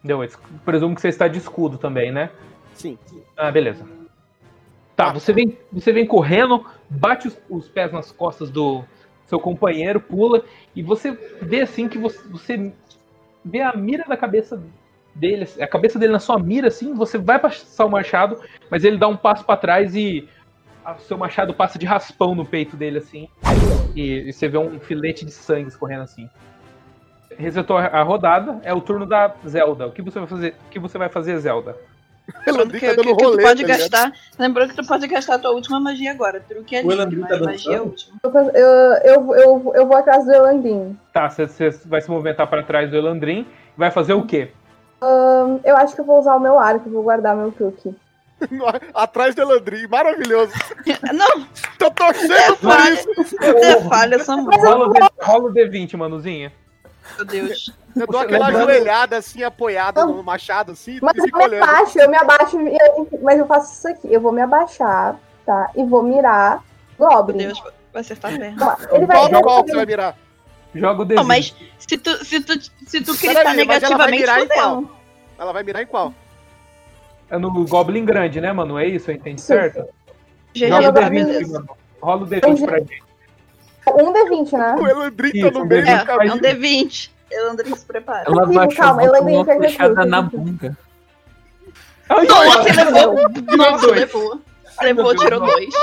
D8. Presumo que você está de escudo também, né? Sim. Ah, beleza. Tá, você vem, você vem correndo, bate os, os pés nas costas do seu companheiro, pula, e você vê assim que você, você vê a mira da cabeça dele, a cabeça dele na sua mira, assim, você vai passar o machado, mas ele dá um passo pra trás e o seu machado passa de raspão no peito dele, assim, e, e você vê um filete de sangue escorrendo assim. Resetou a rodada, é o turno da Zelda. O que você vai fazer? O que você vai fazer, Zelda? Elandrin que, tá que, que tu pode tá gastar. Lembrando que tu pode gastar a tua última magia agora. Truque é O livre, mas tá magia é última. Eu, eu, eu, eu vou atrás do Elandrin. Tá, você, você vai se movimentar pra trás do Elandrin. Vai fazer o quê? Hum, Eu acho que eu vou usar o meu arco, vou guardar meu truque. Atrás do Elandrin, maravilhoso. Não, Tô torcendo é por falha. isso. É falha, Samu. Rola o, D, rola o D20, manuzinha. Meu Deus. Eu dou aquela lembrando- ajoelhada assim, apoiada no machado, assim, Mas eu me olhando. abaixo, eu me abaixo, eu- mas eu faço isso aqui. Eu vou me abaixar, tá? E vou mirar Meu Goblin. Deus, vai acertar a perna. Ele vai, Qual, vai qual que você vai mirar? Joga o D20. Não, mas se tu, se tu, se tu Peraí, gritar mas ela vai negativamente, mirar em fodeu. Ela vai mirar em qual? É no Goblin grande, né, mano? É isso, eu entendi certo? GG, Joga o Joga D20, beleza. mano. Rola o D20 pra gente. Um D20, né? O Elandrin tá no meio D20. do É, é caminho. um D20. Elandrin se prepara. Ela baixou calma, eu lembrei uma flechada fui, na bunda. Ai, Nossa, ai, levou. Nossa, levou. Levou, tirou dois.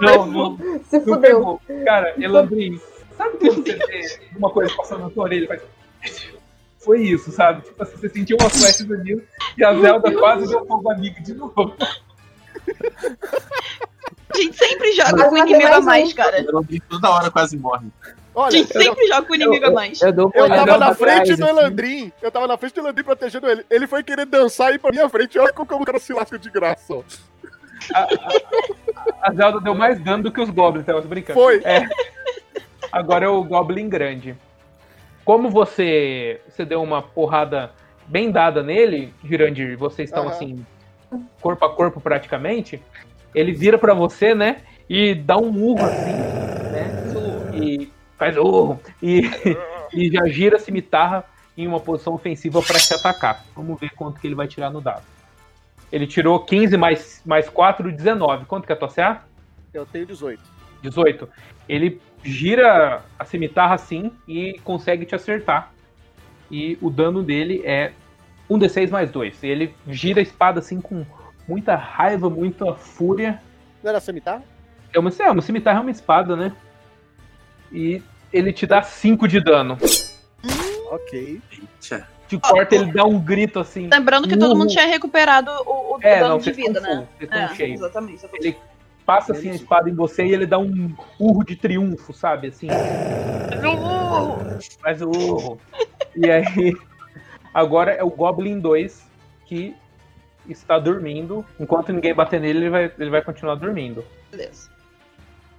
Não, não, Se fudeu. Cara, Elandrin, sabe quando você vê uma coisa passando na sua orelha e faz... Foi isso, sabe? Tipo assim, você sentiu uma flechas ali e a Zelda quase deu fogo amigo de novo. A gente sempre joga Mas com o inimigo a mais um. cara. Toda hora quase morre. A Olha, gente eu, sempre joga com o inimigo a mais. Eu eu olhada tava na frente trás, do assim. Elandrin. Eu tava na frente do Elandrin protegendo ele. Ele foi querer dançar e ir pra minha frente. Olha como o cara se lasca de graça, ó. A Zelda deu mais dano do que os Goblins, tava brincando. Foi. É. Agora é o Goblin grande. Como você, você deu uma porrada bem dada nele, Girandir, vocês estão Aham. assim, corpo a corpo praticamente, ele vira pra você, né? E dá um urro assim, né? E faz urro. E, e já gira a cimitarra em uma posição ofensiva pra te atacar. Vamos ver quanto que ele vai tirar no dado. Ele tirou 15 mais, mais 4, 19. Quanto que é a tua CA? Eu tenho 18. 18. Ele gira a cimitarra assim e consegue te acertar. E o dano dele é 1d6 mais 2. Ele gira a espada assim com muita raiva, muita fúria. Não era cimitarra? É uma, é, uma cimitarra é uma espada, né? E ele te dá 5 de dano. Ok. Eita. Te corta, ele dá um grito assim. Lembrando que todo mundo Uhum. tinha recuperado o, o É, dano não, de vida, né? É, cheios. exatamente. exatamente. Ele passa assim a espada em você e ele dá um urro de triunfo, sabe? Assim. Mas o urro. E aí, agora é o Goblin 2 que está dormindo. Enquanto ninguém bater nele, ele vai, ele vai continuar dormindo. Beleza.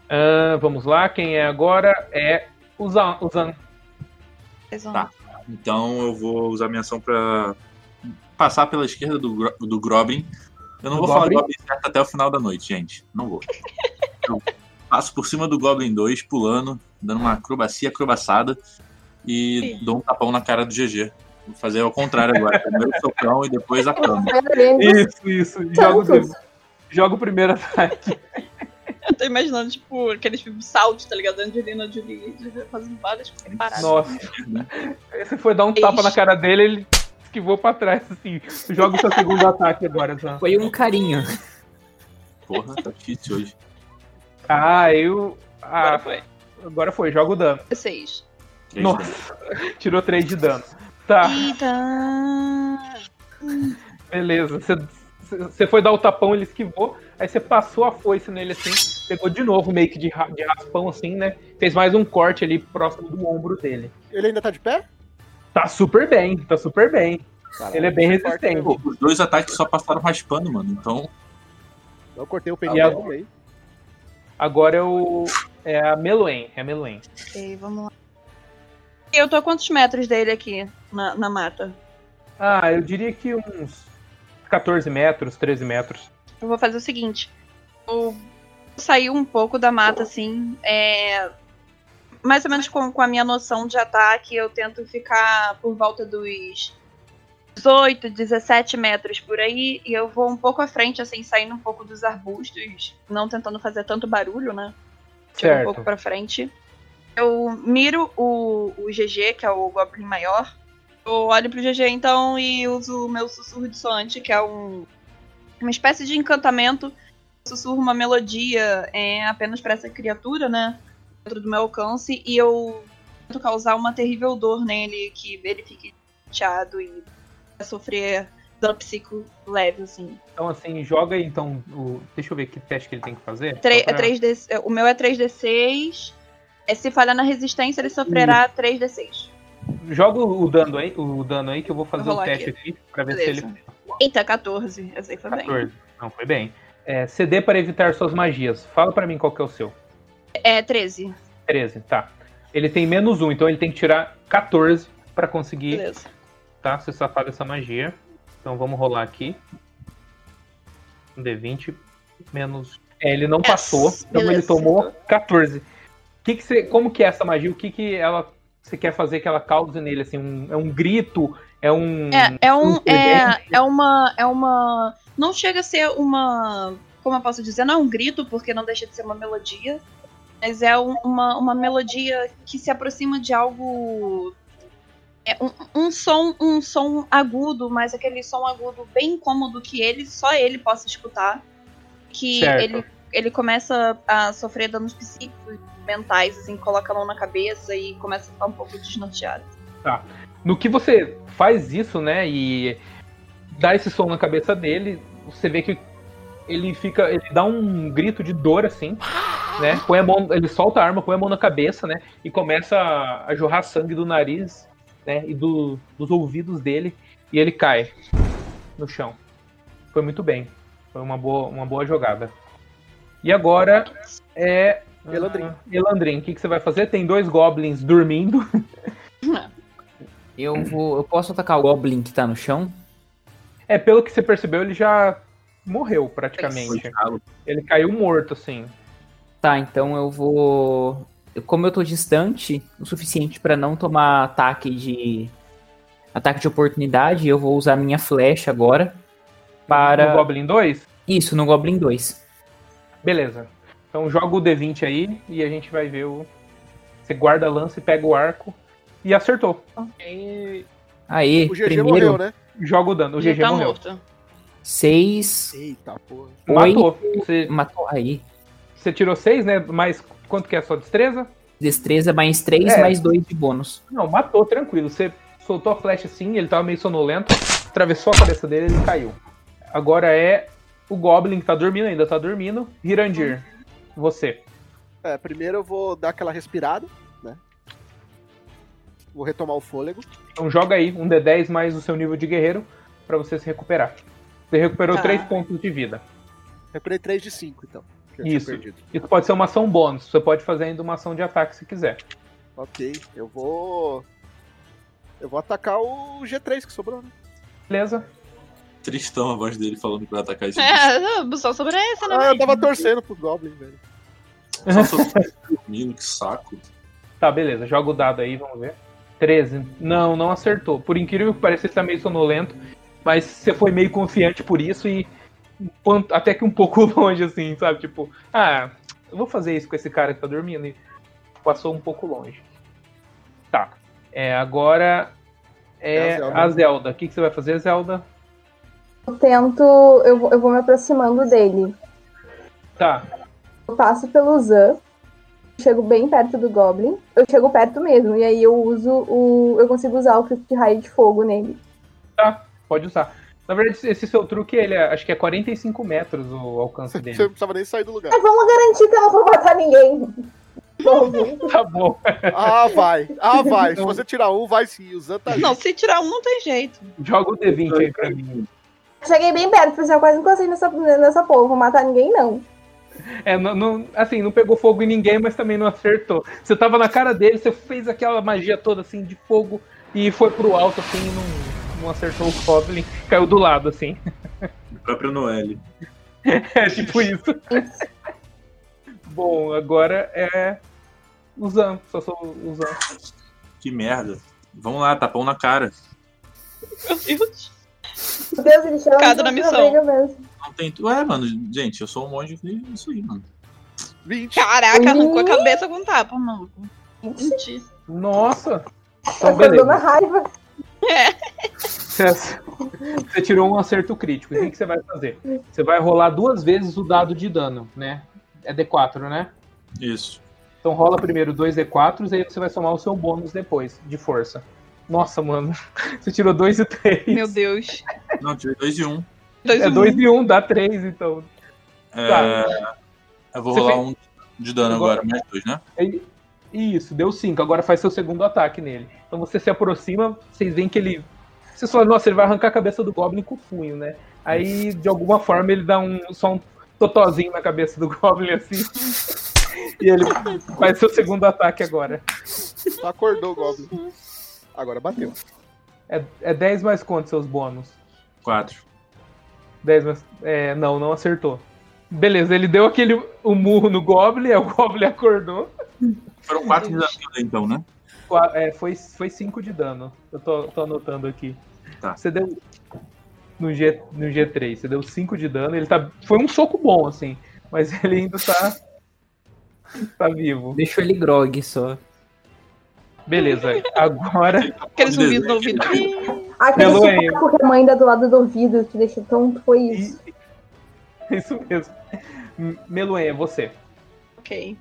Ah, vamos lá, quem é agora é o Zan. O Zan. Um. Tá. Então eu vou usar minha ação pra passar pela esquerda do, do Groblin. Eu não Do vou falar Goblin? Goblin certo até o final da noite, gente. Não vou. Eu passo por cima do Goblin 2, pulando, dando uma acrobacia acrobaçada e dou um tapão na cara do GG. Vou fazer ao contrário agora. Primeiro o socão e depois a cama. Isso, isso. Joga o, joga o primeiro ataque. Eu tô imaginando, tipo, aqueles filmes saltos, tá ligado? Angelina Jolie fazendo várias paradas. Nossa. Você foi dar um tapa na cara dele, ele esquivou pra trás, assim. Joga o seu segundo ataque agora, Zan. Foi um carinho. Porra, tá difícil hoje. Ah, eu. Ah, Agora foi. agora foi, joga o dano. Seis. Três Nossa, tirou 3 de dano. Tá, Eita. beleza. Você- Você foi dar o tapão, ele esquivou. Aí você passou a foice nele assim, pegou de novo meio que de, ra- de raspão assim, né? Fez mais um corte ali próximo do ombro dele. Ele ainda tá de pé? Tá super bem, tá super bem. Caralho, Ele é bem resistente. Pô, os dois ataques só passaram raspando, mano. Então, Eu cortei o no meio. Agora é o. É a Meloen, é a Meloen. Ok, vamos lá. Eu tô a quantos metros dele aqui na, na mata? Ah, eu diria que uns 14 metros, 13 metros. Eu vou fazer o seguinte. Eu saí um pouco da mata, assim. É... Mais ou menos com, com a minha noção de ataque, eu tento ficar por volta dos 18, 17 metros por aí. E eu vou um pouco à frente, assim, saindo um pouco dos arbustos. Não tentando fazer tanto barulho, né? Chego um Certo. pouco pra frente. Eu miro o, o GG, que é o Goblin maior. Eu olho pro GG então e uso o meu sussurro dissonante, que é um, uma espécie de encantamento. Sussurro uma melodia é, apenas pra essa criatura, né? Dentro do meu alcance. E eu tento causar uma terrível dor nele, que ele fique chateado e vai sofrer dano psico leve, assim. Então, assim, joga então. O... Deixa eu ver que teste que ele tem que fazer. Tre- Só pra- é 3D, é, o meu é 3D6. É, se falhar na resistência, ele sofrerá 3D6. Joga o dano aí, o dano aí que eu vou fazer Vou o teste aqui, pra ver Beleza. se ele. Eita, 14. Essa aí foi bem. 14. Não, foi bem. É, CD para evitar suas magias. Fala pra mim qual que é o seu. É 13. 13, tá. Ele tem menos 1, então ele tem que tirar 14 pra conseguir, Beleza. tá? Se safar dessa magia. Então vamos rolar aqui. Um D20 menos. É, ele não Yes, passou, então ele beleza. tomou 14. Que que você, como que é essa magia? O que, que ela você quer fazer que ela cause nele, assim, um, é um grito, é um. É, é um. É, é uma. É uma. Não chega a ser uma. Como eu posso dizer? Não é um grito, porque não deixa de ser uma melodia. Mas é um- uma, uma melodia que se aproxima de algo. É um, um som um som agudo, mas aquele som agudo bem incômodo que ele, só ele possa escutar. Que Certo. ele, ele começa a sofrer danos psíquicos, mentais, assim, coloca a mão na cabeça e começa a ficar um pouco desnorteado. No que você faz isso, né, e dá esse som na cabeça dele, você vê que ele fica, ele dá um grito de dor assim, né? Põe a mão, ele solta a arma, põe a mão na cabeça, né, e começa a, a jorrar sangue do nariz, né, e do- dos ouvidos dele, e ele cai no chão. Foi muito bem. Foi uma boa, uma boa jogada. E agora é Elandrin. ah, Elandrin, o que, que você vai fazer? Tem dois goblins dormindo. Eu vou. Eu posso atacar o Goblin que tá no chão? É, pelo que você percebeu, ele já morreu praticamente. Ele caiu morto, assim. Tá, então eu vou. Como eu tô distante o suficiente pra não tomar ataque de. Ataque de oportunidade, eu vou usar minha flecha agora. No Para. Goblin 2? Isso, no Goblin 2. Beleza. Então joga o D20 aí e a gente vai ver o. Você guarda a lança e pega o arco. E acertou. E Aê, O GG primeiro. morreu, né? joga o dano. O GG tá morreu. morto. 6. Eita porra. Matou. Você, Matou aí. você tirou 6, né? Mas quanto que é a sua destreza? Destreza mais 3, É. mais 2 de bônus. Não, matou, tranquilo. Você soltou a flecha assim, ele tava meio sonolento, atravessou a cabeça dele e ele caiu. Agora é o Goblin que tá dormindo, ainda tá dormindo. Hirandir, você. É, primeiro eu vou dar aquela respirada, né? Vou retomar o fôlego. Então joga aí um D10 mais o seu nível de guerreiro pra você se recuperar. Você recuperou Tá. 3 pontos de vida. Recuperei 3 de 5, então. Isso. Isso pode ser uma ação bônus. Você pode fazer ainda uma ação de ataque se quiser. Ok, eu vou. Eu vou atacar o G3 que sobrou, né? Beleza? Tristão a voz dele falando que vai atacar esse bicho. É, só sobre essa, né? Ah, eu tava torcendo pro Goblin, velho. Só sobre dormindo, que saco. Tá, beleza. Joga o dado aí, vamos ver. 13. Não, não acertou. Por incrível que pareça, ele tá meio sonolento. Mas você foi meio confiante por isso e. Até que um pouco longe, assim, sabe? Tipo, ah, eu vou fazer isso com esse cara que tá dormindo. E passou um pouco longe. Tá. É, agora. É É a Zelda. a Zelda. O que, que você vai fazer, Zelda? Eu tento. Eu, vou- eu vou me aproximando dele. Tá. Eu passo pelo Zan. Chego bem perto do Goblin. Eu chego perto mesmo. E aí eu uso o. Eu consigo usar o clique de raio de fogo nele. Tá, pode usar. Na verdade, esse seu truque, ele é, acho que é 45 metros o alcance Você dele. não precisava nem sair do lugar. Mas vamos garantir que eu não vou matar ninguém. Vamos. Tá bom. Ah, vai. Ah, vai. Se você tirar um, vai sim. O Zan tá ali. Não, se tirar um, não tem jeito. Joga o D20 aí pra mim. Cheguei bem perto, assim, eu quase encostei nessa, nessa porra. Vou matar ninguém, não. É, não, não- assim, não pegou fogo em ninguém, mas também não acertou. Você tava na cara dele, você fez aquela magia toda assim de fogo e foi pro alto assim e não, não acertou o Goblin, caiu do lado assim. O próprio Noelle. É tipo isso. Bom, agora é o Zan, só sou o Zan. Que merda. Vamos lá, tapão na cara. Meu Deus. Meu Deus, ele chama Focado na missão. mesmo. Não tem. Ué, mano, gente, eu sou um monge e isso aí, mano. 20. Caraca, arrancou a cabeça com tapa, maluco. Gente. Nossa! Então, Acordou na beleza. raiva. Você, você tirou um acerto crítico. O que, que você vai fazer? Você vai rolar duas vezes o dado de dano, né? É D4, né? Isso. Então rola primeiro dois D4 e aí você vai somar o seu bônus depois, de força. Nossa, mano. Você tirou 2 e 3. Meu Deus. Não, tirei dois de um. Dois É um. 2 e 1, um, dá 3, então. É, Tá. Eu vou Você rolar fez- um de dano Agora- agora, mais dois, né? Isso, deu 5. Agora faz seu segundo ataque nele. Então você se aproxima, vocês veem que ele. Vocês falam, nossa, ele vai arrancar a cabeça do Goblin com o punho, né? Aí, de alguma forma, ele dá um só um totozinho na cabeça do Goblin assim. e ele faz seu segundo ataque agora. Só acordou o Goblin. Agora bateu. É, é 10 mais quantos seus bônus? Quatro. 10 mais. É, não, não acertou. Beleza, ele deu aquele um murro no Goblin, aí o Goblin acordou. Foram quatro desafios aí, então, né? Qua- é, foi 5 de dano. Eu tô, tô anotando aqui. Tá. Você deu. No, G, no G3, você deu 5 de dano. Ele tá. Foi um soco bom, assim. Mas ele ainda tá. Tá vivo. Deixou ele grog só. Beleza. Agora. Aquele zumbido no ouvido. Aquele Meloenha. soco que a mãe dá do lado do ouvido que deixa tão. Foi isso. Isso mesmo. Meluenha, você. Ok.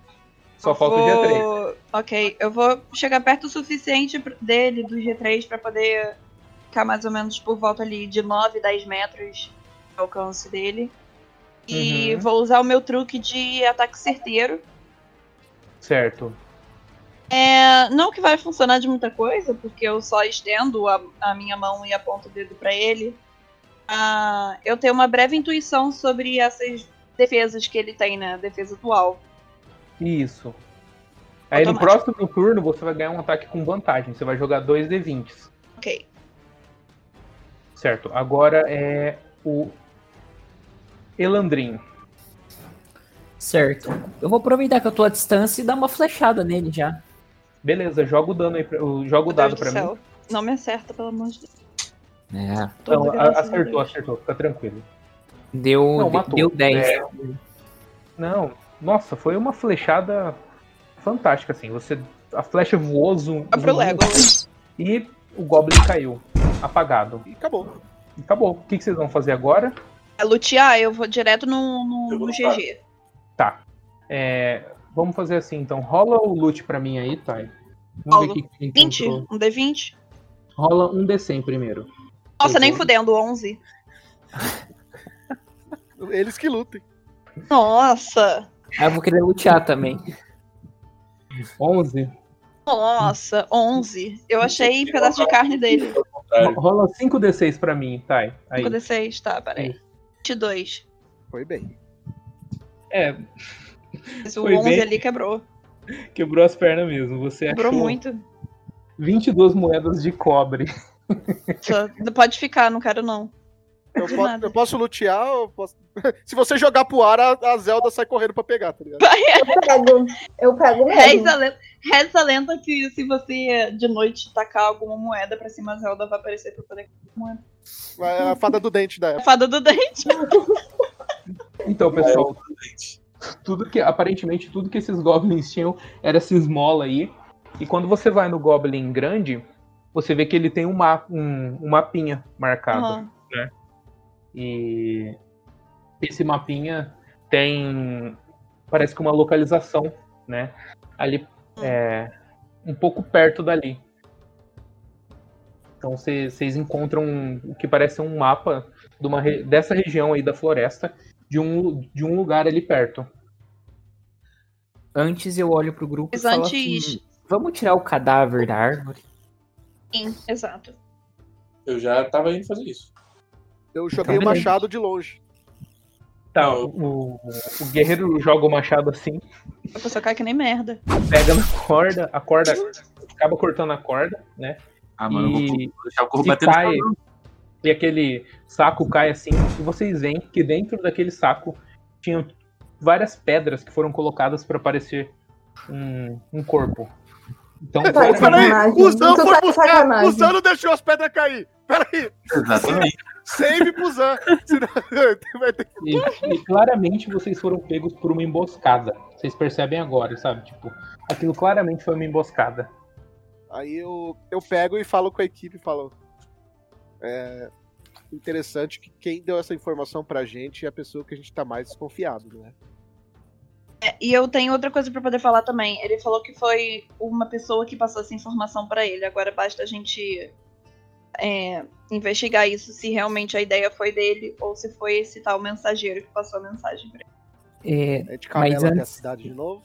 Só Eu falta o G3. vou- Ok, eu vou chegar perto o suficiente dele, do G3, pra poder ficar mais ou menos por volta ali de 9, 10 metros de alcance dele. E Uhum. vou usar o meu truque de ataque certeiro. Certo. É, não que vai funcionar de muita coisa, porque eu só estendo a, a minha mão e aponto o dedo pra ele. Ah, eu tenho uma breve intuição sobre essas defesas que ele tem, né? Defesa atual. Isso. Aí no próximo turno você vai ganhar um ataque com vantagem. Você vai jogar 2 D20. Ok. Certo. Agora é o Elandrin. Certo. Eu vou aproveitar que eu tô à distância e dar uma flechada nele já. Beleza, joga o dano aí, pra- o- joga o dado Deus pra mim. Não me acerta, pelo amor de Deus. É. Então, acertou, Deus. acertou, fica tranquilo. Deu, Não, matou. deu 10. É. Não, nossa, foi uma flechada fantástica, assim. Você, a flecha voou, zoom, Vai pro Legolas. e o Goblin caiu, apagado. E acabou. E acabou. O que, que vocês vão fazer agora? É lutear, eu vou direto no, no, no. GG. Tá. É, vamos fazer assim, então. Rola o loot pra mim aí, Thay. Vamos Rolo. ver o que que 20? encontrou. Um D20? Rola um D100 primeiro. Nossa, Eu nem vou- fudendo, 11. Eles que lutem. Nossa! Ah, eu vou querer lutear também. 11. Nossa, 11. Eu achei pedaço de carne dele. Rola 5D6 pra mim, Thay. Aí. 5D6, tá, peraí. 22. Foi bem. É, Esse o Foi 11 bem. ali quebrou. quebrou as pernas mesmo. Você Quebrou achou muito. 22 moedas de cobre. Só- Pode ficar, não quero não. Eu, De po- nada. eu posso lutear, eu posso... Se você jogar pro ar, a, a Zelda sai correndo pra pegar, tá ligado? Eu pego. Eu pego Reza mesmo. a reza a lenda que se você de noite tacar alguma moeda pra cima, a Zelda vai aparecer pra poder moeda. É a fada do dente da A época. fada do dente. Então, pessoal, tudo que aparentemente tudo que esses goblins tinham era essa esmola aí. E quando você vai no goblin grande, você vê que ele tem um, ma um, um mapinha marcado. Aham. E esse mapinha tem parece que uma localização, né? Ali é, um pouco perto dali. Então cê- vocês encontram o que parece um mapa de uma re- dessa região aí da floresta de um, de um lugar ali perto. Antes eu olho pro grupo Mas e falo antes- assim, vamos tirar o cadáver da árvore? Sim, exato. Eu já tava indo fazer isso. Eu joguei o Tá beleza. machado de longe. Tá, o, o guerreiro joga o machado assim, A pessoa cai que nem merda. pega na corda, a corda acaba cortando a corda, né? Ah, mano, eu E- vou deixar o corpo bater no cai. E aquele saco cai assim, e vocês veem que dentro daquele saco tinham várias pedras que foram colocadas para parecer um, um corpo. Então, Tá, claramente- Peraí, sacanagem. o Zan foi buscar. O Zan não deixou as pedras cair. Peraí, Exatamente. save pro Zan. Senão- vai ter que- E, e claramente vocês foram pegos por uma emboscada. Vocês percebem agora, sabe? Tipo, aquilo claramente foi uma emboscada. Aí eu, eu pego e falo com a equipe, falo. É interessante que quem deu essa informação pra gente é a pessoa que a gente tá mais desconfiado, né? É, e eu tenho outra coisa pra poder falar também. Ele falou que foi uma pessoa que passou essa informação pra ele. Agora basta a gente é, investigar isso, se realmente a ideia foi dele ou se foi esse tal mensageiro que passou a mensagem pra ele. É, A gente camela até a antes- cidade de novo.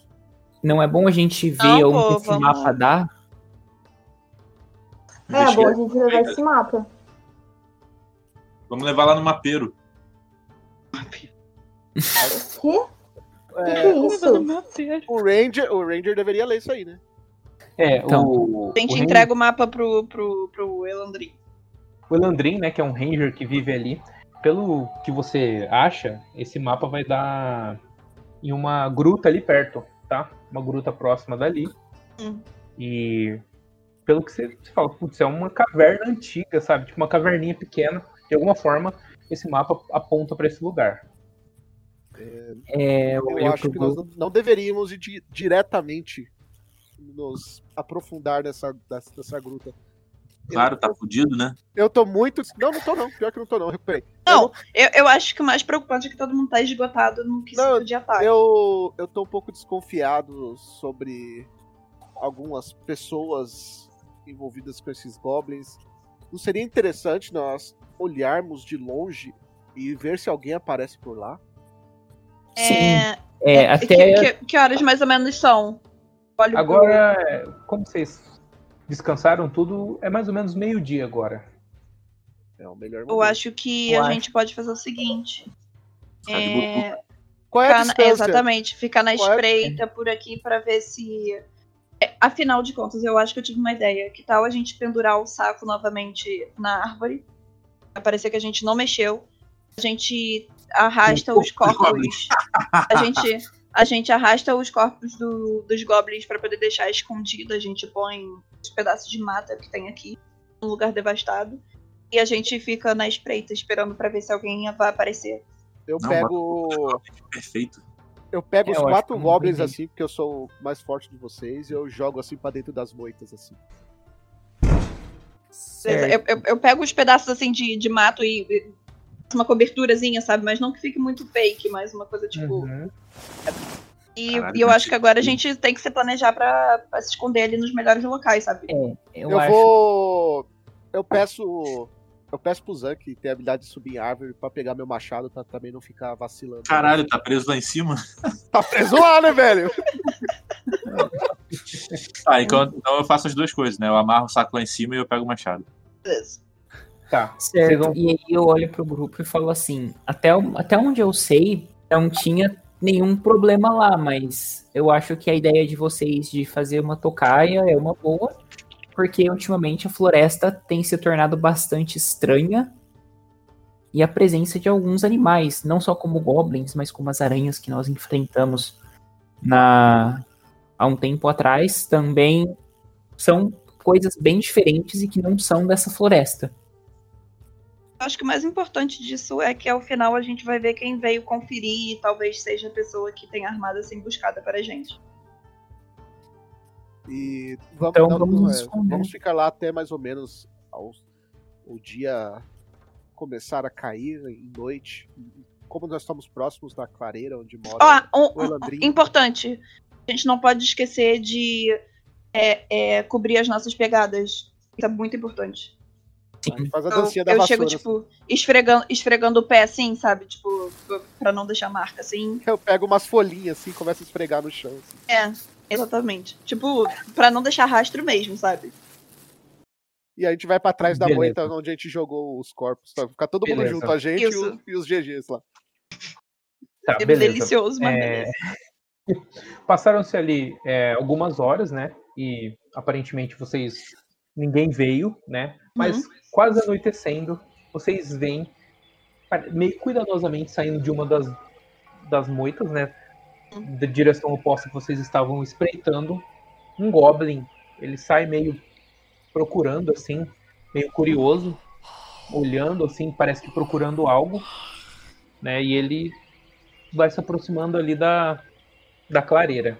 não é bom a gente ver Não, onde pô, esse vamos- mapa dá? É bom a gente levar esse mapa. Vamos levar lá no mapeiro. O quê? O É, é o, Ranger, o Ranger deveria ler isso aí, né? É, Então, o, A gente o entrega o mapa pro, pro, pro Elandrin. O Elandrin, né, que é um ranger que vive ali, pelo que você acha, esse mapa vai dar em uma gruta ali perto, tá? Uma gruta próxima dali. Hum. E pelo que você, você fala, putz, é uma caverna antiga, sabe? Tipo uma caverninha pequena. De alguma forma, esse mapa aponta pra esse lugar. É, eu Eu olho acho que nós não, não deveríamos ir di- diretamente nos aprofundar nessa, dessa, nessa gruta. Claro, tá fudido, né? Eu tô muito. Não, não tô não. Pior que não tô não. Recuperei. Não, eu, eu acho que o mais preocupante é que todo mundo tá esgotado no quesito Não, de ataque. Eu, eu tô um pouco desconfiado sobre algumas pessoas envolvidas com esses goblins. Não seria interessante nós olharmos de longe e ver se alguém aparece por lá? É, É, é, até. que, que- que horas mais ou menos são? Olha o Agora, é, como vocês descansaram tudo, é mais ou menos meio-dia agora. É o melhor Eu momento. acho que Eu a acho. gente pode fazer o seguinte. Ficar de É, Qual é a ficar na- distância? exatamente, ficar na Qual é- espreita por aqui pra ver se. É, afinal de contas, eu acho que eu tive uma ideia. Que tal a gente pendurar o saco novamente na árvore? Pra parecer que a gente não mexeu. A gente arrasta os corpos. A gente, a gente arrasta os corpos do- dos goblins pra poder deixar escondido. A gente põe os pedaços de mata que tem aqui num lugar devastado. E a gente fica na espreita esperando pra ver se alguém vai aparecer. Eu Não, pego. Perfeito. Eu pego É, os quatro é goblins assim, porque eu sou o mais forte de vocês, e eu jogo assim pra dentro das moitas, assim. Certo. Eu, eu- eu pego os pedaços assim de, de mato e, e uma coberturazinha, sabe? Mas não que fique muito fake, mas uma coisa tipo. Uhum. E, Caralho, e eu acho que agora a gente tem que se planejar pra, pra se esconder ali nos melhores locais, sabe? É, eu, Eu, acho. vou. Eu peço. Eu peço pro Zan, que tem a habilidade de subir em árvore, pra pegar meu machado, pra também não ficar vacilando. Caralho, tá preso lá em cima? Tá preso lá, né, velho? Tá, então, então eu faço as duas coisas, né? Eu amarro o saco lá em cima e eu pego o machado. Beleza. Tá. Certo. Vão- E aí eu olho pro grupo e falo assim: até, até onde eu sei, não tinha nenhum problema lá, mas eu acho que a ideia de vocês de fazer uma tocaia é uma boa, porque ultimamente a floresta tem se tornado bastante estranha. E a presença de alguns animais, não só como goblins, mas como as aranhas que nós enfrentamos na há um tempo atrás, também são coisas bem diferentes e que não são dessa floresta. Acho que o mais importante disso é que ao final a gente vai ver quem veio conferir e talvez seja a pessoa que tem armada assim buscada para a gente. E vamos, Então não, vamos não, é, vamos ficar lá até mais ou menos ao, o dia começar a cair em noite. Como nós estamos próximos da clareira onde mora Ó, um- o Elandrin. Importante. A gente não pode esquecer de é, é, cobrir as nossas pegadas. Isso é muito importante. a gente faz a Eu, dancinha da eu vassoura. chego, tipo, esfregando, esfregando o pé assim, sabe? Tipo, pra não deixar marca assim. Eu pego umas folhinhas assim, começo a esfregar no chão. assim. É, exatamente. Tipo, pra não deixar rastro mesmo, sabe? E a gente vai pra trás da Beleza. moita onde a gente jogou os corpos. Pra ficar todo mundo Beleza. junto, a gente e, o- e os GGs lá. Tá, É beleza. delicioso, mas É, beleza. Passaram-se ali é, algumas horas, né? E aparentemente vocês. Ninguém veio, né? Mas Uhum. quase anoitecendo, vocês veem pare- meio cuidadosamente saindo de uma das, das moitas, né? Da direção oposta que vocês estavam espreitando, um goblin. Ele sai meio procurando, assim, meio curioso, olhando, assim, parece que procurando algo, né? E ele vai se aproximando ali da, da clareira.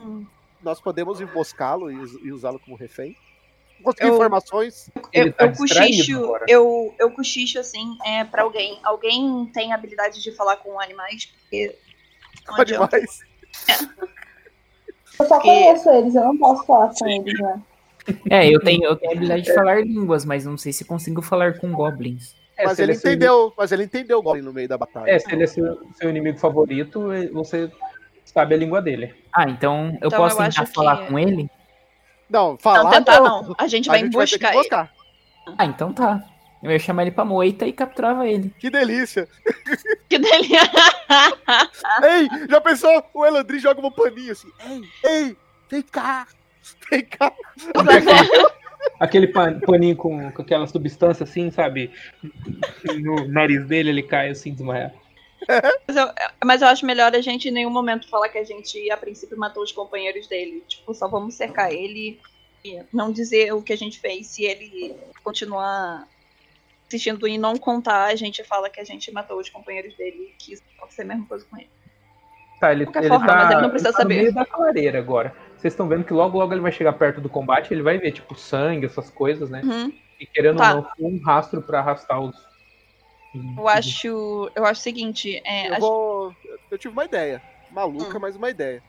Hum. Nós podemos emboscá-lo e, e usá-lo como refém. Conseguir Eu- informações. Eu, tá eu cochicho, agora. eu, eu cochicho assim, é, pra alguém. Alguém tem habilidade de falar com animais? Porque não. Animais. Eu só conheço eles, eu não posso falar com eles, né? É, eu tenho, eu tenho a habilidade de falar línguas, mas não sei se consigo falar com goblins. É, Mas ele é seu entendeu, mas ele entendeu o Goblin no meio da batalha. É, se ele é seu, seu inimigo favorito, você sabe a língua dele. Ah, então eu Então posso eu tentar falar que- com ele? Não, falar Não, tentar não. não. A gente A vai gente vai ter que emboscar ele. Ah, então tá. Eu ia chamar ele pra moita e capturava ele. Que delícia. Que delícia. Ei, já pensou? O Elandrin joga um paninho assim. Ei, ei, vem cá. Vem cá. Aquele pan- paninho com, com aquela substância assim, sabe? No nariz dele ele cai assim, desmaia. Mas eu, mas eu acho melhor a gente em nenhum momento falar que a gente, a princípio, matou os companheiros dele. Tipo, só vamos cercar ele e não dizer o que a gente fez. Se ele continuar insistindo em não contar, a gente fala que a gente matou os companheiros dele e que isso pode ser a mesma coisa com ele. Tá, ele, ele forma, tá, mas ele não precisa ele tá no saber. meio da clareira agora. Vocês estão vendo que logo logo ele vai chegar perto do combate, ele vai ver, tipo, sangue, essas coisas, né? Uhum. E querendo Tá. ou não, um rastro pra arrastar os. Eu acho. Eu acho o seguinte, é, Eu a- vou. Eu tive uma ideia. Maluca, Hum. mas uma ideia.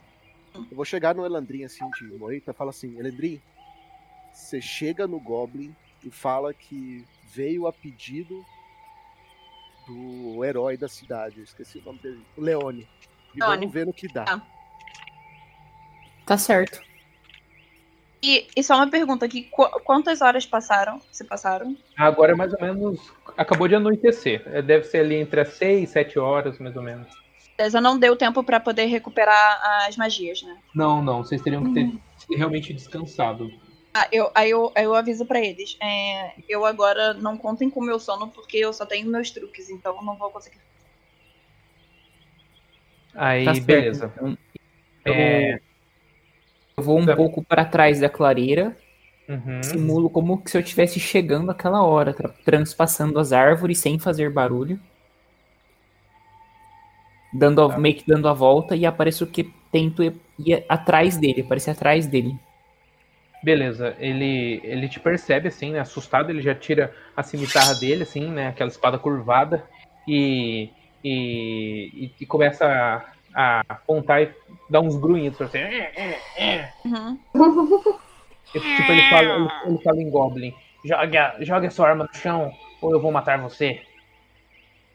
Eu vou chegar no Elandrin assim de moita e falo assim, Elandrin, você chega no Goblin e fala que veio a pedido do herói da cidade. Eu esqueci o nome dele. Leone. E Leone. vamos ver no que dá. Tá. Tá certo. E, e só uma pergunta aqui: qu- quantas horas passaram? Se passaram? Agora é mais ou menos. Acabou de anoitecer. É, Deve ser ali entre as 6 e 7 horas, mais ou menos. Beleza, não deu tempo pra poder recuperar as magias, né? Não, não. Vocês teriam que ter realmente descansado. Ah, eu, aí eu, aí eu aviso pra eles. é, eu agora não contem com o meu sono porque eu só tenho meus truques, então eu não vou conseguir. Aí, Tá beleza. Então, eu, É, eu vou um Tá. pouco para trás da clareira, uhum. simulo como se eu estivesse chegando àquela hora, tra- transpassando as árvores sem fazer barulho. Dando a- meio que dando a volta e apareço que tento ir, ir atrás dele, aparecer atrás dele. Beleza, ele, ele te percebe assim, né? Assustado, ele já tira a cimitarra dele, assim, né? Aquela espada curvada, e, e, e começa a, a apontar e dar uns grunhidos pra você. Uhum. E, tipo, ele fala, ele, ele fala em Goblin: joga, joga sua arma no chão, ou eu vou matar você.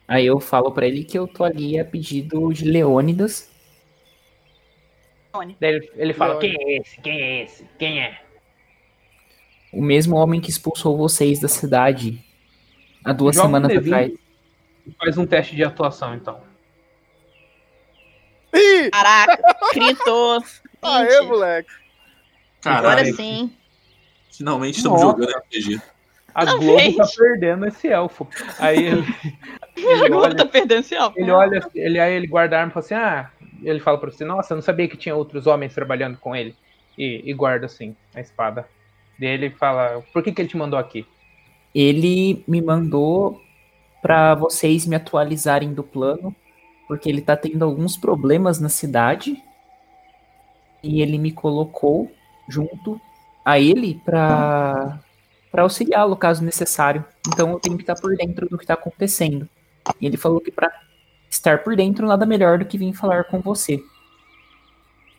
Aí eu falo pra ele que eu tô ali a pedido de Leônidas. Daí ele, ele fala: Leone. Quem é esse? Quem é esse? Quem é? O mesmo homem que expulsou vocês da cidade há duas Joga semanas D20 atrás. Faz um teste de atuação, então. Ih! Caraca, gritou. Aê, 20. moleque! Agora Caralho, sim. finalmente estamos Nossa. jogando RPG. A Não, Globo gente. tá perdendo esse elfo. Aí ele, ele Agora olha, tá perdendo esse alvo. ele olha, ele, aí ele guarda a arma e fala assim: Ah, ele fala pra você: Nossa, eu não sabia que tinha outros homens trabalhando com ele. E, e guarda assim a espada. Daí ele fala: Por que, que ele te mandou aqui? Ele me mandou pra vocês me atualizarem do plano, porque ele tá tendo alguns problemas na cidade. E ele me colocou junto a ele pra para auxiliá-lo caso necessário. Então eu tenho que estar por dentro do que tá acontecendo. E ele falou que pra estar por dentro nada melhor do que vir falar com você.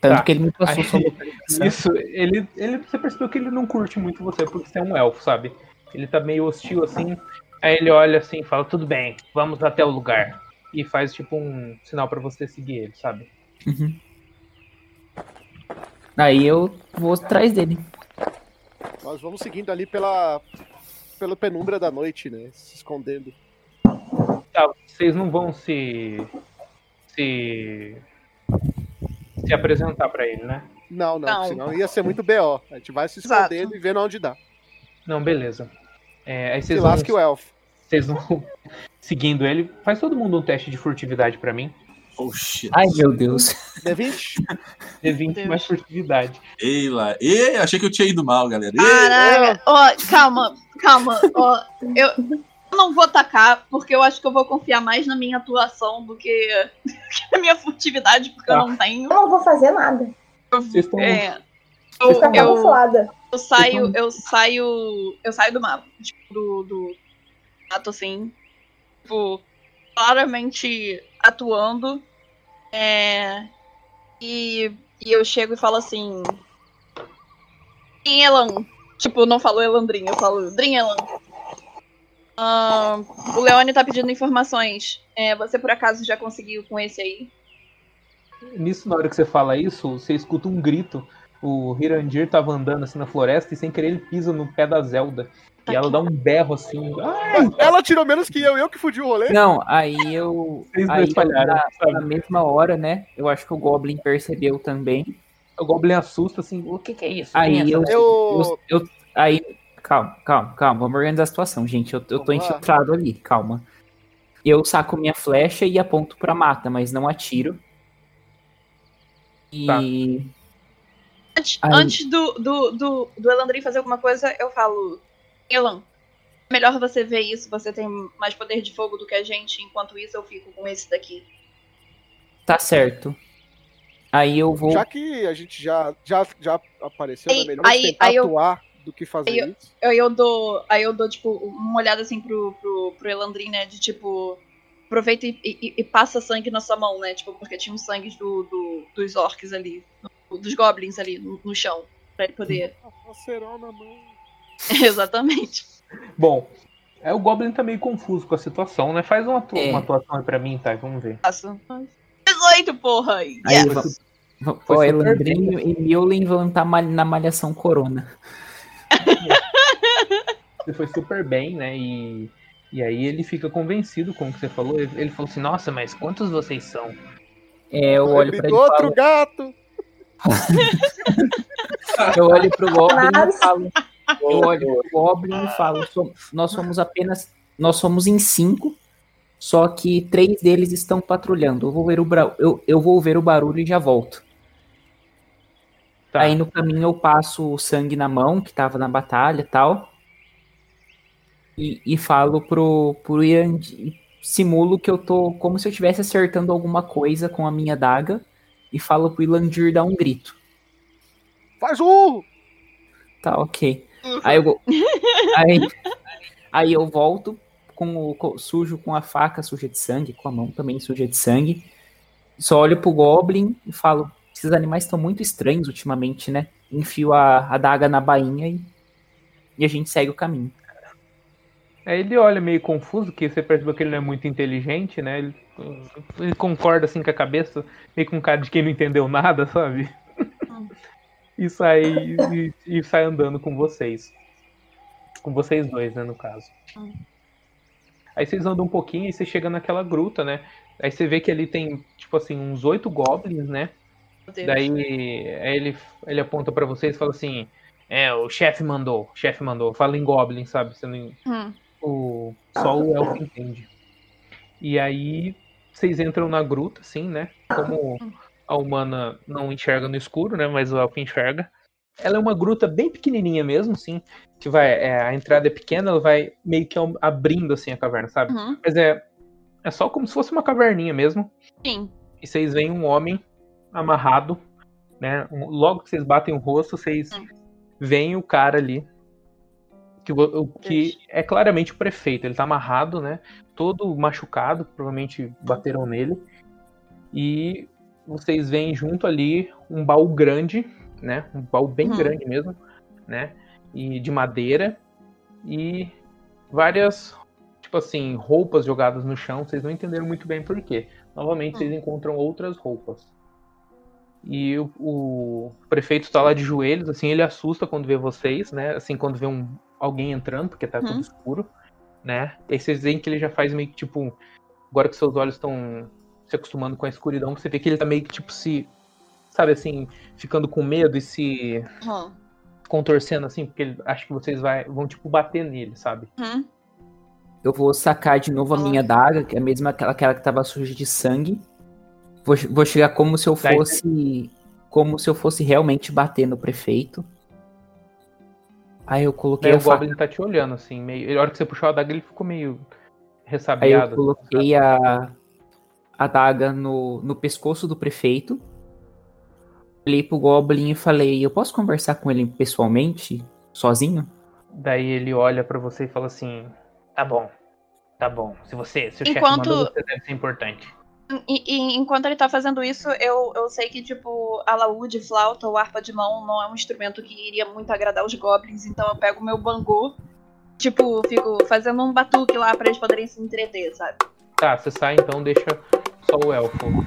Tanto Tá. que ele me passou Aí- sua localização. Isso, ele, ele, você percebeu que ele não curte muito você porque você é um elfo, sabe? Ele tá meio hostil assim. Aí ele olha assim e fala: Tudo bem, vamos até o lugar. E faz tipo um sinal pra você seguir ele, sabe? Uhum. Aí eu vou atrás dele. Nós vamos seguindo ali pela, pela penumbra da noite, né? Se escondendo. Tá, vocês não vão se. se. se apresentar pra ele, né? Não, não, Não. senão ia ser muito BO. A gente vai se Exato. escondendo e vendo onde dá. Não, beleza. É, aí Se vocês vão, lasque o elfo. vocês vão seguindo ele. Faz todo mundo um teste de furtividade pra mim. Oh, shit. Ai, meu Deus. D20? D20 Deus. mais furtividade. Ei lá. Ei, achei que eu tinha ido mal, galera. Ei, Caraca, ó, calma, calma, ó, eu eu não vou atacar, porque eu acho que eu vou confiar mais na minha atuação do que, na minha furtividade, porque eu Tá. não tenho. Eu não vou fazer nada. Vocês estão. É, Você eu, eu, camuflada. eu saio, eu saio, eu saio do mapa, tipo, do, do mato, assim, tipo, claramente atuando, é, e, e eu chego e falo assim, Drin Elan, tipo, não falo Elandrin, eu falo Drin Elan. Ahn, o Leone tá pedindo informações, é, você por acaso já conseguiu com esse aí? Nisso, na hora que você fala isso, você escuta um grito. O Hirandir tava andando assim na floresta e sem querer ele pisa no pé da Zelda. E ela dá um berro assim. Ai, Ela tirou menos que eu, eu que fudi o rolê. Não, aí eu. vocês Aí na, na mesma hora, né? Eu acho que o Goblin percebeu também. O Goblin assusta assim. O que, que é isso? Aí é eu, Eu- eu, eu- Aí. Calma, calma, calma. Vamos organizar a situação, gente. Eu, eu tô Vamos lá. infiltrado ali, calma. Eu saco minha flecha e aponto pra mata, mas não atiro. E. Tá. Antes, Aí- antes do, do, do, do Elandrin fazer alguma coisa, eu falo, Elan, melhor você ver isso, você tem mais poder de fogo do que a gente, enquanto isso eu fico com esse daqui. Tá certo. Aí eu vou. Já que a gente já, já, já apareceu, Aí- é melhor aí- tentar aí eu- atuar do que fazer aí eu- isso. Aí eu dou, aí eu dou tipo, uma olhada assim pro, pro, pro Elandrin, né, de tipo, aproveita e, e- e passa sangue na sua mão, né, tipo, porque tinha uns sangues do, do- dos orcs ali, do- dos goblins ali no, no chão, pra ele poder... Uma cerol na mão. Exatamente. Bom, é, o Goblin tá meio confuso com a situação, né? Faz uma, atua- É. uma atuação aí pra mim, tá? Vamos ver. Faço. 18, porra! Aí Elandrinho e Miolin vão estar mal- na malhação corona. Você foi super bem, né? E, e aí ele fica convencido com o que você falou. Ele, ele falou assim, nossa, mas quantos vocês são? É, eu olho Ele pra ele outro falo, gato. eu olho pro Goblin e falo. Eu olho pro Goblin e falo, "So- nós somos apenas. Nós somos em cinco, só que três deles estão patrulhando. Eu vou ver o, bra- eu, eu vou ver o barulho e já volto. Tá. Aí no caminho eu passo o sangue na mão, que tava na batalha e tal. E, e falo pro, pro Ian. e Simulo que eu tô como se eu estivesse acertando alguma coisa com a minha daga. E falo pro Ilandir dar um grito. Faz um! Tá, ok. Aí eu, aí, aí eu volto com o co- sujo com a faca suja de sangue, com a mão também suja de sangue. Só olho pro Goblin e falo: esses animais estão muito estranhos ultimamente, né? Enfio a, a daga na bainha e, e a gente segue o caminho. Aí ele olha meio confuso, que você percebeu que ele não é muito inteligente, né? Ele, ele concorda assim com a cabeça, meio com cara de quem não entendeu nada, sabe? E sai e, e sai andando com vocês. Com vocês dois, né, no caso. Hum. Aí vocês andam um pouquinho e você chega naquela gruta, né? Aí você vê que ali tem, tipo assim, uns oito goblins, né? Daí aí ele, ele aponta pra vocês e fala assim: É, o chefe mandou, o chefe mandou. Fala em goblin, sabe? Você não, Hum. o, só o elfo entende. E aí vocês entram na gruta, assim, né? Como a humana não enxerga no escuro, né? Mas o elfo enxerga. Ela é uma gruta bem pequenininha mesmo, assim. Que vai, é, a entrada é pequena, ela vai meio que abrindo assim a caverna, sabe? Uhum. Mas é, é só como se fosse uma caverninha mesmo. Sim. E vocês veem um homem amarrado, né? Logo que vocês batem o rosto, vocês Hum. veem o cara ali. Que, o, que é claramente o prefeito. Ele tá amarrado, né? Todo machucado, provavelmente bateram nele. E vocês veem junto ali um baú grande, né? Um baú bem Uhum. grande mesmo, né? E de madeira. E várias, tipo assim, roupas jogadas no chão. Vocês não entenderam muito bem por quê. Novamente, vocês encontram outras roupas. E o, o prefeito tá lá de joelhos, assim, ele assusta quando vê vocês, né? Assim, quando vê um, alguém entrando, porque tá Uhum. tudo escuro, né? E aí vocês veem que ele já faz meio que tipo. Agora que seus olhos estão se acostumando com a escuridão, você vê que ele tá meio que tipo se. Sabe assim, ficando com medo e se Uhum. contorcendo assim, porque ele acha que vocês vai, vão tipo bater nele, sabe? Uhum. Eu vou sacar de novo a minha daga, que é a mesma aquela, aquela que tava suja de sangue. Vou, vou chegar como se eu Daí- fosse. Como se eu fosse realmente bater no prefeito. Aí eu coloquei Daí a o faca. Goblin tá te olhando, assim, meio. Na hora que você puxou a daga, ele ficou meio Aí eu ressabiado. assim, coloquei a, a daga no, no pescoço do prefeito. Olhei pro Goblin e falei: Eu posso conversar com ele pessoalmente, sozinho? Daí ele olha pra você e fala assim: Tá bom, tá bom. Se você, se o chefe Enquanto- mandou, você deve ser importante. E, e enquanto ele tá fazendo isso, eu, eu sei que, tipo, alaúde, flauta ou harpa de mão não é um instrumento que iria muito agradar os goblins, então eu pego o meu bangô, tipo, fico fazendo um batuque lá pra eles poderem se entreter, sabe? Tá, você sai então, deixa só o elfo.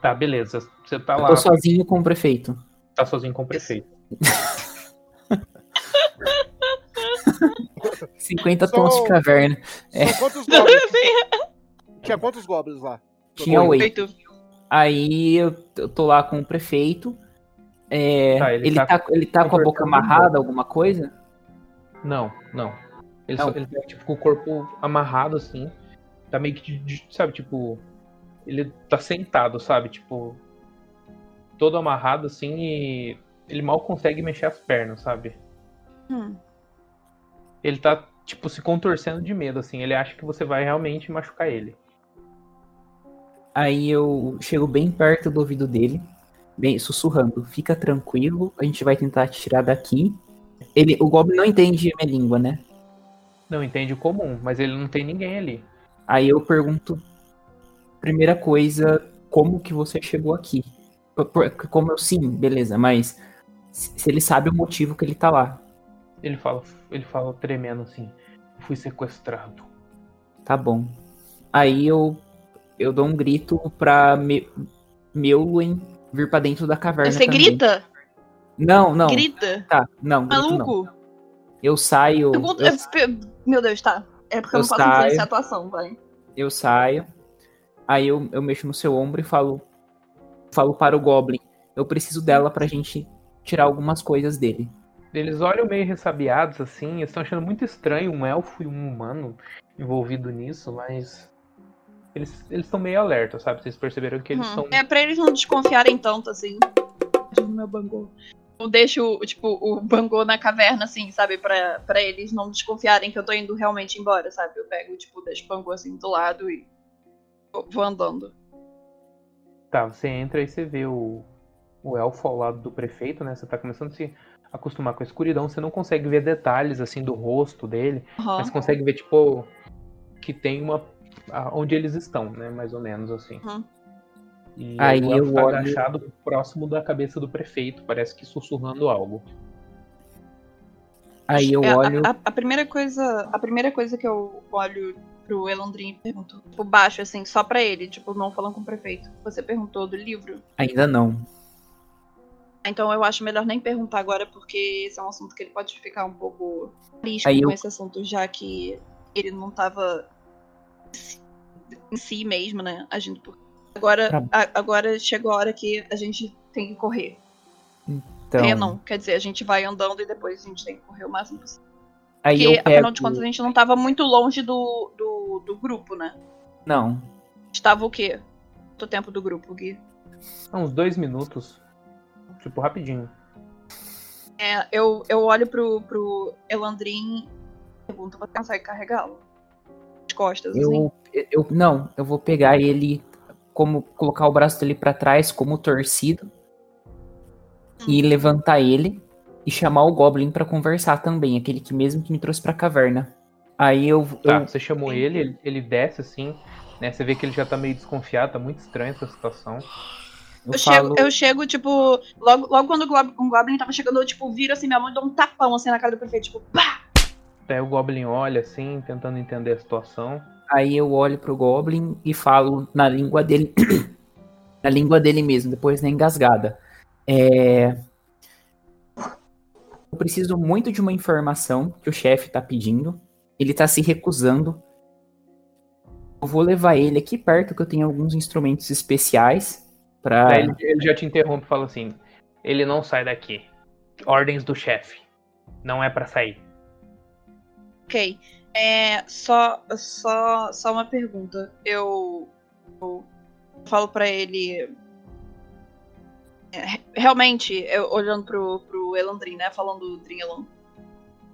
Tá, beleza. Você tá Eu lá, tô sozinho com o prefeito. tá sozinho com o prefeito. 50 Só- tons de caverna. É. São quantos goblins? Tinha quantos goblins lá? Tinha oito. Aí eu, eu tô lá com o prefeito. É, Tá, ele ele, tá tá, ele tá com a boca amarrada, alguma coisa? Não, não. Ele, Não. só, ele tá, tipo, com o corpo amarrado, assim. Tá meio que, de- sabe, tipo... Ele tá sentado, sabe? Tipo... Todo amarrado, assim, e... Ele mal consegue mexer as pernas, sabe? Hum. Ele tá, tipo, se contorcendo de medo, assim. Ele acha que você vai realmente machucar ele. Aí eu chego bem perto do ouvido dele, bem sussurrando. Fica tranquilo, a gente vai tentar te tirar daqui. Ele, o Goblin não entende minha língua, né? Não entende o comum, mas ele não tem ninguém ali. Aí eu pergunto, primeira coisa, como que você chegou aqui? Como eu sim, beleza, mas se ele sabe o motivo que ele tá lá, Ele fala, ele fala tremendo assim. Fui sequestrado. tá bom. Aí eu eu dou um grito pra Me Meuluen vir pra dentro da caverna. Você também. grita? Não, não. Grita? Tá, não, grito não. Maluco? Eu saio. Eu, pe- Meu Deus, tá. É porque eu, Eu não posso saio. influenciar a atuação, vai. eu saio. Aí eu, eu mexo no seu ombro e falo. Falo para o Goblin. Eu preciso dela pra gente tirar algumas coisas dele. Eles olham meio ressabiados assim, eles estão achando muito estranho um elfo e um humano envolvido nisso, mas eles eles estão meio alerta, sabe? Vocês perceberam que eles Hum. são É pra eles não desconfiarem tanto, assim. Meu bangô. Eu deixo, tipo, o bangô na caverna, assim, sabe? Pra, pra eles não desconfiarem que eu tô indo realmente embora, sabe? Eu pego, tipo, deixo o bangô assim do lado e vou, andando. Tá, você entra e você vê o, o elfo ao lado do prefeito, né? Você tá começando a se acostumar com a escuridão, você não consegue ver detalhes assim do rosto dele, Aham. mas consegue ver tipo que tem uma onde eles estão, né? Mais ou menos assim. Uhum. E Aí eu tá olho- agachado próximo da cabeça do prefeito, parece que sussurrando algo. Aí eu É, a- olho. A, a primeira coisa, a primeira coisa que eu olho pro Elandrin e pergunto, tipo, baixo, assim, só pra ele, tipo, não falando com o prefeito. Você perguntou do livro? Ainda não. Então eu acho melhor nem perguntar agora, porque esse é um assunto que ele pode ficar um pouco triste Aí com eu- esse assunto, já que ele não tava em si mesmo, né? Agindo por. Agora, Tá. a- agora chegou a hora que a gente tem que correr. Então, quer dizer, a gente vai andando e depois a gente tem que correr o máximo possível. aí Porque, eu afinal pego. de contas, a gente não tava muito longe do, do, do grupo, né? Não. Estava o quê? Quanto tempo do grupo, Gui? Uns dois minutos. Tipo, rapidinho. É, eu, eu olho pro, pro Elandrin e pergunto, você consegue carregá-lo? As costas, assim? Eu, eu não, eu vou pegar ele como colocar o braço dele pra trás como torcido e levantar ele e chamar o Goblin pra conversar também, aquele que mesmo que me trouxe pra caverna. Aí eu, Tá, eu você chamou ele, ele, ele desce assim, né? Você vê que ele já tá meio desconfiado, tá muito estranho essa situação. eu Eu, falo, chego, eu chego, tipo, logo, logo quando o um Goblin tava chegando, eu, tipo, viro assim minha mão e dou um tapão assim na cara do prefeito, tipo, pá! Daí o Goblin olha assim, tentando entender a situação. Aí eu olho pro Goblin e falo na língua dele, na língua dele mesmo, depois na engasgada. É, eu preciso muito de uma informação que o chefe tá pedindo. Ele tá se recusando. Eu vou levar ele aqui perto que eu tenho alguns instrumentos especiais para Daí ele, ele já te interrompe e fala assim: ele não sai daqui. Ordens do chefe. Não é pra sair. Ok. É, só, só, só uma pergunta. Eu, eu falo pra ele. é, re- realmente, eu, olhando pro, pro Elandrin, né? Falando do Drinelon.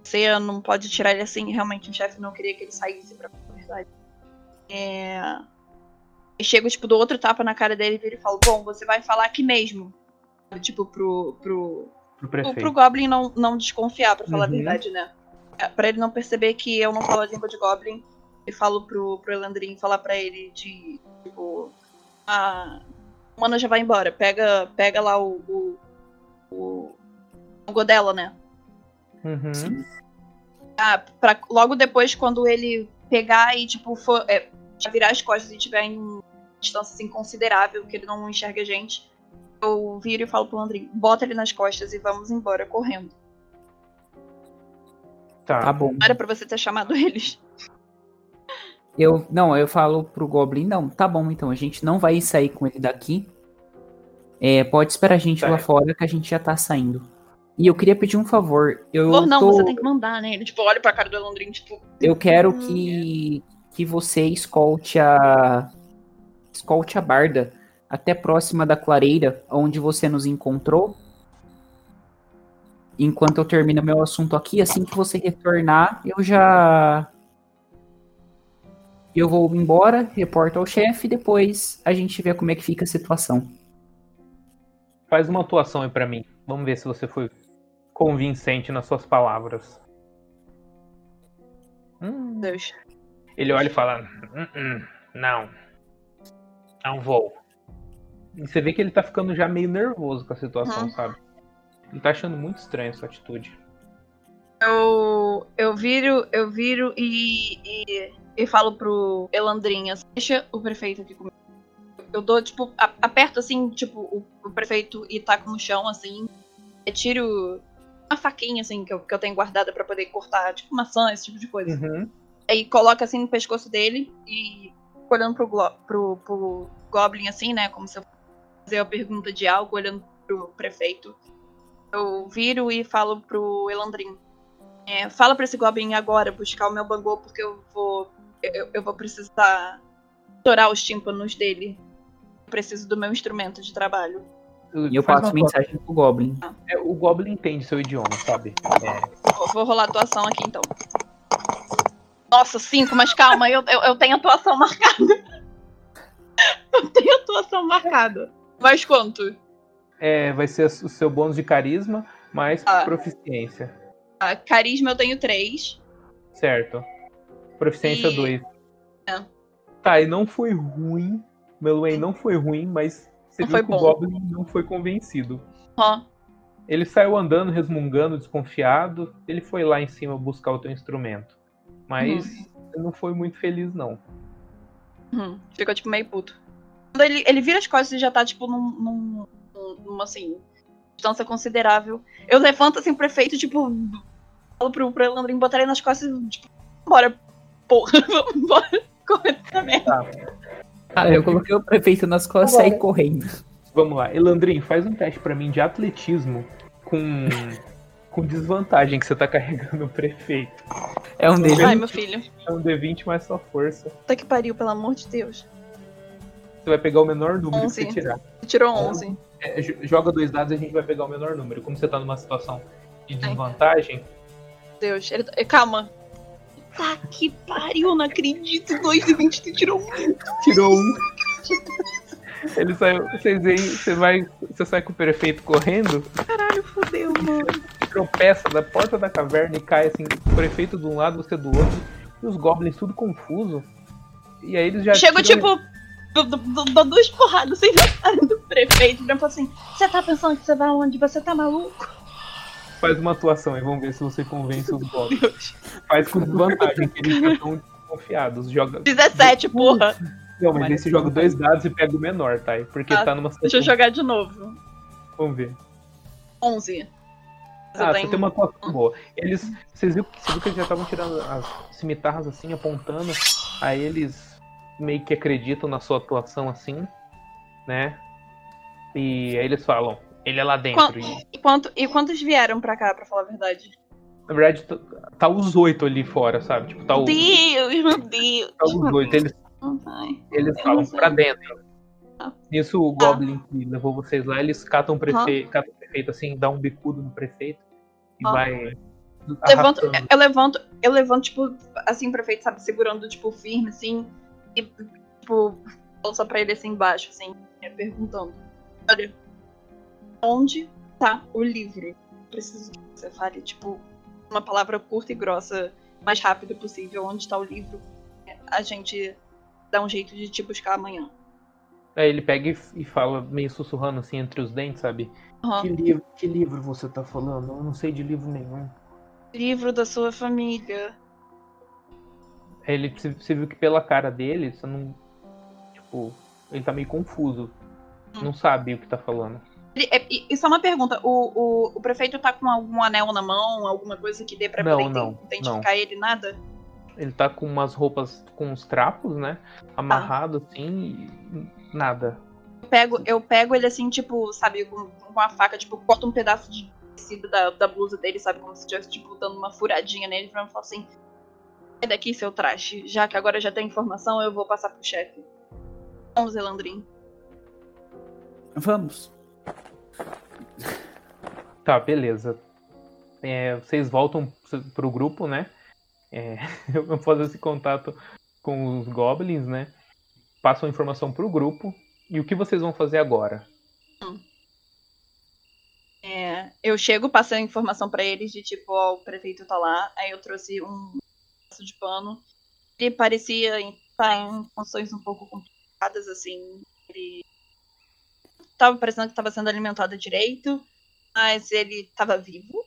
Você não pode tirar ele assim. Realmente, o chefe não queria que ele saísse pra verdade. É. E chego, tipo, do outro tapa na cara dele e viro e falo: Bom, você vai falar aqui mesmo. Tipo, pro, pro, Pro pro Goblin não, não desconfiar, pra falar Uhum. a verdade, né? É, Pra ele não perceber que eu não falo a língua de Goblin, eu falo pro, pro Elandrin falar pra ele de, tipo, a Mana já vai embora, pega, pega lá o, o, o, o Godela, né? Uhum. Ah, pra, logo depois, quando ele pegar e, tipo, for, é, já virar as costas e tiver em uma distância, assim, considerável, que ele não enxerga a gente, eu viro e falo pro Elandrin, bota ele nas costas e vamos embora, correndo. Tá. Tá bom. Não era pra você ter chamado eles. Eu não, eu falo pro Goblin, não, tá bom, então a gente não vai sair com ele daqui. É, pode esperar a gente Tá. lá fora que a gente já tá saindo. E eu queria pedir um favor. Eu Por não, tô- você tem que mandar, né? Ele, tipo, olha pra cara do Elandrin, tipo. Eu quero Hum, que, que você escolte a. Escolte a Barda até próxima da clareira, onde você nos encontrou. Enquanto eu termino meu assunto aqui, assim que você retornar, eu já. Eu vou embora, reporto ao chefe, depois a gente vê como é que fica a situação. Faz uma atuação aí pra mim. Vamos ver se você foi convincente nas suas palavras. Hum, Deus. Ele olha e fala: "Hum, hum, Não. Não vou. E você vê que ele tá ficando já meio nervoso com a situação, Uhum. sabe? Ele tá achando muito estranha essa atitude. Eu, eu viro, eu viro e, e, e falo pro Elandrin, assim, deixa o prefeito aqui comigo. Eu dou, tipo, a- aperto assim, tipo, o, o prefeito e taco no chão, assim. Eu tiro uma faquinha, assim, que eu, que eu tenho guardada pra poder cortar, tipo, maçã, esse tipo de coisa. Uhum. Aí coloca assim no pescoço dele e fico olhando pro, glo- pro, pro Goblin, assim, né? Como se eu fazer a pergunta de algo, olhando pro prefeito. Eu viro e falo pro Elandrin. É, fala pra esse Goblin agora buscar o meu bangô, porque eu vou. Eu, eu vou precisar estourar os tímpanos dele. Eu preciso do meu instrumento de trabalho. E eu Faz passo mensagem pro Goblin. É, o Goblin entende seu idioma, sabe? É, Vou, vou rolar a atuação aqui então. Nossa, cinco, mas calma, eu, eu, eu tenho atuação marcada. Eu tenho atuação marcada. Mais quanto? É, vai ser o seu bônus de carisma mais Ah. proficiência. Ah, carisma eu tenho três. Certo. Proficiência E- 2. É. Tá, e não foi ruim. Meluen não foi ruim, mas você Não viu foi que o bom. Goblin não foi convencido. Ó, Ele saiu andando, resmungando, desconfiado. Ele foi lá em cima buscar o teu instrumento. Mas ele não foi muito feliz, não. hum, ficou tipo meio puto. Quando ele, ele vira as costas e já tá, tipo, num, num- numa, assim, distância considerável. Eu levanto, assim, o prefeito, tipo, falo pro, pro Elandrin botar ele nas costas e, tipo, bora, porra, vamos embora. Corre essa merda. Ah, eu coloquei o prefeito nas costas e saí correndo. Vamos lá. Elandrin, faz um teste pra mim de atletismo com, com desvantagem que você tá carregando o prefeito. É um deles. Ai, meu filho. É um D20 mais sua força. Puta que pariu, pelo amor de Deus. Você vai pegar o menor número que você tirar. Tirou 11. É, jo- joga dois dados e a gente vai pegar o menor número. Como você tá numa situação de desvantagem, Deus, ele... eh, calma. Tá que pariu, não acredito. 2 e 20 tu tirou um. tirou um. Ele saiu. Vocês veem, você vai. Você sai com o prefeito correndo, Caralho, fodeu, mano. tropeça da porta da caverna e cai assim, o prefeito de um lado, você do outro, e os goblins tudo confuso. E aí eles já. Chego, tiram- tipo, dou- dou- dou duas porradas sem cara do prefeito. Pra assim, você tá pensando que você vai onde? Você tá maluco? Faz uma atuação e vamos ver se você convence os. Deus. Faz com desvantagem, que eles já estão desconfiados. Joga. 17, porra. Não, mas você joga dois dados e pega o menor, tá? Porque Ah, tá numa Deixa eu jogar de novo. Vamos ver. 11. Você Ah, tem- você tem uma atuação boa. Eles. Vocês viram, você viu que eles já estavam tirando as cimitarras assim, apontando. Aí eles meio que acreditam na sua atuação assim, né? E aí eles falam, ele é lá dentro. E, E, quanto, e quantos vieram pra cá, pra falar a verdade? na verdade, tá, os oito ali fora, sabe? Tipo, tá, o, Deus, meu Deus. tá os oito. Eles, Ai. eles falam pra dentro. Ah. Nisso o Goblin que levou vocês lá, eles catam o prefeito, catam o prefeito assim, dá um bicudo no prefeito e Ah. vai. Levanto, eu levanto, eu levanto, tipo, assim, o prefeito, sabe, segurando, tipo, firme, assim, e, tipo, só pra ele assim embaixo, assim, é, perguntando. Olha, onde tá o livro? Preciso que você fale, tipo, uma palavra curta e grossa, mais rápido possível. Onde tá o livro? A gente dá um jeito de te buscar amanhã. Aí ele pega e, e fala meio sussurrando assim entre os dentes, sabe? Aham. Que, livro, que livro você tá falando? Eu não sei de livro nenhum. Livro da sua família. Ele, você- viu que pela cara dele, você não. Tipo, ele tá meio confuso. Hum. Não sabe o que tá falando. Ele- é- e, só uma pergunta: o, o, o prefeito tá com algum anel na mão, alguma coisa que dê pra Não, poder não, identificar ele? Nada? Ele tá com umas roupas com uns trapos, né? Amarrado assim e nada. Eu pego, eu pego ele assim, tipo, sabe, com, com a faca, tipo, corto um pedaço de tecido da, da blusa dele, sabe? Como se estivesse, tipo, dando uma furadinha nele, pra falar assim: sai daqui, seu traste. Já que agora já tem informação, eu vou passar pro chefe. Vamos, Elandrin. Vamos. Tá, beleza. É, vocês voltam pro grupo, né? É, eu vou fazer esse contato com os goblins, né? Passam a informação pro grupo. E o que vocês vão fazer agora? É, eu chego, passo a informação pra eles de tipo, ó, o prefeito tá lá. Aí eu trouxe um pedaço de pano. Ele parecia estar em condições um pouco complicadas, assim. Ele tava parecendo que estava sendo alimentado direito, mas ele estava vivo.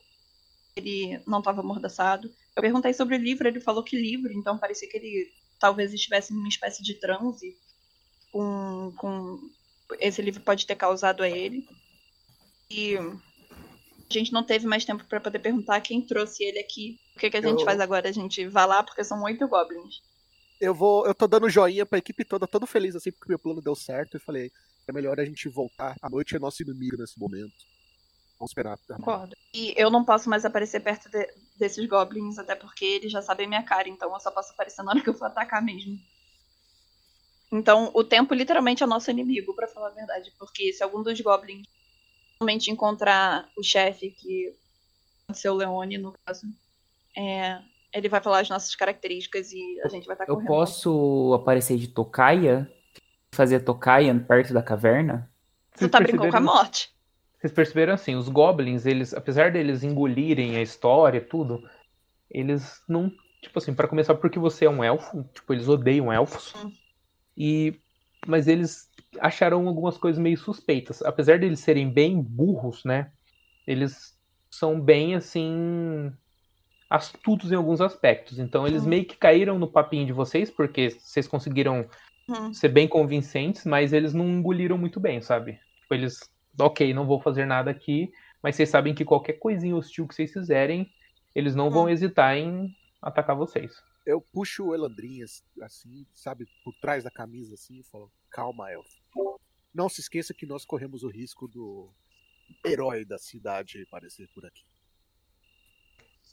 Ele não estava amordaçado. Eu perguntei sobre o livro, ele falou que livro, então parecia que ele talvez estivesse em uma espécie de transe com, com esse livro pode ter causado a ele. E a gente não teve mais tempo para poder perguntar quem trouxe ele aqui. O que, que a gente Eu- faz agora? A gente vai lá porque são oito goblins. Eu vou. Eu tô dando joinha pra equipe toda, todo feliz assim, porque meu plano deu certo. E falei, é melhor a gente voltar. A noite é nosso inimigo nesse momento. Vamos esperar. Concordo. E eu não posso mais aparecer perto de- desses goblins, até porque eles já sabem minha cara, então eu só posso aparecer na hora que eu for atacar mesmo. Então, o tempo literalmente é nosso inimigo, pra falar a verdade. Porque se algum dos goblins realmente encontrar o chefe, que pode ser o Leone, no caso, é, ele vai falar as nossas características e a gente vai estar Eu correndo. posso aparecer de tocaia? Fazer tocaia perto da caverna? Tu Vocês tá brincando com a morte. Vocês perceberam assim, os goblins, eles, apesar deles engolirem a história e tudo, eles não, tipo assim, pra começar porque você é um elfo, tipo, eles odeiam elfos. Hum. E mas eles acharam algumas coisas meio suspeitas, apesar deles serem bem burros, né? Eles são bem assim astutos em alguns aspectos. Então eles Hum. meio que caíram no papinho de vocês porque vocês conseguiram Hum. ser bem convincentes, mas eles não engoliram muito bem, sabe? Tipo, eles, ok, não vou fazer nada aqui, mas vocês sabem que qualquer coisinha hostil que vocês fizerem, eles não vão Hum. hesitar em atacar vocês. Eu puxo o Elandrinha, assim, sabe, por trás da camisa, assim, e falo: calma, elfo. Não se esqueça que nós corremos o risco do herói da cidade aparecer por aqui.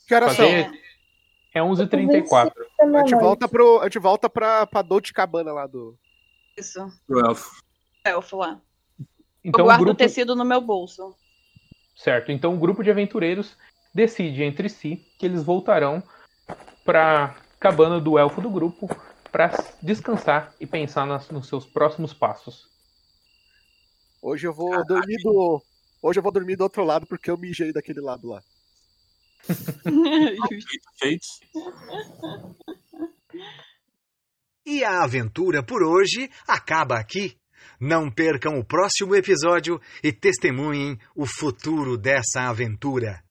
Que horas são? É 11h34. A gente volta, pro, a gente volta pra, pra Dolce Cabana lá do. Isso. Pro elfo. Elfo lá. Então eu o guardo grupo, o tecido no meu bolso. certo? Então o grupo de aventureiros decide entre si que eles voltarão pra cabana do elfo do grupo pra descansar e pensar nas- nos seus próximos passos. Hoje eu vou dormir do. Hoje eu vou dormir do outro lado porque eu mijei daquele lado lá. E a aventura por hoje acaba aqui. Não percam o próximo episódio e testemunhem o futuro dessa aventura.